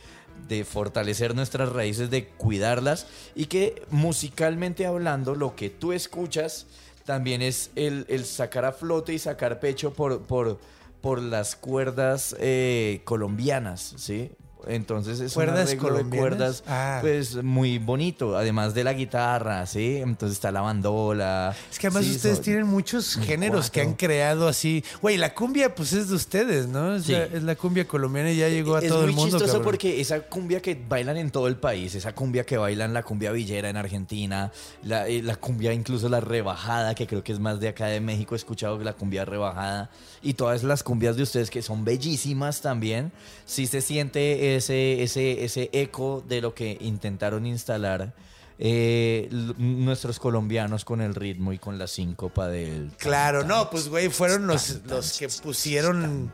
[SPEAKER 4] de fortalecer nuestras raíces, de cuidarlas y que musicalmente hablando, lo que tú escuchas también es el, el sacar a flote y sacar pecho por... por por las cuerdas eh, colombianas, ¿sí? Entonces es un
[SPEAKER 2] ¿Cuerdas
[SPEAKER 4] arreglo de cuerdas
[SPEAKER 2] Ah.
[SPEAKER 4] pues muy bonito, además de la guitarra, ¿sí? Entonces está la bandola.
[SPEAKER 2] Es que además
[SPEAKER 4] Sí,
[SPEAKER 2] ustedes
[SPEAKER 4] son-
[SPEAKER 2] tienen muchos géneros que
[SPEAKER 4] cuatro.
[SPEAKER 2] han creado así. Güey, la cumbia pues es de ustedes, ¿no? Es,
[SPEAKER 4] Sí.
[SPEAKER 2] la, es la cumbia colombiana y ya llegó a
[SPEAKER 4] es
[SPEAKER 2] todo
[SPEAKER 4] muy
[SPEAKER 2] el mundo.
[SPEAKER 4] chistoso
[SPEAKER 2] cabrón.
[SPEAKER 4] porque esa cumbia que bailan en todo el país, esa cumbia que bailan la cumbia villera en Argentina, la, eh, la cumbia incluso la rebajada, que creo que es más de acá de México, he escuchado que la cumbia rebajada, y todas las cumbias de ustedes que son bellísimas también, sí se siente ese, ese, ese eco de lo que intentaron instalar. eh, nuestros colombianos con el ritmo y con la síncopa del
[SPEAKER 2] Claro, no, pues güey, fueron los, los que pusieron.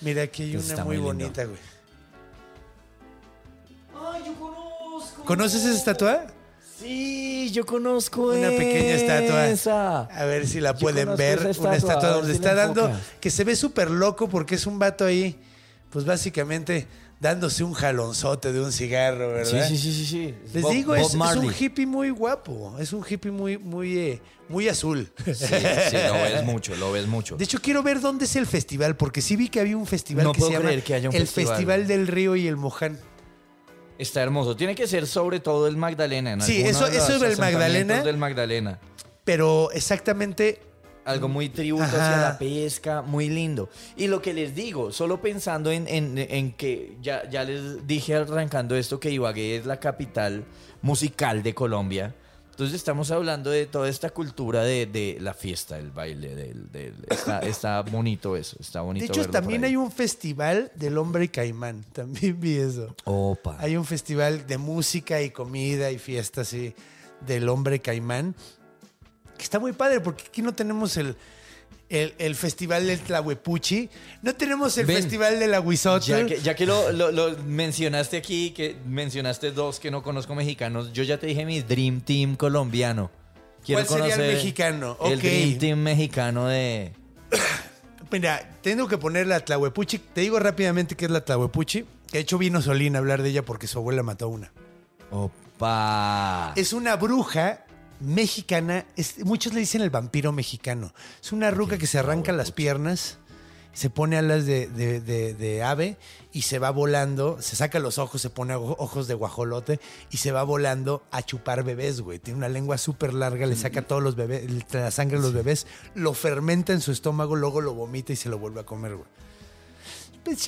[SPEAKER 2] Mira, aquí hay una muy, bonita, güey.
[SPEAKER 4] ¡Ay, yo conozco!
[SPEAKER 2] ¿Conoces esa estatua?
[SPEAKER 4] Sí, yo conozco
[SPEAKER 2] Una pequeña estatua.
[SPEAKER 4] esa.
[SPEAKER 2] A ver si la pueden ver.
[SPEAKER 4] esa
[SPEAKER 2] Una
[SPEAKER 4] estatua,
[SPEAKER 2] donde
[SPEAKER 4] si
[SPEAKER 2] está dando. Que se ve súper loco porque es un vato ahí, pues básicamente dándose un jalonzote de un cigarro, ¿verdad?
[SPEAKER 4] sí, sí, sí, sí.
[SPEAKER 2] Les
[SPEAKER 4] Bob-
[SPEAKER 2] digo,
[SPEAKER 4] Bob
[SPEAKER 2] es, es un hippie muy guapo. Es un hippie muy, muy, eh, muy azul.
[SPEAKER 4] Sí, sí, lo ves mucho, lo ves mucho.
[SPEAKER 2] De hecho, quiero ver dónde es el festival, porque sí vi que había un festival
[SPEAKER 4] No
[SPEAKER 2] que se
[SPEAKER 4] puedo
[SPEAKER 2] llama
[SPEAKER 4] creer que haya un
[SPEAKER 2] el
[SPEAKER 4] festival.
[SPEAKER 2] Festival del Río y el Moján.
[SPEAKER 4] Está hermoso. Tiene que ser sobre todo el Magdalena. en
[SPEAKER 2] Sí, eso- eso
[SPEAKER 4] los
[SPEAKER 2] del Magdalena.
[SPEAKER 4] del Magdalena.
[SPEAKER 2] Pero exactamente
[SPEAKER 4] Algo muy tributo
[SPEAKER 2] Ajá.
[SPEAKER 4] hacia la pesca, muy lindo. Y lo que les digo, solo pensando en, en- en que ya, ya les dije arrancando esto que Ibagué es la capital musical de Colombia. Entonces estamos hablando de toda esta cultura de, de la fiesta, el baile, del, del- está, está bonito eso, está bonito.
[SPEAKER 2] De hecho,
[SPEAKER 4] verlo
[SPEAKER 2] también hay un festival del hombre caimán. También vi eso.
[SPEAKER 4] Opa.
[SPEAKER 2] Hay un festival de música y comida y fiesta así del hombre caimán. Que está muy padre porque aquí no tenemos el, el, el festival del Tlahuepuchi. No tenemos el
[SPEAKER 4] Ven.
[SPEAKER 2] festival del Aguizotl.
[SPEAKER 4] Ya que, ya que lo, lo- lo mencionaste aquí, que mencionaste dos que no conozco mexicanos, yo ya te dije mi Dream Team colombiano. Quiero
[SPEAKER 2] ¿Cuál sería el mexicano?
[SPEAKER 4] El. Dream Team mexicano de...
[SPEAKER 2] Mira, tengo que poner la Tlahuepuchi. Te digo rápidamente qué es la Tlahuepuchi. Que de hecho vino Solín a hablar de ella porque su abuela mató una.
[SPEAKER 4] Opa.
[SPEAKER 2] Es una bruja mexicana. es- muchos le dicen el vampiro mexicano. Es una ruca que se arranca las piernas, se pone alas de, de- de- de ave y se va volando. Se saca los ojos, se pone ojo- ojos de guajolote y se va volando a chupar bebés, güey. Tiene una lengua súper larga, le saca todos los bebés, la sangre de los bebés, lo fermenta en su estómago, luego lo vomita y se lo vuelve a comer, güey.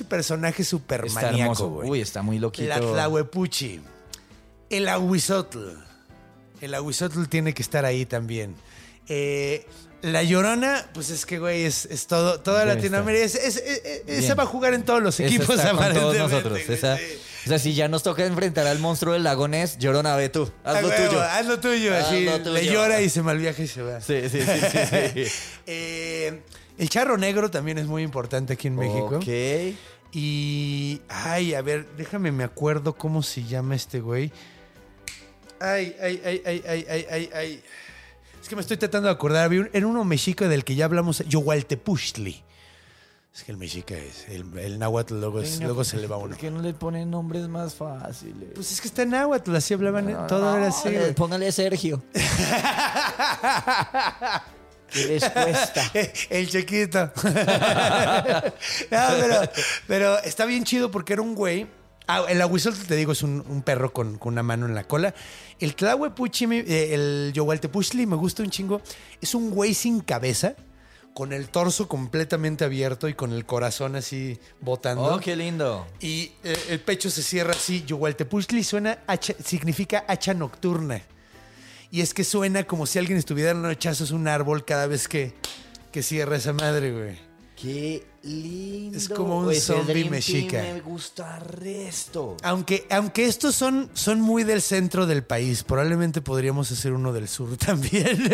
[SPEAKER 2] Personaje súper
[SPEAKER 4] Está
[SPEAKER 2] maníaco, güey.
[SPEAKER 4] Uy, está muy loquito.
[SPEAKER 2] La Tlahuepuchi. El Aguizotl. El Aguizotl tiene que estar ahí también. Eh, la Llorona, pues es que, güey, es, es todo, toda Latinoamérica. Es- es- esa va a jugar en todos los
[SPEAKER 4] Esa
[SPEAKER 2] equipos,
[SPEAKER 4] está con todos
[SPEAKER 2] aparentemente,
[SPEAKER 4] nosotros. Esa-. O sea, si ya nos toca enfrentar al monstruo del lago Ness, Llorona, ve tú. Haz
[SPEAKER 2] Ah,
[SPEAKER 4] lo
[SPEAKER 2] huevo,
[SPEAKER 4] tuyo.
[SPEAKER 2] Haz lo tuyo.
[SPEAKER 4] Haz
[SPEAKER 2] así,
[SPEAKER 4] lo
[SPEAKER 2] Le
[SPEAKER 4] tuyo.
[SPEAKER 2] llora y se malviaja y se va.
[SPEAKER 4] Sí, sí, sí, sí, sí.
[SPEAKER 2] Eh, el charro negro también es muy importante aquí en México.
[SPEAKER 4] Ok.
[SPEAKER 2] Y. Ay, a ver, déjame, me acuerdo cómo se llama este güey. Ay, ay, ay, ay, ay, ay, ay, ay. Es que me estoy tratando de acordar. Era uno mexica del que ya hablamos, Yohualtepuchtli. Es que el mexica es. El, el náhuatl luego, es-
[SPEAKER 4] Venga,
[SPEAKER 2] luego se le va a uno.
[SPEAKER 4] ¿Por qué no le ponen nombres más fáciles?
[SPEAKER 2] Pues es que está en náhuatl, así hablaban.
[SPEAKER 4] No,
[SPEAKER 2] todo
[SPEAKER 4] no,
[SPEAKER 2] era así.
[SPEAKER 4] eh,
[SPEAKER 2] güey.
[SPEAKER 4] Póngale Sergio. ¿Qué les cuesta?
[SPEAKER 2] El chiquito. no, pero, pero está bien chido porque era un güey. Ah, el aguizotl, te digo, es un, un perro con, con una mano en la cola. El tlahuepuchi, eh, el yohualtepuchtli, me gusta un chingo. Es un güey sin cabeza, con el torso completamente abierto y con el corazón así botando.
[SPEAKER 4] Oh, qué lindo.
[SPEAKER 2] Y eh, el pecho se cierra así. Yohualtepuchtli suena, hacha- significa hacha nocturna. Y es que suena como si alguien estuviera dando hachazos a un árbol cada vez que, que cierra esa madre, güey.
[SPEAKER 4] Qué lindo.
[SPEAKER 2] Es como un zombie mexica.
[SPEAKER 4] Me gusta resto.
[SPEAKER 2] Aunque, aunque estos son, son muy del centro del país, probablemente podríamos hacer uno del sur también.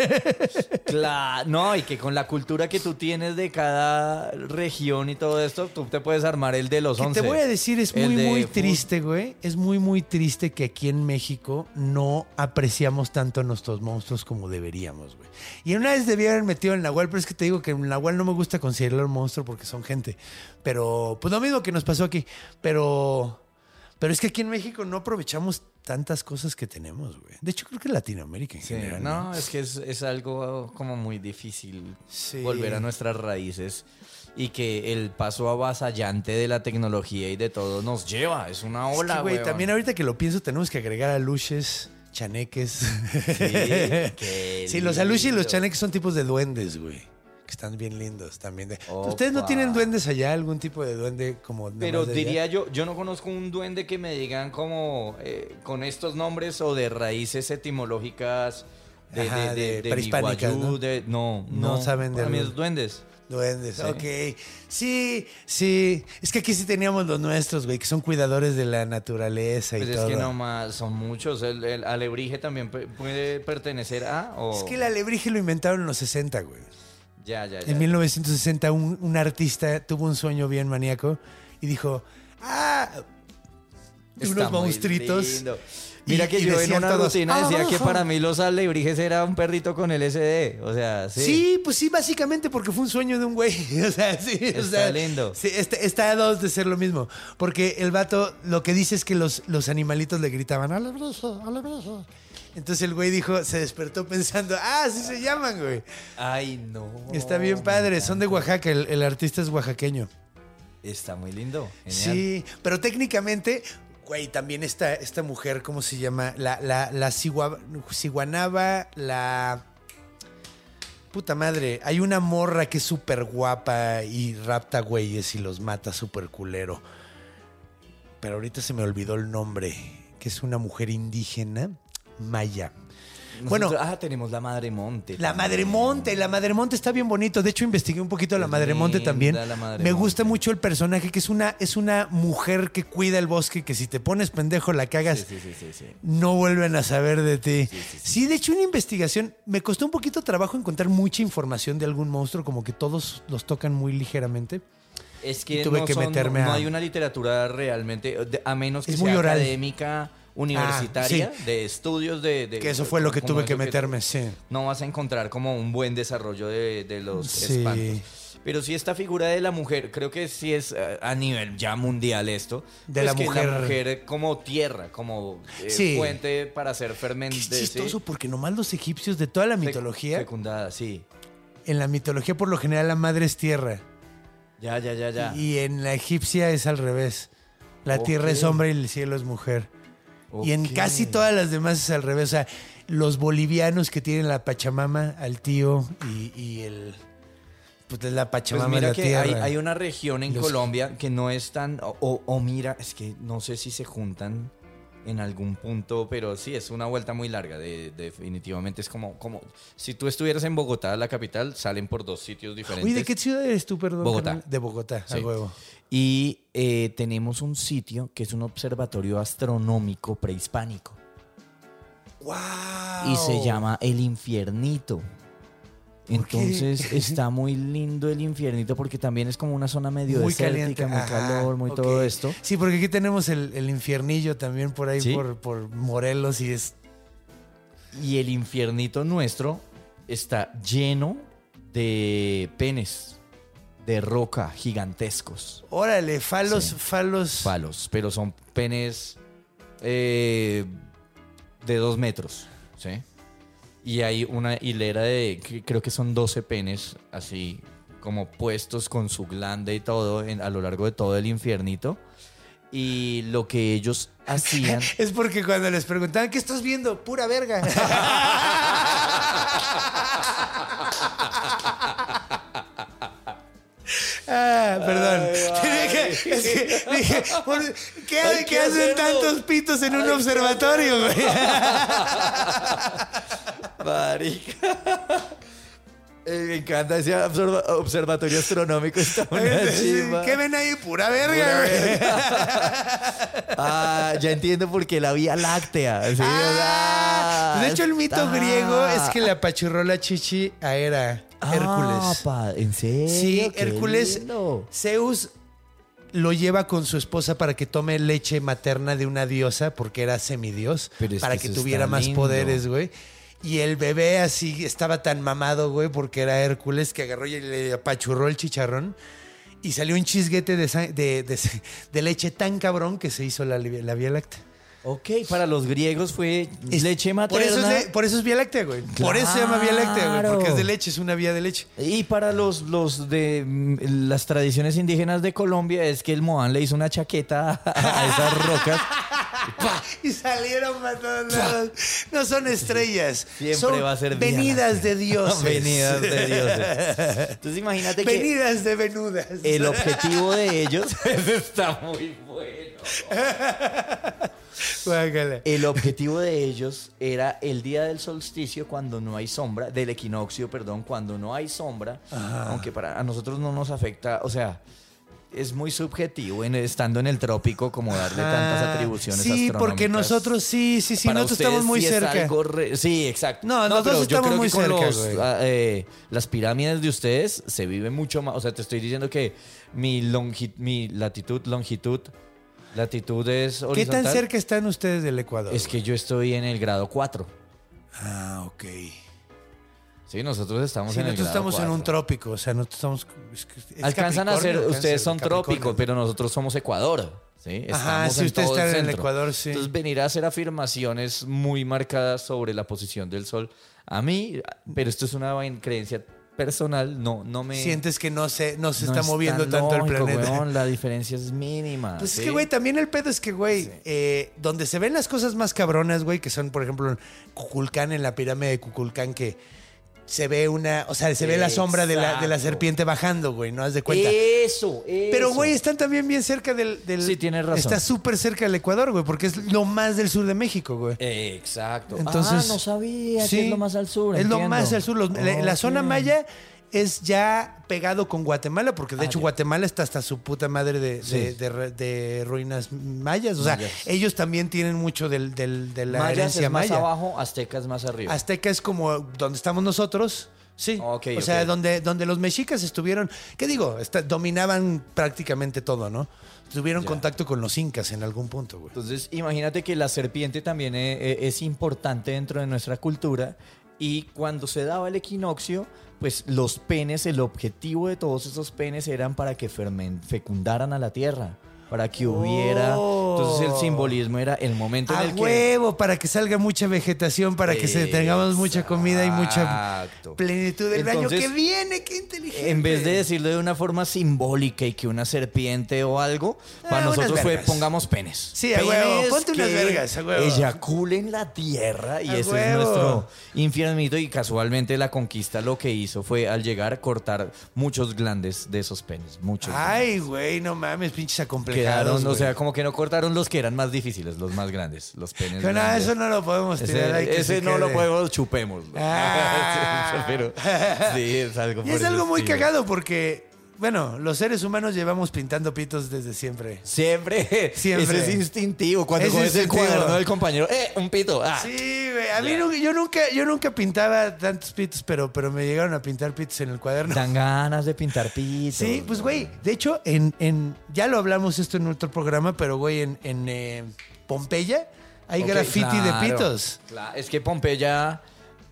[SPEAKER 4] Claro, no, y que con la cultura que tú tienes de cada región y todo esto, tú te puedes armar el de los
[SPEAKER 2] que
[SPEAKER 4] 11.
[SPEAKER 2] te voy a decir, es muy,
[SPEAKER 4] de
[SPEAKER 2] muy triste, güey. Es muy, muy triste que aquí en México no apreciamos tanto a nuestros monstruos como deberíamos, güey. Y una vez debía haber metido el Nahual, pero es que te digo que el Nahual no me gusta considerarlo un monstruo porque son gente. Pero, pues lo mismo que nos pasó aquí. Pero, pero es que aquí en México no aprovechamos tantas cosas que tenemos, güey. De hecho, creo que Latinoamérica en
[SPEAKER 4] Sí,
[SPEAKER 2] general.
[SPEAKER 4] no, es que es, es algo como muy difícil
[SPEAKER 2] Sí.
[SPEAKER 4] volver a nuestras raíces. y que el paso avasallante de la tecnología y de todo nos lleva. Es una
[SPEAKER 2] Es que,
[SPEAKER 4] ola,
[SPEAKER 2] güey,
[SPEAKER 4] weón.
[SPEAKER 2] también ahorita que lo pienso, tenemos que agregar aluches, chaneques.
[SPEAKER 4] Sí,
[SPEAKER 2] Sí, los aluches y los chaneques son tipos de duendes, güey. Que están bien lindos también. de- ¿Ustedes no tienen duendes allá? ¿Algún tipo de duende como
[SPEAKER 4] Pero
[SPEAKER 2] de allá?
[SPEAKER 4] diría yo, yo no conozco un duende que me digan como eh, con estos nombres o de raíces etimológicas de,
[SPEAKER 2] Ajá,
[SPEAKER 4] de,
[SPEAKER 2] prehispánicas, ¿no?
[SPEAKER 4] no,
[SPEAKER 2] No
[SPEAKER 4] no,
[SPEAKER 2] saben de
[SPEAKER 4] Para mí es duendes.
[SPEAKER 2] Duendes,
[SPEAKER 4] Sí.
[SPEAKER 2] ok. Sí, sí. Es que aquí sí teníamos los nuestros, güey, que son cuidadores de la naturaleza y
[SPEAKER 4] Pues es
[SPEAKER 2] todo.
[SPEAKER 4] que nomás son muchos. El, el alebrije también puede pertenecer a. O...
[SPEAKER 2] Es que el alebrije lo inventaron en los 60, güey.
[SPEAKER 4] Ya, ya, ya.
[SPEAKER 2] En 1960 un, un artista tuvo un sueño bien maníaco y dijo, ah,
[SPEAKER 4] Está
[SPEAKER 2] unos monstruitos.
[SPEAKER 4] lindo.
[SPEAKER 2] Y-
[SPEAKER 4] Mira que
[SPEAKER 2] y
[SPEAKER 4] yo en una
[SPEAKER 2] todos,
[SPEAKER 4] rutina decía
[SPEAKER 2] "Ah,
[SPEAKER 4] que
[SPEAKER 2] ajá".
[SPEAKER 4] para mí los alebrijes era un perrito con LSD. O sea, sí.
[SPEAKER 2] Sí. pues sí, básicamente porque fue un sueño de un güey. O sea, sí. o
[SPEAKER 4] Está
[SPEAKER 2] sea,
[SPEAKER 4] lindo.
[SPEAKER 2] Sí, está, está a dos de ser lo mismo. Porque el vato lo que dice es que los, los animalitos le gritaban, alebrijo, alebrijo. Entonces el güey dijo, se despertó pensando, ah, así se llaman, güey.
[SPEAKER 4] Ay, no.
[SPEAKER 2] Está bien padre, son de. Oaxaca, el, el artista es oaxaqueño.
[SPEAKER 4] Está muy lindo. Genial.
[SPEAKER 2] Sí, pero técnicamente, güey, también esta, esta mujer, ¿cómo se llama? La, la, la Cigua- Ciguanaba, la... Puta madre, hay una morra que es súper guapa y rapta güeyes y los mata súper culero. Pero ahorita se me olvidó el nombre, que es una mujer indígena, maya. Bueno,
[SPEAKER 4] ah, tenemos la Madre Monte.
[SPEAKER 2] la
[SPEAKER 4] también.
[SPEAKER 2] Madremonte, la Madremonte está bien bonito. De hecho, investigué un poquito la
[SPEAKER 4] Es
[SPEAKER 2] Madremonte
[SPEAKER 4] linda
[SPEAKER 2] también. Me gusta mucho el personaje, que es una, es una mujer que cuida el bosque, que si te pones pendejo la cagas.
[SPEAKER 4] Sí.
[SPEAKER 2] No vuelven a saber de ti. Sí, de hecho, una investigación. Me costó un poquito trabajo encontrar mucha información de algún monstruo, como que todos los tocan muy ligeramente.
[SPEAKER 4] Es que,
[SPEAKER 2] tuve
[SPEAKER 4] no,
[SPEAKER 2] que
[SPEAKER 4] son-
[SPEAKER 2] meterme
[SPEAKER 4] no
[SPEAKER 2] a-
[SPEAKER 4] hay una literatura realmente, a menos que
[SPEAKER 2] Es
[SPEAKER 4] sea
[SPEAKER 2] muy oral.
[SPEAKER 4] académica, universitaria,
[SPEAKER 2] sí.
[SPEAKER 4] de estudios de, de-
[SPEAKER 2] Que eso fue lo que tuve que meterme, sí.
[SPEAKER 4] No vas a encontrar como un buen desarrollo de, de los
[SPEAKER 2] Sí.
[SPEAKER 4] espantos. Pero sí esta figura de la mujer, creo que sí es eh, a nivel ya mundial esto.
[SPEAKER 2] De
[SPEAKER 4] pues
[SPEAKER 2] la
[SPEAKER 4] que
[SPEAKER 2] mujer.
[SPEAKER 4] La mujer como tierra, como eh,
[SPEAKER 2] Sí.
[SPEAKER 4] fuente para hacer fermentación.
[SPEAKER 2] chistoso, porque nomás los egipcios de toda la mitología,
[SPEAKER 4] Fecundada, sí.
[SPEAKER 2] en la mitología por lo general la madre es tierra.
[SPEAKER 4] Ya, ya, ya, ya.
[SPEAKER 2] Y en la egipcia es al revés. La tierra es hombre y el cielo es mujer. Y en casi todas las demás es al revés. O sea, los bolivianos que tienen la Pachamama al tío y, y el. Pues es la
[SPEAKER 4] Pues
[SPEAKER 2] Pachamama
[SPEAKER 4] mira
[SPEAKER 2] la
[SPEAKER 4] que
[SPEAKER 2] tierra.
[SPEAKER 4] hay, hay una región en
[SPEAKER 2] Los-
[SPEAKER 4] Colombia que no es tan... O, o- o mira, es que no sé si se juntan en algún punto, pero sí, es una vuelta muy larga. de- definitivamente es como, como... Si tú estuvieras en Bogotá, la capital, salen por dos sitios diferentes.
[SPEAKER 2] Oye, ¿de qué ciudad eres tú, perdón?
[SPEAKER 4] Bogotá.
[SPEAKER 2] De Bogotá,
[SPEAKER 4] Sí.
[SPEAKER 2] a huevo.
[SPEAKER 4] Y eh, tenemos un sitio que es un observatorio astronómico prehispánico.
[SPEAKER 2] ¡Wow!
[SPEAKER 4] Y se llama El Infiernito. Entonces está muy lindo el infiernito porque también es como una zona medio
[SPEAKER 2] Muy
[SPEAKER 4] desértica,
[SPEAKER 2] caliente.
[SPEAKER 4] muy calor, muy todo esto.
[SPEAKER 2] Sí, porque aquí tenemos el, el infiernillo también por ahí,
[SPEAKER 4] ¿Sí?
[SPEAKER 2] por, por Morelos, y es.
[SPEAKER 4] Y el infiernito nuestro está lleno de penes de roca gigantescos,
[SPEAKER 2] Órale, falos,
[SPEAKER 4] Sí.
[SPEAKER 2] falos.
[SPEAKER 4] palos, pero son penes eh, de dos metros, ¿sí? Y hay una hilera de, creo que son 12 penes, así como puestos con su glande y todo en- a lo largo de todo el infiernito. Y lo que ellos hacían...
[SPEAKER 2] Es porque cuando les preguntaban, ¿qué estás viendo? Pura verga. Ah, perdón. Dije, es que- dije, por- ¿qué, hacen tantos pitos en un observatorio, güey?
[SPEAKER 4] Marica. Eh, me encanta ese observa- observatorio astronómico. Está una chimba.
[SPEAKER 2] ¿Qué ven ahí? Pura verga,
[SPEAKER 4] Pura
[SPEAKER 2] güey.
[SPEAKER 4] Ah, ya entiendo por qué la Vía Láctea. Sí,
[SPEAKER 2] Ah, de hecho, el mito
[SPEAKER 4] está.
[SPEAKER 2] griego es que le apachurró la chichi a Hera,
[SPEAKER 4] Ah,
[SPEAKER 2] Hércules.
[SPEAKER 4] pa, ¿En serio?
[SPEAKER 2] Sí,
[SPEAKER 4] Qué
[SPEAKER 2] Hércules,
[SPEAKER 4] lindo.
[SPEAKER 2] Zeus lo lleva con su esposa para que tome leche materna de una diosa, porque era semidios,
[SPEAKER 4] Pero
[SPEAKER 2] para
[SPEAKER 4] que
[SPEAKER 2] tuviera más
[SPEAKER 4] lindo.
[SPEAKER 2] poderes, güey. Y el bebé así estaba tan mamado, güey, porque era Hércules, que agarró y le apachurró el chicharrón. Y salió un chisguete de, leche tan cabrón que se hizo la, la Vía Láctea.
[SPEAKER 4] Ok, para los griegos fue
[SPEAKER 2] Es-
[SPEAKER 4] leche
[SPEAKER 2] Por eso,
[SPEAKER 4] materna.
[SPEAKER 2] es de- por eso es Vía Láctea, güey. Por eso se llama Vía Láctea, güey. Porque es de leche, es una vía de leche.
[SPEAKER 4] Y para los, los de mm, las tradiciones indígenas de Colombia es que el Moán le hizo una chaqueta a esas rocas.
[SPEAKER 2] Y salieron para todos lados. No son estrellas.
[SPEAKER 4] Siempre
[SPEAKER 2] son
[SPEAKER 4] va a ser
[SPEAKER 2] venidas de dioses.
[SPEAKER 4] Venidas de dioses. Entonces imagínate que
[SPEAKER 2] Venidas de venudas.
[SPEAKER 4] el objetivo de ellos está muy bueno.
[SPEAKER 2] Guácala.
[SPEAKER 4] El objetivo de ellos era el día del solsticio cuando no hay sombra, del equinoccio, perdón, cuando no hay sombra, aunque para a nosotros no nos afecta, o sea, es muy subjetivo en, estando en el trópico como darle tantas atribuciones
[SPEAKER 2] Sí, porque nosotros sí, sí, sí,
[SPEAKER 4] Para
[SPEAKER 2] nosotros estamos muy
[SPEAKER 4] sí es
[SPEAKER 2] cerca.
[SPEAKER 4] algo re- sí, exacto.
[SPEAKER 2] No, nosotros
[SPEAKER 4] pero yo
[SPEAKER 2] estamos
[SPEAKER 4] creo
[SPEAKER 2] muy
[SPEAKER 4] que con
[SPEAKER 2] cerca,
[SPEAKER 4] los, ah, eh, las pirámides de ustedes se vive mucho más. O sea, te estoy diciendo que mi, longi- mi latitud, longitud, latitud es
[SPEAKER 2] ¿Qué tan cerca están ustedes del Ecuador?
[SPEAKER 4] Es que yo estoy en el grado 4.
[SPEAKER 2] Ah, ok.
[SPEAKER 4] Sí, nosotros estamos
[SPEAKER 2] Sí,
[SPEAKER 4] en
[SPEAKER 2] nosotros estamos en un
[SPEAKER 4] 4.
[SPEAKER 2] trópico, o sea, nosotros estamos... es que- es
[SPEAKER 4] Alcanzan a ser, ustedes son trópicos, pero nosotros somos Ecuador. ¿sí?
[SPEAKER 2] Ajá,
[SPEAKER 4] Estamos
[SPEAKER 2] sí, ustedes
[SPEAKER 4] todo
[SPEAKER 2] están en el. Ecuador, sí.
[SPEAKER 4] Entonces venir a hacer afirmaciones muy marcadas sobre la posición del sol, a mí, pero esto es una creencia personal, no, no me...
[SPEAKER 2] Sientes que no se, no se
[SPEAKER 4] no
[SPEAKER 2] está
[SPEAKER 4] es
[SPEAKER 2] moviendo
[SPEAKER 4] tan
[SPEAKER 2] tanto el planeta.
[SPEAKER 4] weón, la diferencia es mínima.
[SPEAKER 2] Pues
[SPEAKER 4] ¿sí?
[SPEAKER 2] es que, güey, también el pedo es que, güey, eh, donde se ven las cosas más cabronas, güey, que son, por ejemplo, en Cuculcán, en la pirámide de Cuculcán, que se ve una, o sea, se ve la sombra de la, de la serpiente bajando, güey, ¿no? Haz de cuenta.
[SPEAKER 4] Eso,
[SPEAKER 2] Pero,
[SPEAKER 4] eso.
[SPEAKER 2] güey, están también bien cerca del... del-
[SPEAKER 4] Sí, tienes razón.
[SPEAKER 2] Está súper cerca del Ecuador, güey, porque es lo más del sur de México, güey.
[SPEAKER 4] Exacto.
[SPEAKER 2] Entonces,
[SPEAKER 4] ah, no sabía
[SPEAKER 2] Sí,
[SPEAKER 4] que es lo más al sur.
[SPEAKER 2] Es lo más al sur. Los- la, zona maya es ya pegado con Guatemala, porque de
[SPEAKER 4] Ah,
[SPEAKER 2] hecho
[SPEAKER 4] ya.
[SPEAKER 2] Guatemala está hasta su puta madre de,
[SPEAKER 4] Sí.
[SPEAKER 2] de- de re- de ruinas mayas. O sea,
[SPEAKER 4] Mayas.
[SPEAKER 2] ellos también tienen mucho del, del- de la
[SPEAKER 4] Mayas
[SPEAKER 2] herencia
[SPEAKER 4] es más
[SPEAKER 2] maya.
[SPEAKER 4] abajo, aztecas más arriba.
[SPEAKER 2] Azteca es como donde estamos nosotros. Sí. O sea, donde, donde los mexicas estuvieron, ¿qué digo? Está- dominaban prácticamente todo, ¿no? Tuvieron
[SPEAKER 4] Ya.
[SPEAKER 2] contacto con los incas en algún punto, güey.
[SPEAKER 4] Entonces, imagínate que la serpiente también eh, eh, es importante dentro de nuestra cultura y cuando se daba el equinoccio, pues los penes, el objetivo de todos esos penes eran para que fecundaran a la tierra, para que hubiera... Entonces el simbolismo era el momento en
[SPEAKER 2] A
[SPEAKER 4] el que...
[SPEAKER 2] huevo, para que salga mucha vegetación, para que se, tengamos mucha comida y mucha plenitud del año que viene. ¡Qué inteligente!
[SPEAKER 4] En vez de decirlo de una forma simbólica y que una serpiente o algo, para
[SPEAKER 2] Ah, unas
[SPEAKER 4] nosotros fue pongamos penes.
[SPEAKER 2] Sí, a
[SPEAKER 4] Penes
[SPEAKER 2] huevo, ponte unas vergas, a huevo.
[SPEAKER 4] Eyaculen la tierra y
[SPEAKER 2] A
[SPEAKER 4] ese es nuestro infiernito y casualmente la conquista lo que hizo fue al llegar cortar muchos glandes de esos penes, muchos.
[SPEAKER 2] Ay, güey, no mames, pinches acomplejados.
[SPEAKER 4] Quedaron, o sea, como que no cortaron los que eran más difíciles, los más grandes, los penes.
[SPEAKER 2] Pero
[SPEAKER 4] grandes.
[SPEAKER 2] eso no lo podemos tirar
[SPEAKER 4] Ese,
[SPEAKER 2] ahí que
[SPEAKER 4] ese
[SPEAKER 2] se
[SPEAKER 4] no lo podemos, chupémoslo.
[SPEAKER 2] Ah.
[SPEAKER 4] Pero sí, es algo
[SPEAKER 2] Y es algo muy
[SPEAKER 4] estilo.
[SPEAKER 2] cagado porque, bueno, los seres humanos llevamos pintando pitos desde siempre.
[SPEAKER 4] Siempre,
[SPEAKER 2] Siempre.
[SPEAKER 4] Es instintivo. Cuando
[SPEAKER 2] Es
[SPEAKER 4] coges el cuaderno del compañero, ¡eh! Un pito. Ah.
[SPEAKER 2] Sí, güey. A mí nu- yo nunca, yo nunca pintaba tantos pitos, pero, pero me llegaron a pintar pitos en el cuaderno.
[SPEAKER 4] Dan ganas de pintar pitos.
[SPEAKER 2] Sí, pues güey, de hecho, en, en, ya lo hablamos esto en otro programa, pero güey, en, en eh, Pompeya hay graffiti
[SPEAKER 4] claro,
[SPEAKER 2] de pitos.
[SPEAKER 4] claro. Es que Pompeya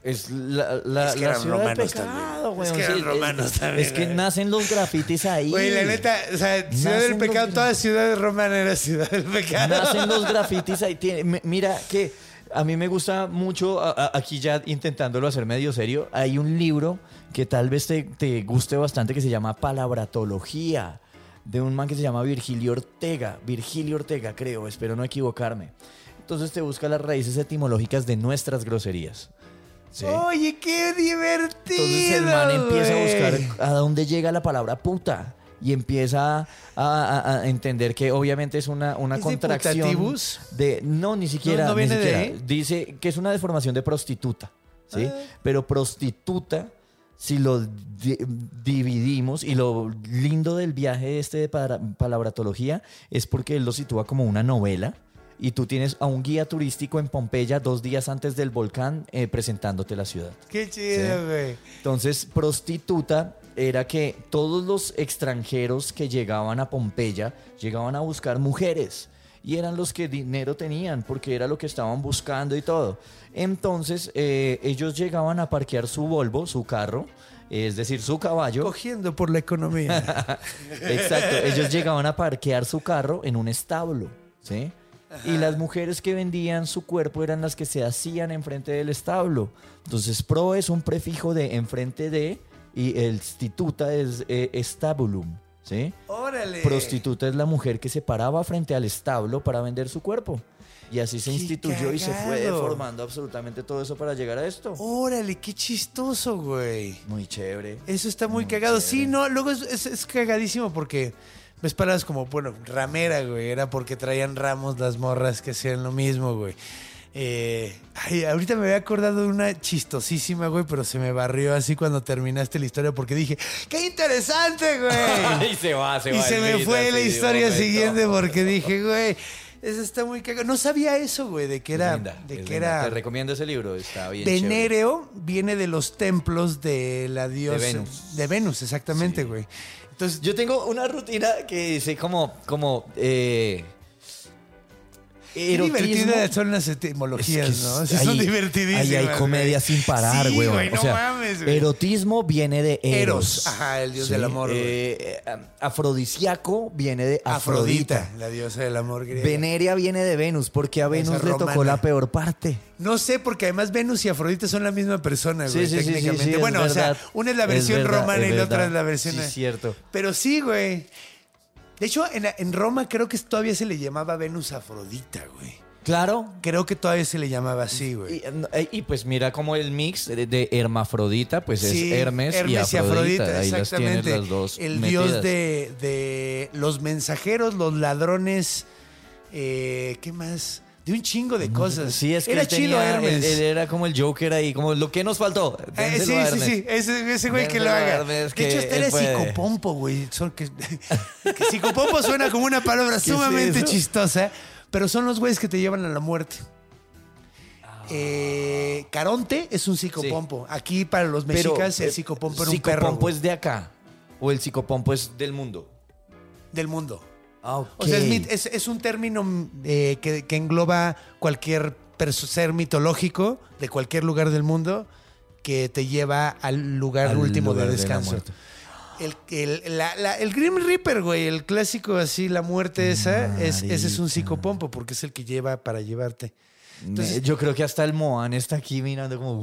[SPEAKER 4] es la, la,
[SPEAKER 2] Es que
[SPEAKER 4] la
[SPEAKER 2] eran
[SPEAKER 4] ciudad del
[SPEAKER 2] romanos
[SPEAKER 4] pecado, güey.
[SPEAKER 2] Es que eran
[SPEAKER 4] Sí,
[SPEAKER 2] romanos
[SPEAKER 4] es,
[SPEAKER 2] también,
[SPEAKER 4] Es que nacen los grafitis ahí.
[SPEAKER 2] Güey, la neta, o sea, Ciudad del Pecado, toda ciudad romana era Ciudad del Pecado.
[SPEAKER 4] Nacen los grafitis ahí. Tiene- mira que a mí me gusta mucho, a- a- aquí ya intentándolo hacer medio serio, hay un libro que tal vez te, te guste bastante que se llama Palabratología, de un man que se llama Virgilio Ortega. Virgilio Ortega, creo, espero no equivocarme. Entonces te busca las raíces etimológicas de nuestras groserías. ¿Sí?
[SPEAKER 2] Oye, qué divertido.
[SPEAKER 4] Entonces el man empieza a buscar a dónde llega la palabra puta. Y empieza a, a- a entender que obviamente es una, una
[SPEAKER 2] ¿Es
[SPEAKER 4] contracción de no ni siquiera,
[SPEAKER 2] No, no
[SPEAKER 4] ni
[SPEAKER 2] viene
[SPEAKER 4] siquiera. dice que es una deformación de prostituta, ¿sí?
[SPEAKER 2] Ah.
[SPEAKER 4] Pero prostituta si lo di- dividimos y lo lindo del viaje este de palabratología es porque él lo sitúa como una novela y tú tienes a un guía turístico en Pompeya dos días antes del volcán eh, presentándote la ciudad.
[SPEAKER 2] Qué chido,
[SPEAKER 4] Sí.
[SPEAKER 2] güey.
[SPEAKER 4] Entonces, prostituta era que todos los extranjeros que llegaban a Pompeya llegaban a buscar mujeres y eran los que dinero tenían porque era lo que estaban buscando y todo. Entonces, eh, ellos llegaban a parquear su Volvo, su carro, es decir, su caballo.
[SPEAKER 2] Cogiendo por la economía.
[SPEAKER 4] Exacto, ellos llegaban a parquear su carro en un establo, ¿sí? Y las mujeres que vendían su cuerpo eran las que se hacían enfrente del establo. Entonces, pro es un prefijo de enfrente de y el stituta es eh, estabulum. ¿Sí?
[SPEAKER 2] Órale.
[SPEAKER 4] Prostituta es la mujer que se paraba frente al establo para vender su cuerpo. Y así se
[SPEAKER 2] ¡Qué
[SPEAKER 4] instituyó y se fue
[SPEAKER 2] cagado!
[SPEAKER 4] deformando absolutamente todo eso para llegar a esto.
[SPEAKER 2] Órale, qué chistoso, güey.
[SPEAKER 4] Muy chévere.
[SPEAKER 2] Eso está muy,
[SPEAKER 4] Muy
[SPEAKER 2] cagado. Sí, no, luego es, es- es cagadísimo porque ves palabras como, bueno, ramera, güey. Era porque traían ramos las morras que hacían lo mismo, güey. Eh, ay, ahorita me había acordado de una chistosísima, güey, pero se me barrió así cuando terminaste la historia porque dije, ¡qué interesante, güey!
[SPEAKER 4] y se va, se
[SPEAKER 2] y
[SPEAKER 4] va.
[SPEAKER 2] se
[SPEAKER 4] el
[SPEAKER 2] me fue la
[SPEAKER 4] de
[SPEAKER 2] historia siguiente porque dije, güey, eso está muy cagado. No sabía eso, güey, de que era...
[SPEAKER 4] Linda,
[SPEAKER 2] de que
[SPEAKER 4] linda.
[SPEAKER 2] era...
[SPEAKER 4] Te recomiendo ese libro, está bien chévere.
[SPEAKER 2] Venéreo viene de los templos de la diosa.
[SPEAKER 4] Venus.
[SPEAKER 2] De Venus, exactamente, güey. Entonces,
[SPEAKER 4] Yo tengo una rutina que dice como, como, eh, erotismo.
[SPEAKER 2] divertidas son las etimologías,
[SPEAKER 4] Es que
[SPEAKER 2] ¿no?
[SPEAKER 4] es-
[SPEAKER 2] Sí, son divertidísimas.
[SPEAKER 4] Ahí hay comedia
[SPEAKER 2] güey.
[SPEAKER 4] sin parar,
[SPEAKER 2] sí,
[SPEAKER 4] güey.
[SPEAKER 2] güey.
[SPEAKER 4] O
[SPEAKER 2] no
[SPEAKER 4] sea,
[SPEAKER 2] mames, güey.
[SPEAKER 4] Erotismo viene de Eros.
[SPEAKER 2] Eros, ajá, el dios del amor.
[SPEAKER 4] Eh, eh, afrodisíaco viene de
[SPEAKER 2] Afrodita,
[SPEAKER 4] Afrodita.
[SPEAKER 2] la diosa del amor griega.
[SPEAKER 4] Veneria viene de Venus, porque a Venus le tocó la peor parte.
[SPEAKER 2] No sé, porque además Venus y Afrodita son la misma persona, güey, técnicamente.
[SPEAKER 4] es
[SPEAKER 2] bueno, o sea, una es la
[SPEAKER 4] Es
[SPEAKER 2] versión
[SPEAKER 4] verdad,
[SPEAKER 2] romana
[SPEAKER 4] es
[SPEAKER 2] y la otra es la versión...
[SPEAKER 4] Sí, cierto.
[SPEAKER 2] Pero sí, güey. De hecho, en, en Roma creo que todavía se le llamaba Venus Afrodita, güey.
[SPEAKER 4] Claro.
[SPEAKER 2] Creo que todavía se le llamaba así, güey.
[SPEAKER 4] Y, eh, y, pues mira como el mix de, de hermafrodita, pues
[SPEAKER 2] Sí,
[SPEAKER 4] es Hermes, y Afrodita. Ahí las tienes
[SPEAKER 2] exactamente.
[SPEAKER 4] las dos.
[SPEAKER 2] El
[SPEAKER 4] metidas.
[SPEAKER 2] dios de, de los mensajeros, los ladrones, eh, ¿qué más? De un chingo de cosas.
[SPEAKER 4] Sí, es que
[SPEAKER 2] Era chido Hermes.
[SPEAKER 4] él, él era como el Joker ahí, como lo que nos faltó.
[SPEAKER 2] Eh, sí, sí, sí, ese, ese güey que lo haga.
[SPEAKER 4] Hermes,
[SPEAKER 2] de hecho,
[SPEAKER 4] que
[SPEAKER 2] este era psicopompo, güey. Son que, que psicopompo suena como una palabra sumamente chistosa, pero son los güeyes que te llevan a la muerte.
[SPEAKER 4] Ah.
[SPEAKER 2] Eh, Caronte es un psicopompo. Aquí para los
[SPEAKER 4] Pero,
[SPEAKER 2] mexicas el
[SPEAKER 4] eh,
[SPEAKER 2] psicopompo era un perro
[SPEAKER 4] psicopompo es de acá. O el psicopompo es del mundo.
[SPEAKER 2] del mundo.
[SPEAKER 4] Ah.
[SPEAKER 2] O sea, es, mit- es- es un término eh, que, que engloba cualquier ser mitológico de cualquier lugar del mundo que te lleva al lugar
[SPEAKER 4] Al
[SPEAKER 2] último
[SPEAKER 4] lugar
[SPEAKER 2] de descanso. el, el, la- la- el Grim Reaper, güey, el clásico así, la muerte esa, es, ese es un psicopompo porque es el que lleva para llevarte. Entonces-
[SPEAKER 4] yo creo que hasta el Moan está aquí mirando como.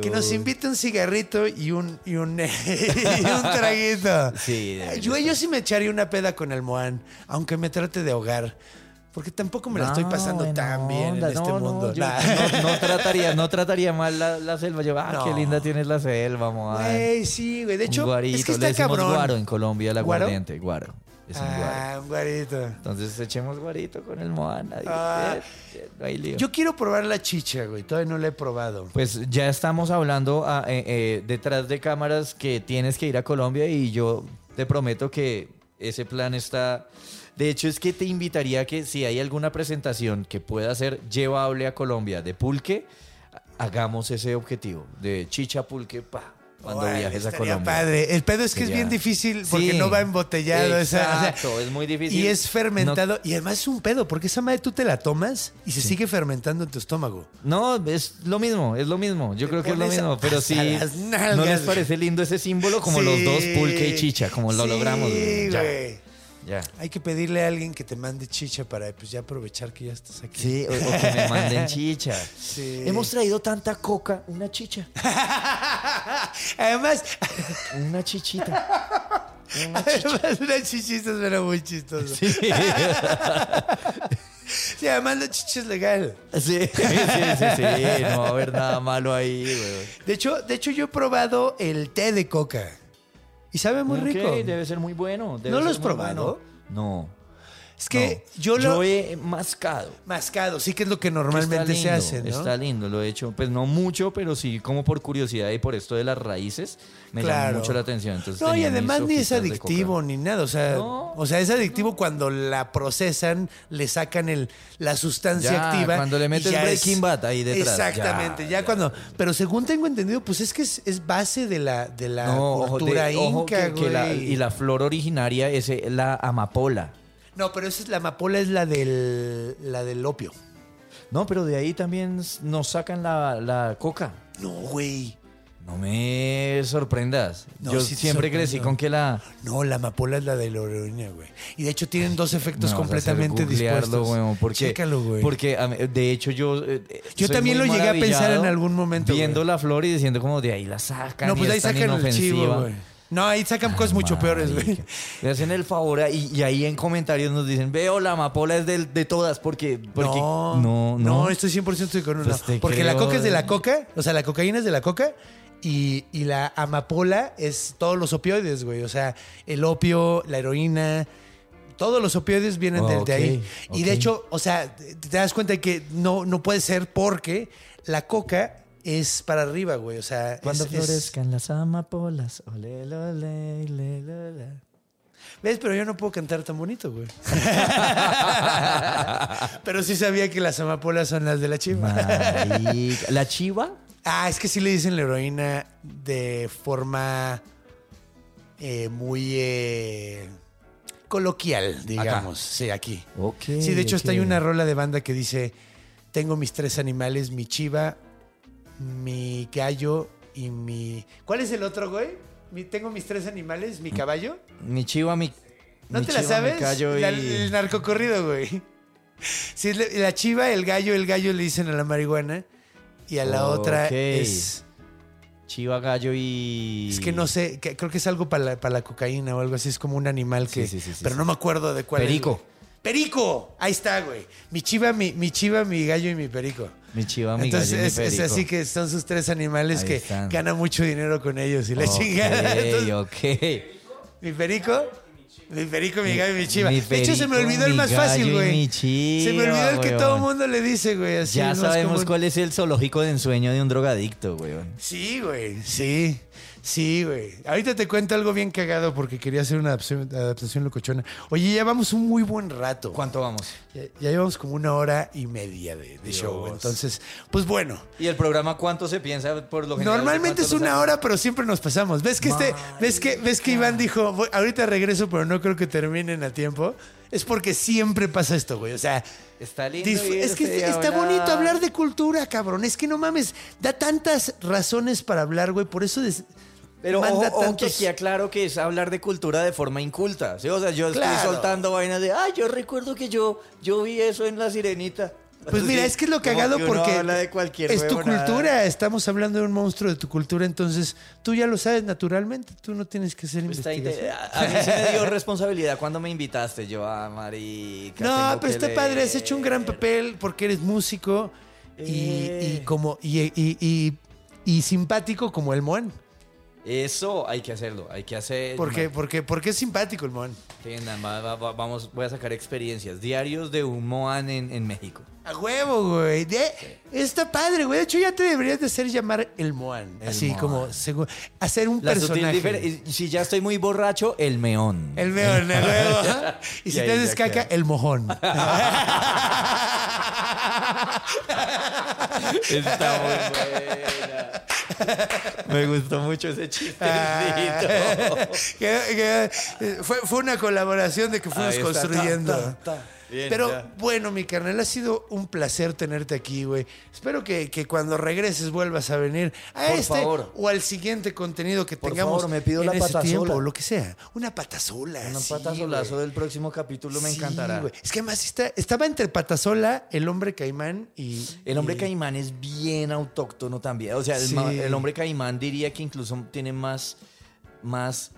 [SPEAKER 2] Que nos invite un cigarrito y un, y un, y un traguito.
[SPEAKER 4] Sí,
[SPEAKER 2] yo, yo sí me echaría una peda con el Moan, aunque me trate de ahogar. Porque tampoco me la estoy
[SPEAKER 4] No,
[SPEAKER 2] pasando tan bien en este
[SPEAKER 4] No, no,
[SPEAKER 2] mundo.
[SPEAKER 4] yo
[SPEAKER 2] Nah.
[SPEAKER 4] no, no trataría, no trataría mal la, la selva. Yo, ah,
[SPEAKER 2] No.
[SPEAKER 4] qué linda tienes la selva, Moan.
[SPEAKER 2] Güey, sí, güey. De hecho,
[SPEAKER 4] guarito,
[SPEAKER 2] es que
[SPEAKER 4] le
[SPEAKER 2] está
[SPEAKER 4] decimos
[SPEAKER 2] cabrón.
[SPEAKER 4] guaro en Colombia, el
[SPEAKER 2] ¿Guaro?
[SPEAKER 4] aguardiente, guaro. Es un.
[SPEAKER 2] Ah, guarito.
[SPEAKER 4] Entonces echemos guarito con el Moana.
[SPEAKER 2] Ah.
[SPEAKER 4] eh, no hay lío.
[SPEAKER 2] Yo quiero probar la chicha, güey. Todavía no la he probado.
[SPEAKER 4] Pues ya estamos hablando ah, eh, eh, detrás de cámaras que tienes que ir a Colombia y yo te prometo que ese plan está... De hecho es que te invitaría a que si hay alguna presentación que pueda ser llevable a Colombia de pulque, hagamos ese objetivo de chicha pulque pa, cuando viajes a Colombia.
[SPEAKER 2] padre. El pedo es que es bien difícil porque
[SPEAKER 4] Sí.
[SPEAKER 2] no va embotellado. esa- o sea,
[SPEAKER 4] Exacto, es muy difícil.
[SPEAKER 2] Y es fermentado. Y además es un pedo, porque esa madre tú te la tomas y se sigue fermentando en tu estómago.
[SPEAKER 4] No, es lo mismo, es lo mismo. Yo
[SPEAKER 2] Te
[SPEAKER 4] creo que es lo mismo, pero sí. ¿No les parece lindo ese símbolo? Como
[SPEAKER 2] Sí.
[SPEAKER 4] los dos, pulque y chicha, como lo logramos. güey. Ya.
[SPEAKER 2] Hay que pedirle a alguien que te mande chicha para pues, ya aprovechar que ya estás aquí.
[SPEAKER 4] Sí, o, o que me manden chicha.
[SPEAKER 2] Sí.
[SPEAKER 4] Hemos traído tanta coca, una chicha,
[SPEAKER 2] además,
[SPEAKER 4] una chichita. Una chicha.
[SPEAKER 2] además, una chichita suena muy chistoso. Sí.
[SPEAKER 4] Sí.
[SPEAKER 2] además la chicha es legal.
[SPEAKER 4] Sí, sí, sí, sí, no va a haber nada malo ahí, güey.
[SPEAKER 2] De hecho, de hecho, yo he probado el té de coca. Y sabe muy
[SPEAKER 4] Ok,
[SPEAKER 2] rico.
[SPEAKER 4] debe ser muy bueno. debe
[SPEAKER 2] ¿No lo has probado?
[SPEAKER 4] bueno. No.
[SPEAKER 2] Es que
[SPEAKER 4] no.
[SPEAKER 2] yo lo
[SPEAKER 4] he mascado.
[SPEAKER 2] mascado, sí que es lo que normalmente se
[SPEAKER 4] lindo,
[SPEAKER 2] hace, ¿no?
[SPEAKER 4] Está lindo, lo he hecho, pues no mucho, pero sí como por curiosidad y por esto de las raíces me
[SPEAKER 2] Claro.
[SPEAKER 4] llama mucho la atención. Entonces
[SPEAKER 2] No, y además ni es adictivo ni nada. O sea,
[SPEAKER 4] No.
[SPEAKER 2] o sea, es adictivo cuando la procesan, le sacan el, la sustancia
[SPEAKER 4] Ya,
[SPEAKER 2] activa.
[SPEAKER 4] cuando le
[SPEAKER 2] ya
[SPEAKER 4] Breaking Bad ahí detrás,
[SPEAKER 2] Exactamente, ya,
[SPEAKER 4] ya, ya.
[SPEAKER 2] cuando. Pero según tengo entendido, pues es que es, es base de la, de la
[SPEAKER 4] ojo,
[SPEAKER 2] cultura
[SPEAKER 4] ojo
[SPEAKER 2] inca,
[SPEAKER 4] que- que la-
[SPEAKER 2] güey.
[SPEAKER 4] y la flor originaria es eh, la amapola.
[SPEAKER 2] No, pero esa es la amapola, es la del, la del opio.
[SPEAKER 4] No, pero de ahí también nos sacan la, la coca.
[SPEAKER 2] No, güey.
[SPEAKER 4] No me sorprendas.
[SPEAKER 2] No,
[SPEAKER 4] Yo
[SPEAKER 2] sí te
[SPEAKER 4] siempre crecí con que la...
[SPEAKER 2] No, la amapola es la de la heroína, güey. Y de hecho tienen dos efectos completamente dispuestos.
[SPEAKER 4] porque,
[SPEAKER 2] Chécalo, güey.
[SPEAKER 4] Porque de hecho yo... eh, eh,
[SPEAKER 2] Yo también lo llegué a pensar en algún momento,
[SPEAKER 4] Viendo
[SPEAKER 2] güey.
[SPEAKER 4] la flor y diciendo como de ahí la sacan
[SPEAKER 2] No,
[SPEAKER 4] y
[SPEAKER 2] pues ahí sacan el chivo, güey. No, ahí sacan cosas mucho peores, güey.
[SPEAKER 4] Le hacen el favor y, y ahí en comentarios nos dicen, veo la amapola es del- de, todas porque, porque
[SPEAKER 2] no,
[SPEAKER 4] no, no,
[SPEAKER 2] estoy 100% de acuerdo.
[SPEAKER 4] Pues
[SPEAKER 2] no.
[SPEAKER 4] te
[SPEAKER 2] Porque la
[SPEAKER 4] creo,
[SPEAKER 2] coca es de la coca, o sea, la cocaína es de la coca y, y la amapola es todos los opioides, güey. O sea, el opio, la heroína, todos los opioides vienen de, de
[SPEAKER 4] Ok,
[SPEAKER 2] ahí. Y de
[SPEAKER 4] ok.
[SPEAKER 2] hecho, o sea, te te das cuenta que no, no puede ser porque la coca es para arriba, güey. O sea,
[SPEAKER 4] Cuando
[SPEAKER 2] es- es-
[SPEAKER 4] florezcan las amapolas, ole, ole, ole, ole.
[SPEAKER 2] ¿Ves? Pero yo no puedo cantar tan bonito, güey. Pero sí sabía que las amapolas son las de la chiva.
[SPEAKER 4] ¿La chiva?
[SPEAKER 2] Ah, es que sí le dicen la heroína de forma eh, muy eh, coloquial, digamos. Sí, aquí.
[SPEAKER 4] Ok.
[SPEAKER 2] Sí, de hecho, hasta hay una rola de banda que dice: Tengo mis tres animales, mi chiva, mi gallo y mi. ¿Cuál es el otro, güey? Mi- tengo mis tres animales, mi caballo.
[SPEAKER 4] Mi chiva, mi.
[SPEAKER 2] ¿No
[SPEAKER 4] mi
[SPEAKER 2] te la
[SPEAKER 4] mi
[SPEAKER 2] sabes? La-
[SPEAKER 4] y-
[SPEAKER 2] el narcocorrido, güey. Sí, es la- la chiva, el gallo, el gallo le dicen a la marihuana. Y a la otra es.
[SPEAKER 4] Chiva, gallo y.
[SPEAKER 2] Es que no sé, que- creo que es algo para la, para la cocaína o algo así. Es como un animal que.
[SPEAKER 4] Sí, sí, sí,
[SPEAKER 2] pero no me acuerdo de cuál. es,
[SPEAKER 4] Perico.
[SPEAKER 2] güey. ¡Perico! Ahí está, güey. Mi chiva, mi, mi chiva, mi gallo y mi perico.
[SPEAKER 4] Mi chiva, mi
[SPEAKER 2] Entonces
[SPEAKER 4] gallo y mi
[SPEAKER 2] es, así que son sus tres animales
[SPEAKER 4] Ahí
[SPEAKER 2] que
[SPEAKER 4] están.
[SPEAKER 2] ganan mucho dinero con ellos y la
[SPEAKER 4] Ok,
[SPEAKER 2] chingada. Entonces,
[SPEAKER 4] ok.
[SPEAKER 2] Mi perico, mi perico, mi gallo y mi chiva.
[SPEAKER 4] Mi
[SPEAKER 2] de hecho, se me olvidó el más fácil, güey.
[SPEAKER 4] mi
[SPEAKER 2] Se me olvidó el que todo el mundo le dice, güey. Así,
[SPEAKER 4] Ya sabemos
[SPEAKER 2] común.
[SPEAKER 4] cuál es el zoológico de ensueño de un drogadicto, weón.
[SPEAKER 2] Sí, güey, sí. Sí, güey. Ahorita te cuento algo bien cagado porque quería hacer una adaptación, adaptación locochona. Oye, ya vamos un muy buen rato.
[SPEAKER 4] ¿Cuánto vamos?
[SPEAKER 2] Ya, ya llevamos como una hora y media de, de show. Entonces, pues bueno.
[SPEAKER 4] ¿Y el programa cuánto se piensa por lo general?
[SPEAKER 2] Normalmente
[SPEAKER 4] ¿De
[SPEAKER 2] es una hora, pero siempre nos pasamos. ¿Ves que este, ves que, ves que Iván dijo, "Voy- ahorita regreso, pero no creo que terminen a tiempo? Es porque siempre pasa esto, güey. O sea?
[SPEAKER 4] Está lindo.
[SPEAKER 2] Es que está,
[SPEAKER 4] a
[SPEAKER 2] está
[SPEAKER 4] hablar.
[SPEAKER 2] bonito hablar de cultura, cabrón. Es que no mames, da tantas razones para hablar, güey. Por eso des-
[SPEAKER 4] Pero ojo,
[SPEAKER 2] manda
[SPEAKER 4] ojo que
[SPEAKER 2] tantos-
[SPEAKER 4] aquí aclaro que es hablar de cultura de forma inculta. ¿sí? O sea, yo
[SPEAKER 2] Claro.
[SPEAKER 4] estoy soltando vainas de, ay, yo recuerdo que yo, yo vi eso en La Sirenita.
[SPEAKER 2] Pues mira, es que es lo
[SPEAKER 4] como
[SPEAKER 2] cagado
[SPEAKER 4] que uno
[SPEAKER 2] porque
[SPEAKER 4] habla de cualquier
[SPEAKER 2] es tu
[SPEAKER 4] huevonada.
[SPEAKER 2] cultura. Estamos hablando de un monstruo de tu cultura, entonces tú ya lo sabes naturalmente. Tú no tienes que hacer
[SPEAKER 4] Está
[SPEAKER 2] investigación.
[SPEAKER 4] a a mí se me dio responsabilidad cuando me invitaste. Yo, ah, marica.
[SPEAKER 2] No, pero
[SPEAKER 4] que
[SPEAKER 2] está padre. Has hecho un gran papel porque eres músico y,
[SPEAKER 4] Eh.
[SPEAKER 2] y como y, y- y- y simpático como el Moan.
[SPEAKER 4] Eso hay que hacerlo. Hay que hacer.
[SPEAKER 2] Porque, porque, porque es simpático el Moan.
[SPEAKER 4] Entiendan, va- va- va- vamos, voy a sacar experiencias. Diarios de un Moan en, en México.
[SPEAKER 2] A huevo, güey. De- Está padre, güey. De hecho, ya te deberías de hacer llamar el Moan.
[SPEAKER 4] El
[SPEAKER 2] Así
[SPEAKER 4] Moan.
[SPEAKER 2] como segu- hacer un
[SPEAKER 4] La sutil
[SPEAKER 2] personaje.
[SPEAKER 4] y si ya estoy muy borracho, el meón.
[SPEAKER 2] El meón, a huevo. Y si
[SPEAKER 4] Y ahí
[SPEAKER 2] te haces
[SPEAKER 4] ya
[SPEAKER 2] caca,
[SPEAKER 4] queda.
[SPEAKER 2] el mojón.
[SPEAKER 4] Está muy buena. Me gustó mucho ese chistecito.
[SPEAKER 2] Que- que- fue, fue una colaboración de que fuimos construyendo.
[SPEAKER 4] Ta, ta, ta. Bien,
[SPEAKER 2] Pero
[SPEAKER 4] ya.
[SPEAKER 2] bueno, mi carnal, ha sido un placer tenerte aquí, güey. Espero que, que cuando regreses vuelvas a venir a
[SPEAKER 4] Por
[SPEAKER 2] este
[SPEAKER 4] favor.
[SPEAKER 2] o al siguiente contenido que
[SPEAKER 4] Por
[SPEAKER 2] tengamos
[SPEAKER 4] favor, me pido
[SPEAKER 2] en
[SPEAKER 4] la
[SPEAKER 2] ese
[SPEAKER 4] patasola.
[SPEAKER 2] tiempo, o lo que sea. Una patasola.
[SPEAKER 4] Un
[SPEAKER 2] sí,
[SPEAKER 4] patasolazo
[SPEAKER 2] güey.
[SPEAKER 4] del próximo capítulo me
[SPEAKER 2] Sí,
[SPEAKER 4] encantará.
[SPEAKER 2] güey. Es que además está- estaba entre Patasola, el hombre caimán y.
[SPEAKER 4] El hombre
[SPEAKER 2] y-
[SPEAKER 4] caimán es bien autóctono también. O sea, el,
[SPEAKER 2] Sí.
[SPEAKER 4] ma- el hombre caimán diría que incluso tiene más, más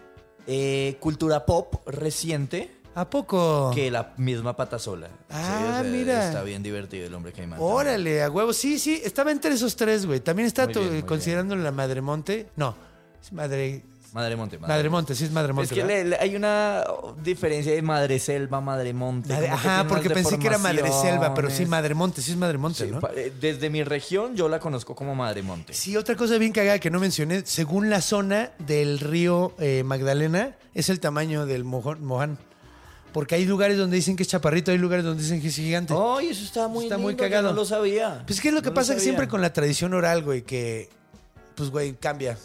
[SPEAKER 4] eh, cultura pop reciente
[SPEAKER 2] ¿A poco?
[SPEAKER 4] que la misma patasola.
[SPEAKER 2] Ah, mira.
[SPEAKER 4] Está bien divertido el hombre caimán.
[SPEAKER 2] Órale, a huevo. Sí, sí, estaba entre esos tres, güey. También está tu-
[SPEAKER 4] bien,
[SPEAKER 2] considerando la Madremonte. No, es Madre.
[SPEAKER 4] también. Madre Monte.
[SPEAKER 2] Madremonte, sí es Madremonte.
[SPEAKER 4] Es que
[SPEAKER 2] ¿verdad?
[SPEAKER 4] le- le- hay una diferencia de madre selva, madre monte.
[SPEAKER 2] Madre- ajá, porque pensé que era Madre Selva, pero sí. Madremonte, sí es Madremonte,
[SPEAKER 4] Sí,
[SPEAKER 2] ¿no?
[SPEAKER 4] eh, Desde mi región yo la conozco como madre monte.
[SPEAKER 2] Sí, otra cosa bien cagada que no mencioné, según la zona del río eh, Magdalena, es el tamaño del mojón- Moján. Porque hay lugares donde dicen que es chaparrito, hay lugares donde dicen que es gigante.
[SPEAKER 4] Ay, eso está muy
[SPEAKER 2] Está
[SPEAKER 4] lindo,
[SPEAKER 2] muy cagado.
[SPEAKER 4] no lo sabía.
[SPEAKER 2] Pues ¿qué es lo que
[SPEAKER 4] No
[SPEAKER 2] pasa que
[SPEAKER 4] sabía.
[SPEAKER 2] siempre con la tradición oral, güey? Que, pues, güey, cambia.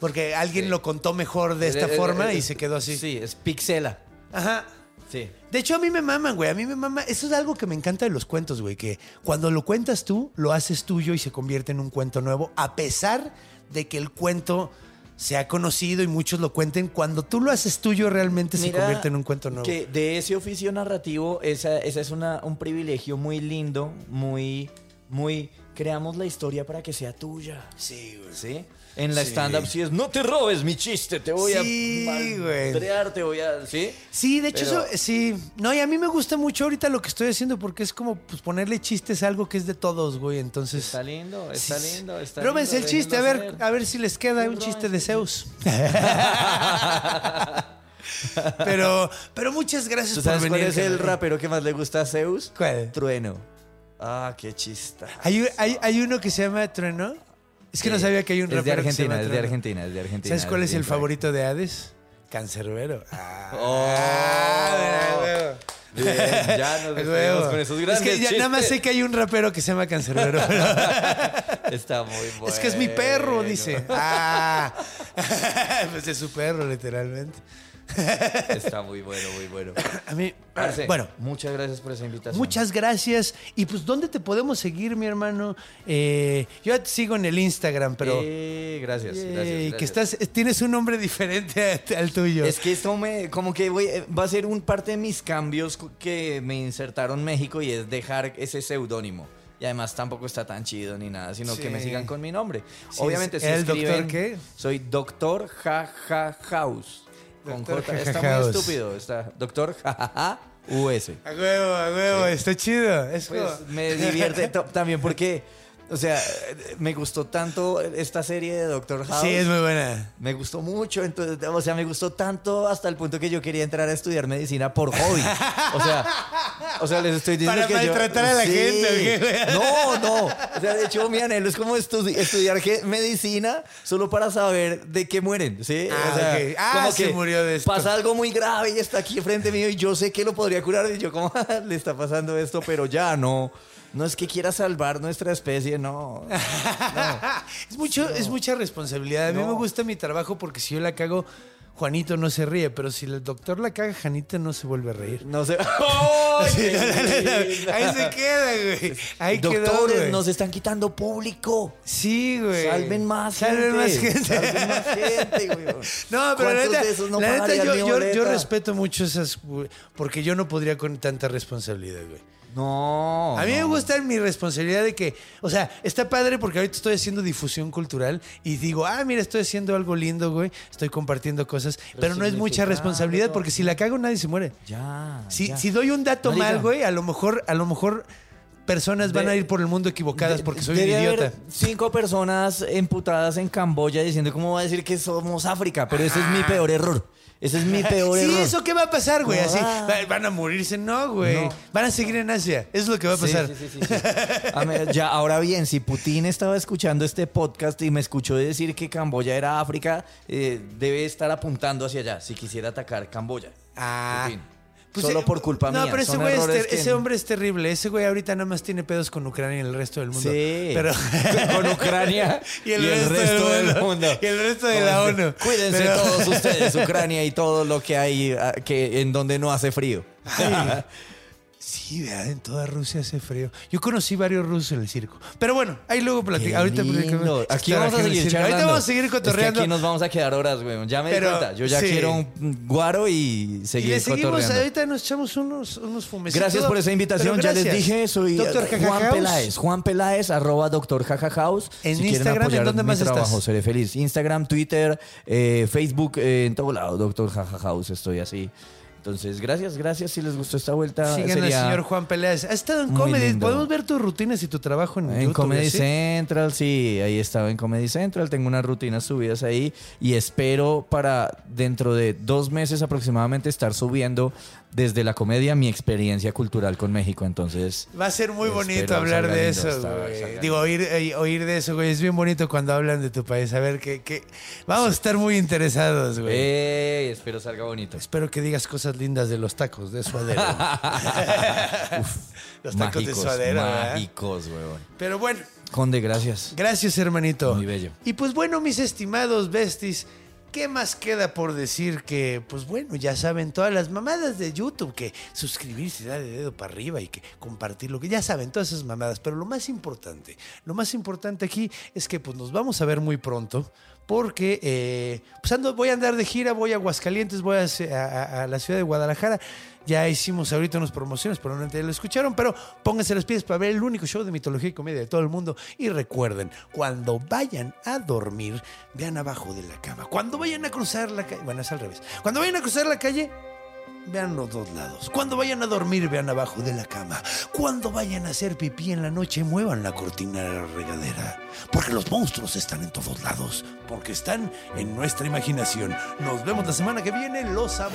[SPEAKER 2] Porque alguien
[SPEAKER 4] Sí.
[SPEAKER 2] lo contó mejor de esta
[SPEAKER 4] Eh, eh,
[SPEAKER 2] forma
[SPEAKER 4] eh,
[SPEAKER 2] y se quedó así.
[SPEAKER 4] Sí, es pixela.
[SPEAKER 2] Ajá.
[SPEAKER 4] Sí.
[SPEAKER 2] De hecho, a mí me maman, güey. A mí me mama. Eso es algo que me encanta de los cuentos, güey. Que cuando lo cuentas tú, lo haces tuyo y se convierte en un cuento nuevo. A pesar de que el cuento sea conocido y muchos lo cuenten, cuando tú lo haces tuyo, realmente se convierte en un cuento nuevo.
[SPEAKER 4] Que de ese oficio narrativo, esa, esa es una, un privilegio muy lindo, muy, muy. Creamos la historia para que sea tuya.
[SPEAKER 2] Sí, güey.
[SPEAKER 4] ¿Sí? En la
[SPEAKER 2] Sí.
[SPEAKER 4] stand-up sí es, no te robes mi chiste, te voy
[SPEAKER 2] Sí,
[SPEAKER 4] a madrear, te voy a... ¿Sí?
[SPEAKER 2] Sí, de hecho,
[SPEAKER 4] Pero-
[SPEAKER 2] eso, sí. No, y a mí me gusta mucho ahorita lo que estoy haciendo porque es como pues, ponerle chistes a algo que es de todos, güey. Entonces.
[SPEAKER 4] Está lindo, está
[SPEAKER 2] Sí,
[SPEAKER 4] lindo, está
[SPEAKER 2] Róbense el chiste, a ver, a ver si les queda un chiste de Zeus. pero, pero muchas gracias
[SPEAKER 4] ¿Tú
[SPEAKER 2] por
[SPEAKER 4] sabes
[SPEAKER 2] venir.
[SPEAKER 4] cuál es el rapero que más le gusta a Zeus?
[SPEAKER 2] ¿Cuál?
[SPEAKER 4] Trueno. Ah, qué chista.
[SPEAKER 2] Hay, hay, hay uno que se llama Trueno. Es que no sabía que hay un
[SPEAKER 4] Es de
[SPEAKER 2] rapero que se llama
[SPEAKER 4] Argentina, es de
[SPEAKER 2] Trueno.
[SPEAKER 4] Argentina, es de Argentina.
[SPEAKER 2] ¿Sabes cuál es el favorito de Hades? Cancerbero. Ah,
[SPEAKER 4] Oh.
[SPEAKER 2] Ah, mira,
[SPEAKER 4] Bien, ya nos
[SPEAKER 2] huevo.
[SPEAKER 4] despedimos con esos
[SPEAKER 2] Es
[SPEAKER 4] grandes
[SPEAKER 2] que ya nada más sé
[SPEAKER 4] chistes.
[SPEAKER 2] que hay un rapero que se llama Cancerbero.
[SPEAKER 4] Está muy bueno.
[SPEAKER 2] Es que es mi perro, dice. Ah, pues es su perro, literalmente.
[SPEAKER 4] Está muy bueno, muy bueno.
[SPEAKER 2] A mí, bueno,
[SPEAKER 4] muchas gracias por esa invitación.
[SPEAKER 2] muchas gracias. Y pues, ¿dónde te podemos seguir, mi hermano? Eh, yo te sigo en el Instagram, pero.
[SPEAKER 4] Eh, gracias,
[SPEAKER 2] Yay,
[SPEAKER 4] gracias,
[SPEAKER 2] que
[SPEAKER 4] gracias.
[SPEAKER 2] estás, tienes un nombre diferente a- al tuyo.
[SPEAKER 4] Es que esto me, como que voy, eh, va a ser un parte de mis cambios que me insertaron México y es dejar ese seudónimo. Y además tampoco está tan chido ni nada, sino que me sigan con mi nombre.
[SPEAKER 2] Sí,
[SPEAKER 4] Obviamente,
[SPEAKER 2] es
[SPEAKER 4] si
[SPEAKER 2] el doctor
[SPEAKER 4] escriben,
[SPEAKER 2] qué?
[SPEAKER 4] Soy Doctor Jaja House. Con J. Está muy estúpido. Está Doctor Jajaja US.
[SPEAKER 2] A huevo, a huevo, está chido. Es
[SPEAKER 4] Pues me divierte también porque, o sea, me gustó tanto esta serie de Doctor House.
[SPEAKER 2] Sí, es muy buena.
[SPEAKER 4] Me gustó mucho, entonces, o sea, me gustó tanto hasta el punto que yo quería entrar a estudiar medicina por hobby. O sea, o sea, les estoy diciendo
[SPEAKER 2] Para
[SPEAKER 4] que yo-
[SPEAKER 2] maltratar a la gente, ¿o qué, güey?
[SPEAKER 4] No, no. O sea, de hecho, mi anhelo es como estu- estudiar que- medicina solo para saber de qué mueren, ¿sí?
[SPEAKER 2] Ah,
[SPEAKER 4] o sea,
[SPEAKER 2] ok. Ah, se murió de esto.
[SPEAKER 4] Pasa algo muy grave y está aquí frente mío y yo sé que lo podría curar y yo como le está pasando esto, pero ya no. No es que quiera salvar nuestra especie, no.
[SPEAKER 2] es, mucho, es mucha responsabilidad. A mí
[SPEAKER 4] No.
[SPEAKER 2] me gusta mi trabajo porque si yo la cago, Juanito no se ríe. Pero si el doctor la caga, Janita no se vuelve a reír.
[SPEAKER 4] No sé.
[SPEAKER 2] Sí, no, no. Ahí se queda, güey. Ahí
[SPEAKER 4] Doctores, nos están quitando público.
[SPEAKER 2] Sí, güey.
[SPEAKER 4] Salven más
[SPEAKER 2] Salven
[SPEAKER 4] gente.
[SPEAKER 2] más gente.
[SPEAKER 4] Salven más gente, güey.
[SPEAKER 2] No, pero la
[SPEAKER 4] ¿Cuántos
[SPEAKER 2] neta, la neta, yo, yo- yo respeto mucho esas, porque yo no podría con tanta responsabilidad, güey.
[SPEAKER 4] No.
[SPEAKER 2] A mí me gusta mi responsabilidad de que, o sea, está padre porque ahorita estoy haciendo difusión cultural y digo, ah, mira, estoy haciendo algo lindo, güey, estoy compartiendo cosas, pero, no es mucha responsabilidad porque si la cago nadie se muere.
[SPEAKER 4] Ya.
[SPEAKER 2] Si,
[SPEAKER 4] ya.
[SPEAKER 2] si doy un dato
[SPEAKER 4] Marica.
[SPEAKER 2] mal, güey, a lo mejor, a lo mejor personas van
[SPEAKER 4] De-
[SPEAKER 2] a ir por el mundo equivocadas
[SPEAKER 4] De-
[SPEAKER 2] porque soy un
[SPEAKER 4] haber
[SPEAKER 2] idiota.
[SPEAKER 4] cinco personas emputadas en Camboya diciendo cómo va a decir que somos África, pero ese es mi peor error. Ese es mi peor
[SPEAKER 2] Sí,
[SPEAKER 4] error.
[SPEAKER 2] ¿eso qué va a pasar, güey? Así,
[SPEAKER 4] Ah.
[SPEAKER 2] va- van a morirse. No, güey.
[SPEAKER 4] No.
[SPEAKER 2] Van a seguir en Asia. Eso es lo que va a
[SPEAKER 4] Sí,
[SPEAKER 2] pasar.
[SPEAKER 4] sí, sí, sí, sí. A ya, ahora bien, si Putin estaba escuchando este podcast y me escuchó decir que Camboya era África, eh, debe estar apuntando hacia allá si quisiera atacar Camboya.
[SPEAKER 2] Ah.
[SPEAKER 4] Putin.
[SPEAKER 2] Pues,
[SPEAKER 4] Solo
[SPEAKER 2] eh,
[SPEAKER 4] por culpa
[SPEAKER 2] no,
[SPEAKER 4] mía.
[SPEAKER 2] pero ese, güey es ter-
[SPEAKER 4] que-
[SPEAKER 2] ese hombre es terrible. Ese güey ahorita nada más tiene pedos con Ucrania y el resto del mundo.
[SPEAKER 4] Sí.
[SPEAKER 2] Pero...
[SPEAKER 4] Con Ucrania
[SPEAKER 2] y el, resto, del, mundo. Y el resto de la ONU.
[SPEAKER 4] Cuídense
[SPEAKER 2] Pero-
[SPEAKER 4] todos ustedes, Ucrania y todo lo que hay ah, que en donde no hace frío.
[SPEAKER 2] Ay, Sí, ¿verdad? en toda Rusia hace frío. Yo conocí varios rusos en el circo. Pero bueno, ahí luego platicamos. Ahorita platicamos.
[SPEAKER 4] Aquí vamos a
[SPEAKER 2] en
[SPEAKER 4] seguir.
[SPEAKER 2] Ahorita vamos a seguir
[SPEAKER 4] Es que
[SPEAKER 2] cotorreando.
[SPEAKER 4] aquí nos vamos a quedar horas, güey. Ya me
[SPEAKER 2] Pero,
[SPEAKER 4] di cuenta. Yo ya
[SPEAKER 2] sí.
[SPEAKER 4] quiero un guaro y
[SPEAKER 2] Y
[SPEAKER 4] seguir
[SPEAKER 2] le seguimos,
[SPEAKER 4] cotorreando.
[SPEAKER 2] ahorita nos echamos unos, unos fumecitos.
[SPEAKER 4] Gracias por esa invitación. Ya les dije, soy
[SPEAKER 2] Doctor Jaja
[SPEAKER 4] Juan
[SPEAKER 2] House.
[SPEAKER 4] Peláez. Juan Peláez, arroba doctor jajahouse.
[SPEAKER 2] En
[SPEAKER 4] si quieren
[SPEAKER 2] Instagram, ¿en dónde más
[SPEAKER 4] trabajo,
[SPEAKER 2] estás?
[SPEAKER 4] seré feliz. Instagram, Twitter, eh, Facebook, eh, en todo lado, doctor jajahouse. Estoy así. Entonces, gracias, gracias. Si les gustó esta vuelta,
[SPEAKER 2] Sigan
[SPEAKER 4] sería
[SPEAKER 2] al señor Juan Peláez. Has estado en
[SPEAKER 4] muy
[SPEAKER 2] comedy.
[SPEAKER 4] lindo.
[SPEAKER 2] Podemos ver tus rutinas y tu trabajo en,
[SPEAKER 4] En
[SPEAKER 2] YouTube,
[SPEAKER 4] Comedy
[SPEAKER 2] ¿sí?
[SPEAKER 4] Central, sí, ahí estaba en Comedy Central, tengo unas rutinas subidas ahí y espero para dentro de dos meses aproximadamente estar subiendo desde la comedia mi experiencia cultural con México, entonces...
[SPEAKER 2] Va a ser muy bonito hablar de eso, güey. Digo, oír, eh, oír de eso, güey. Es bien bonito cuando hablan de tu país. A ver, que, que... vamos a estar muy interesados, güey.
[SPEAKER 4] ¡Ey! Espero salga bonito.
[SPEAKER 2] Espero que digas cosas lindas de los tacos de suadero. los tacos de suadero,
[SPEAKER 4] mágicos, weón.
[SPEAKER 2] Pero bueno,
[SPEAKER 4] Conde, gracias.
[SPEAKER 2] gracias, hermanito.
[SPEAKER 4] Muy bello.
[SPEAKER 2] Y pues bueno, mis estimados besties, ¿Qué más queda por decir que, pues bueno, ya saben todas las mamadas de YouTube, que suscribirse, darle dedo para arriba y que compartirlo, que ya saben todas esas mamadas, pero lo más importante, lo más importante aquí es que pues nos vamos a ver muy pronto porque eh, pues ando- voy a andar de gira, voy a Aguascalientes, voy a, la ciudad de Guadalajara. Ya hicimos ahorita unas promociones, probablemente lo escucharon, pero pónganse las pies para ver el único show de mitología y comedia de todo el mundo. Y recuerden, cuando vayan a dormir, vean abajo de la cama. Cuando vayan a cruzar la calle, bueno, es al revés. Cuando vayan a cruzar la calle, Vean los dos lados. Cuando vayan a dormir, vean abajo de la cama. Cuando vayan a hacer pipí en la noche, muevan la cortina de la regadera. Porque los monstruos están en todos lados. Porque están en nuestra imaginación. Nos vemos la semana que viene. Los amo.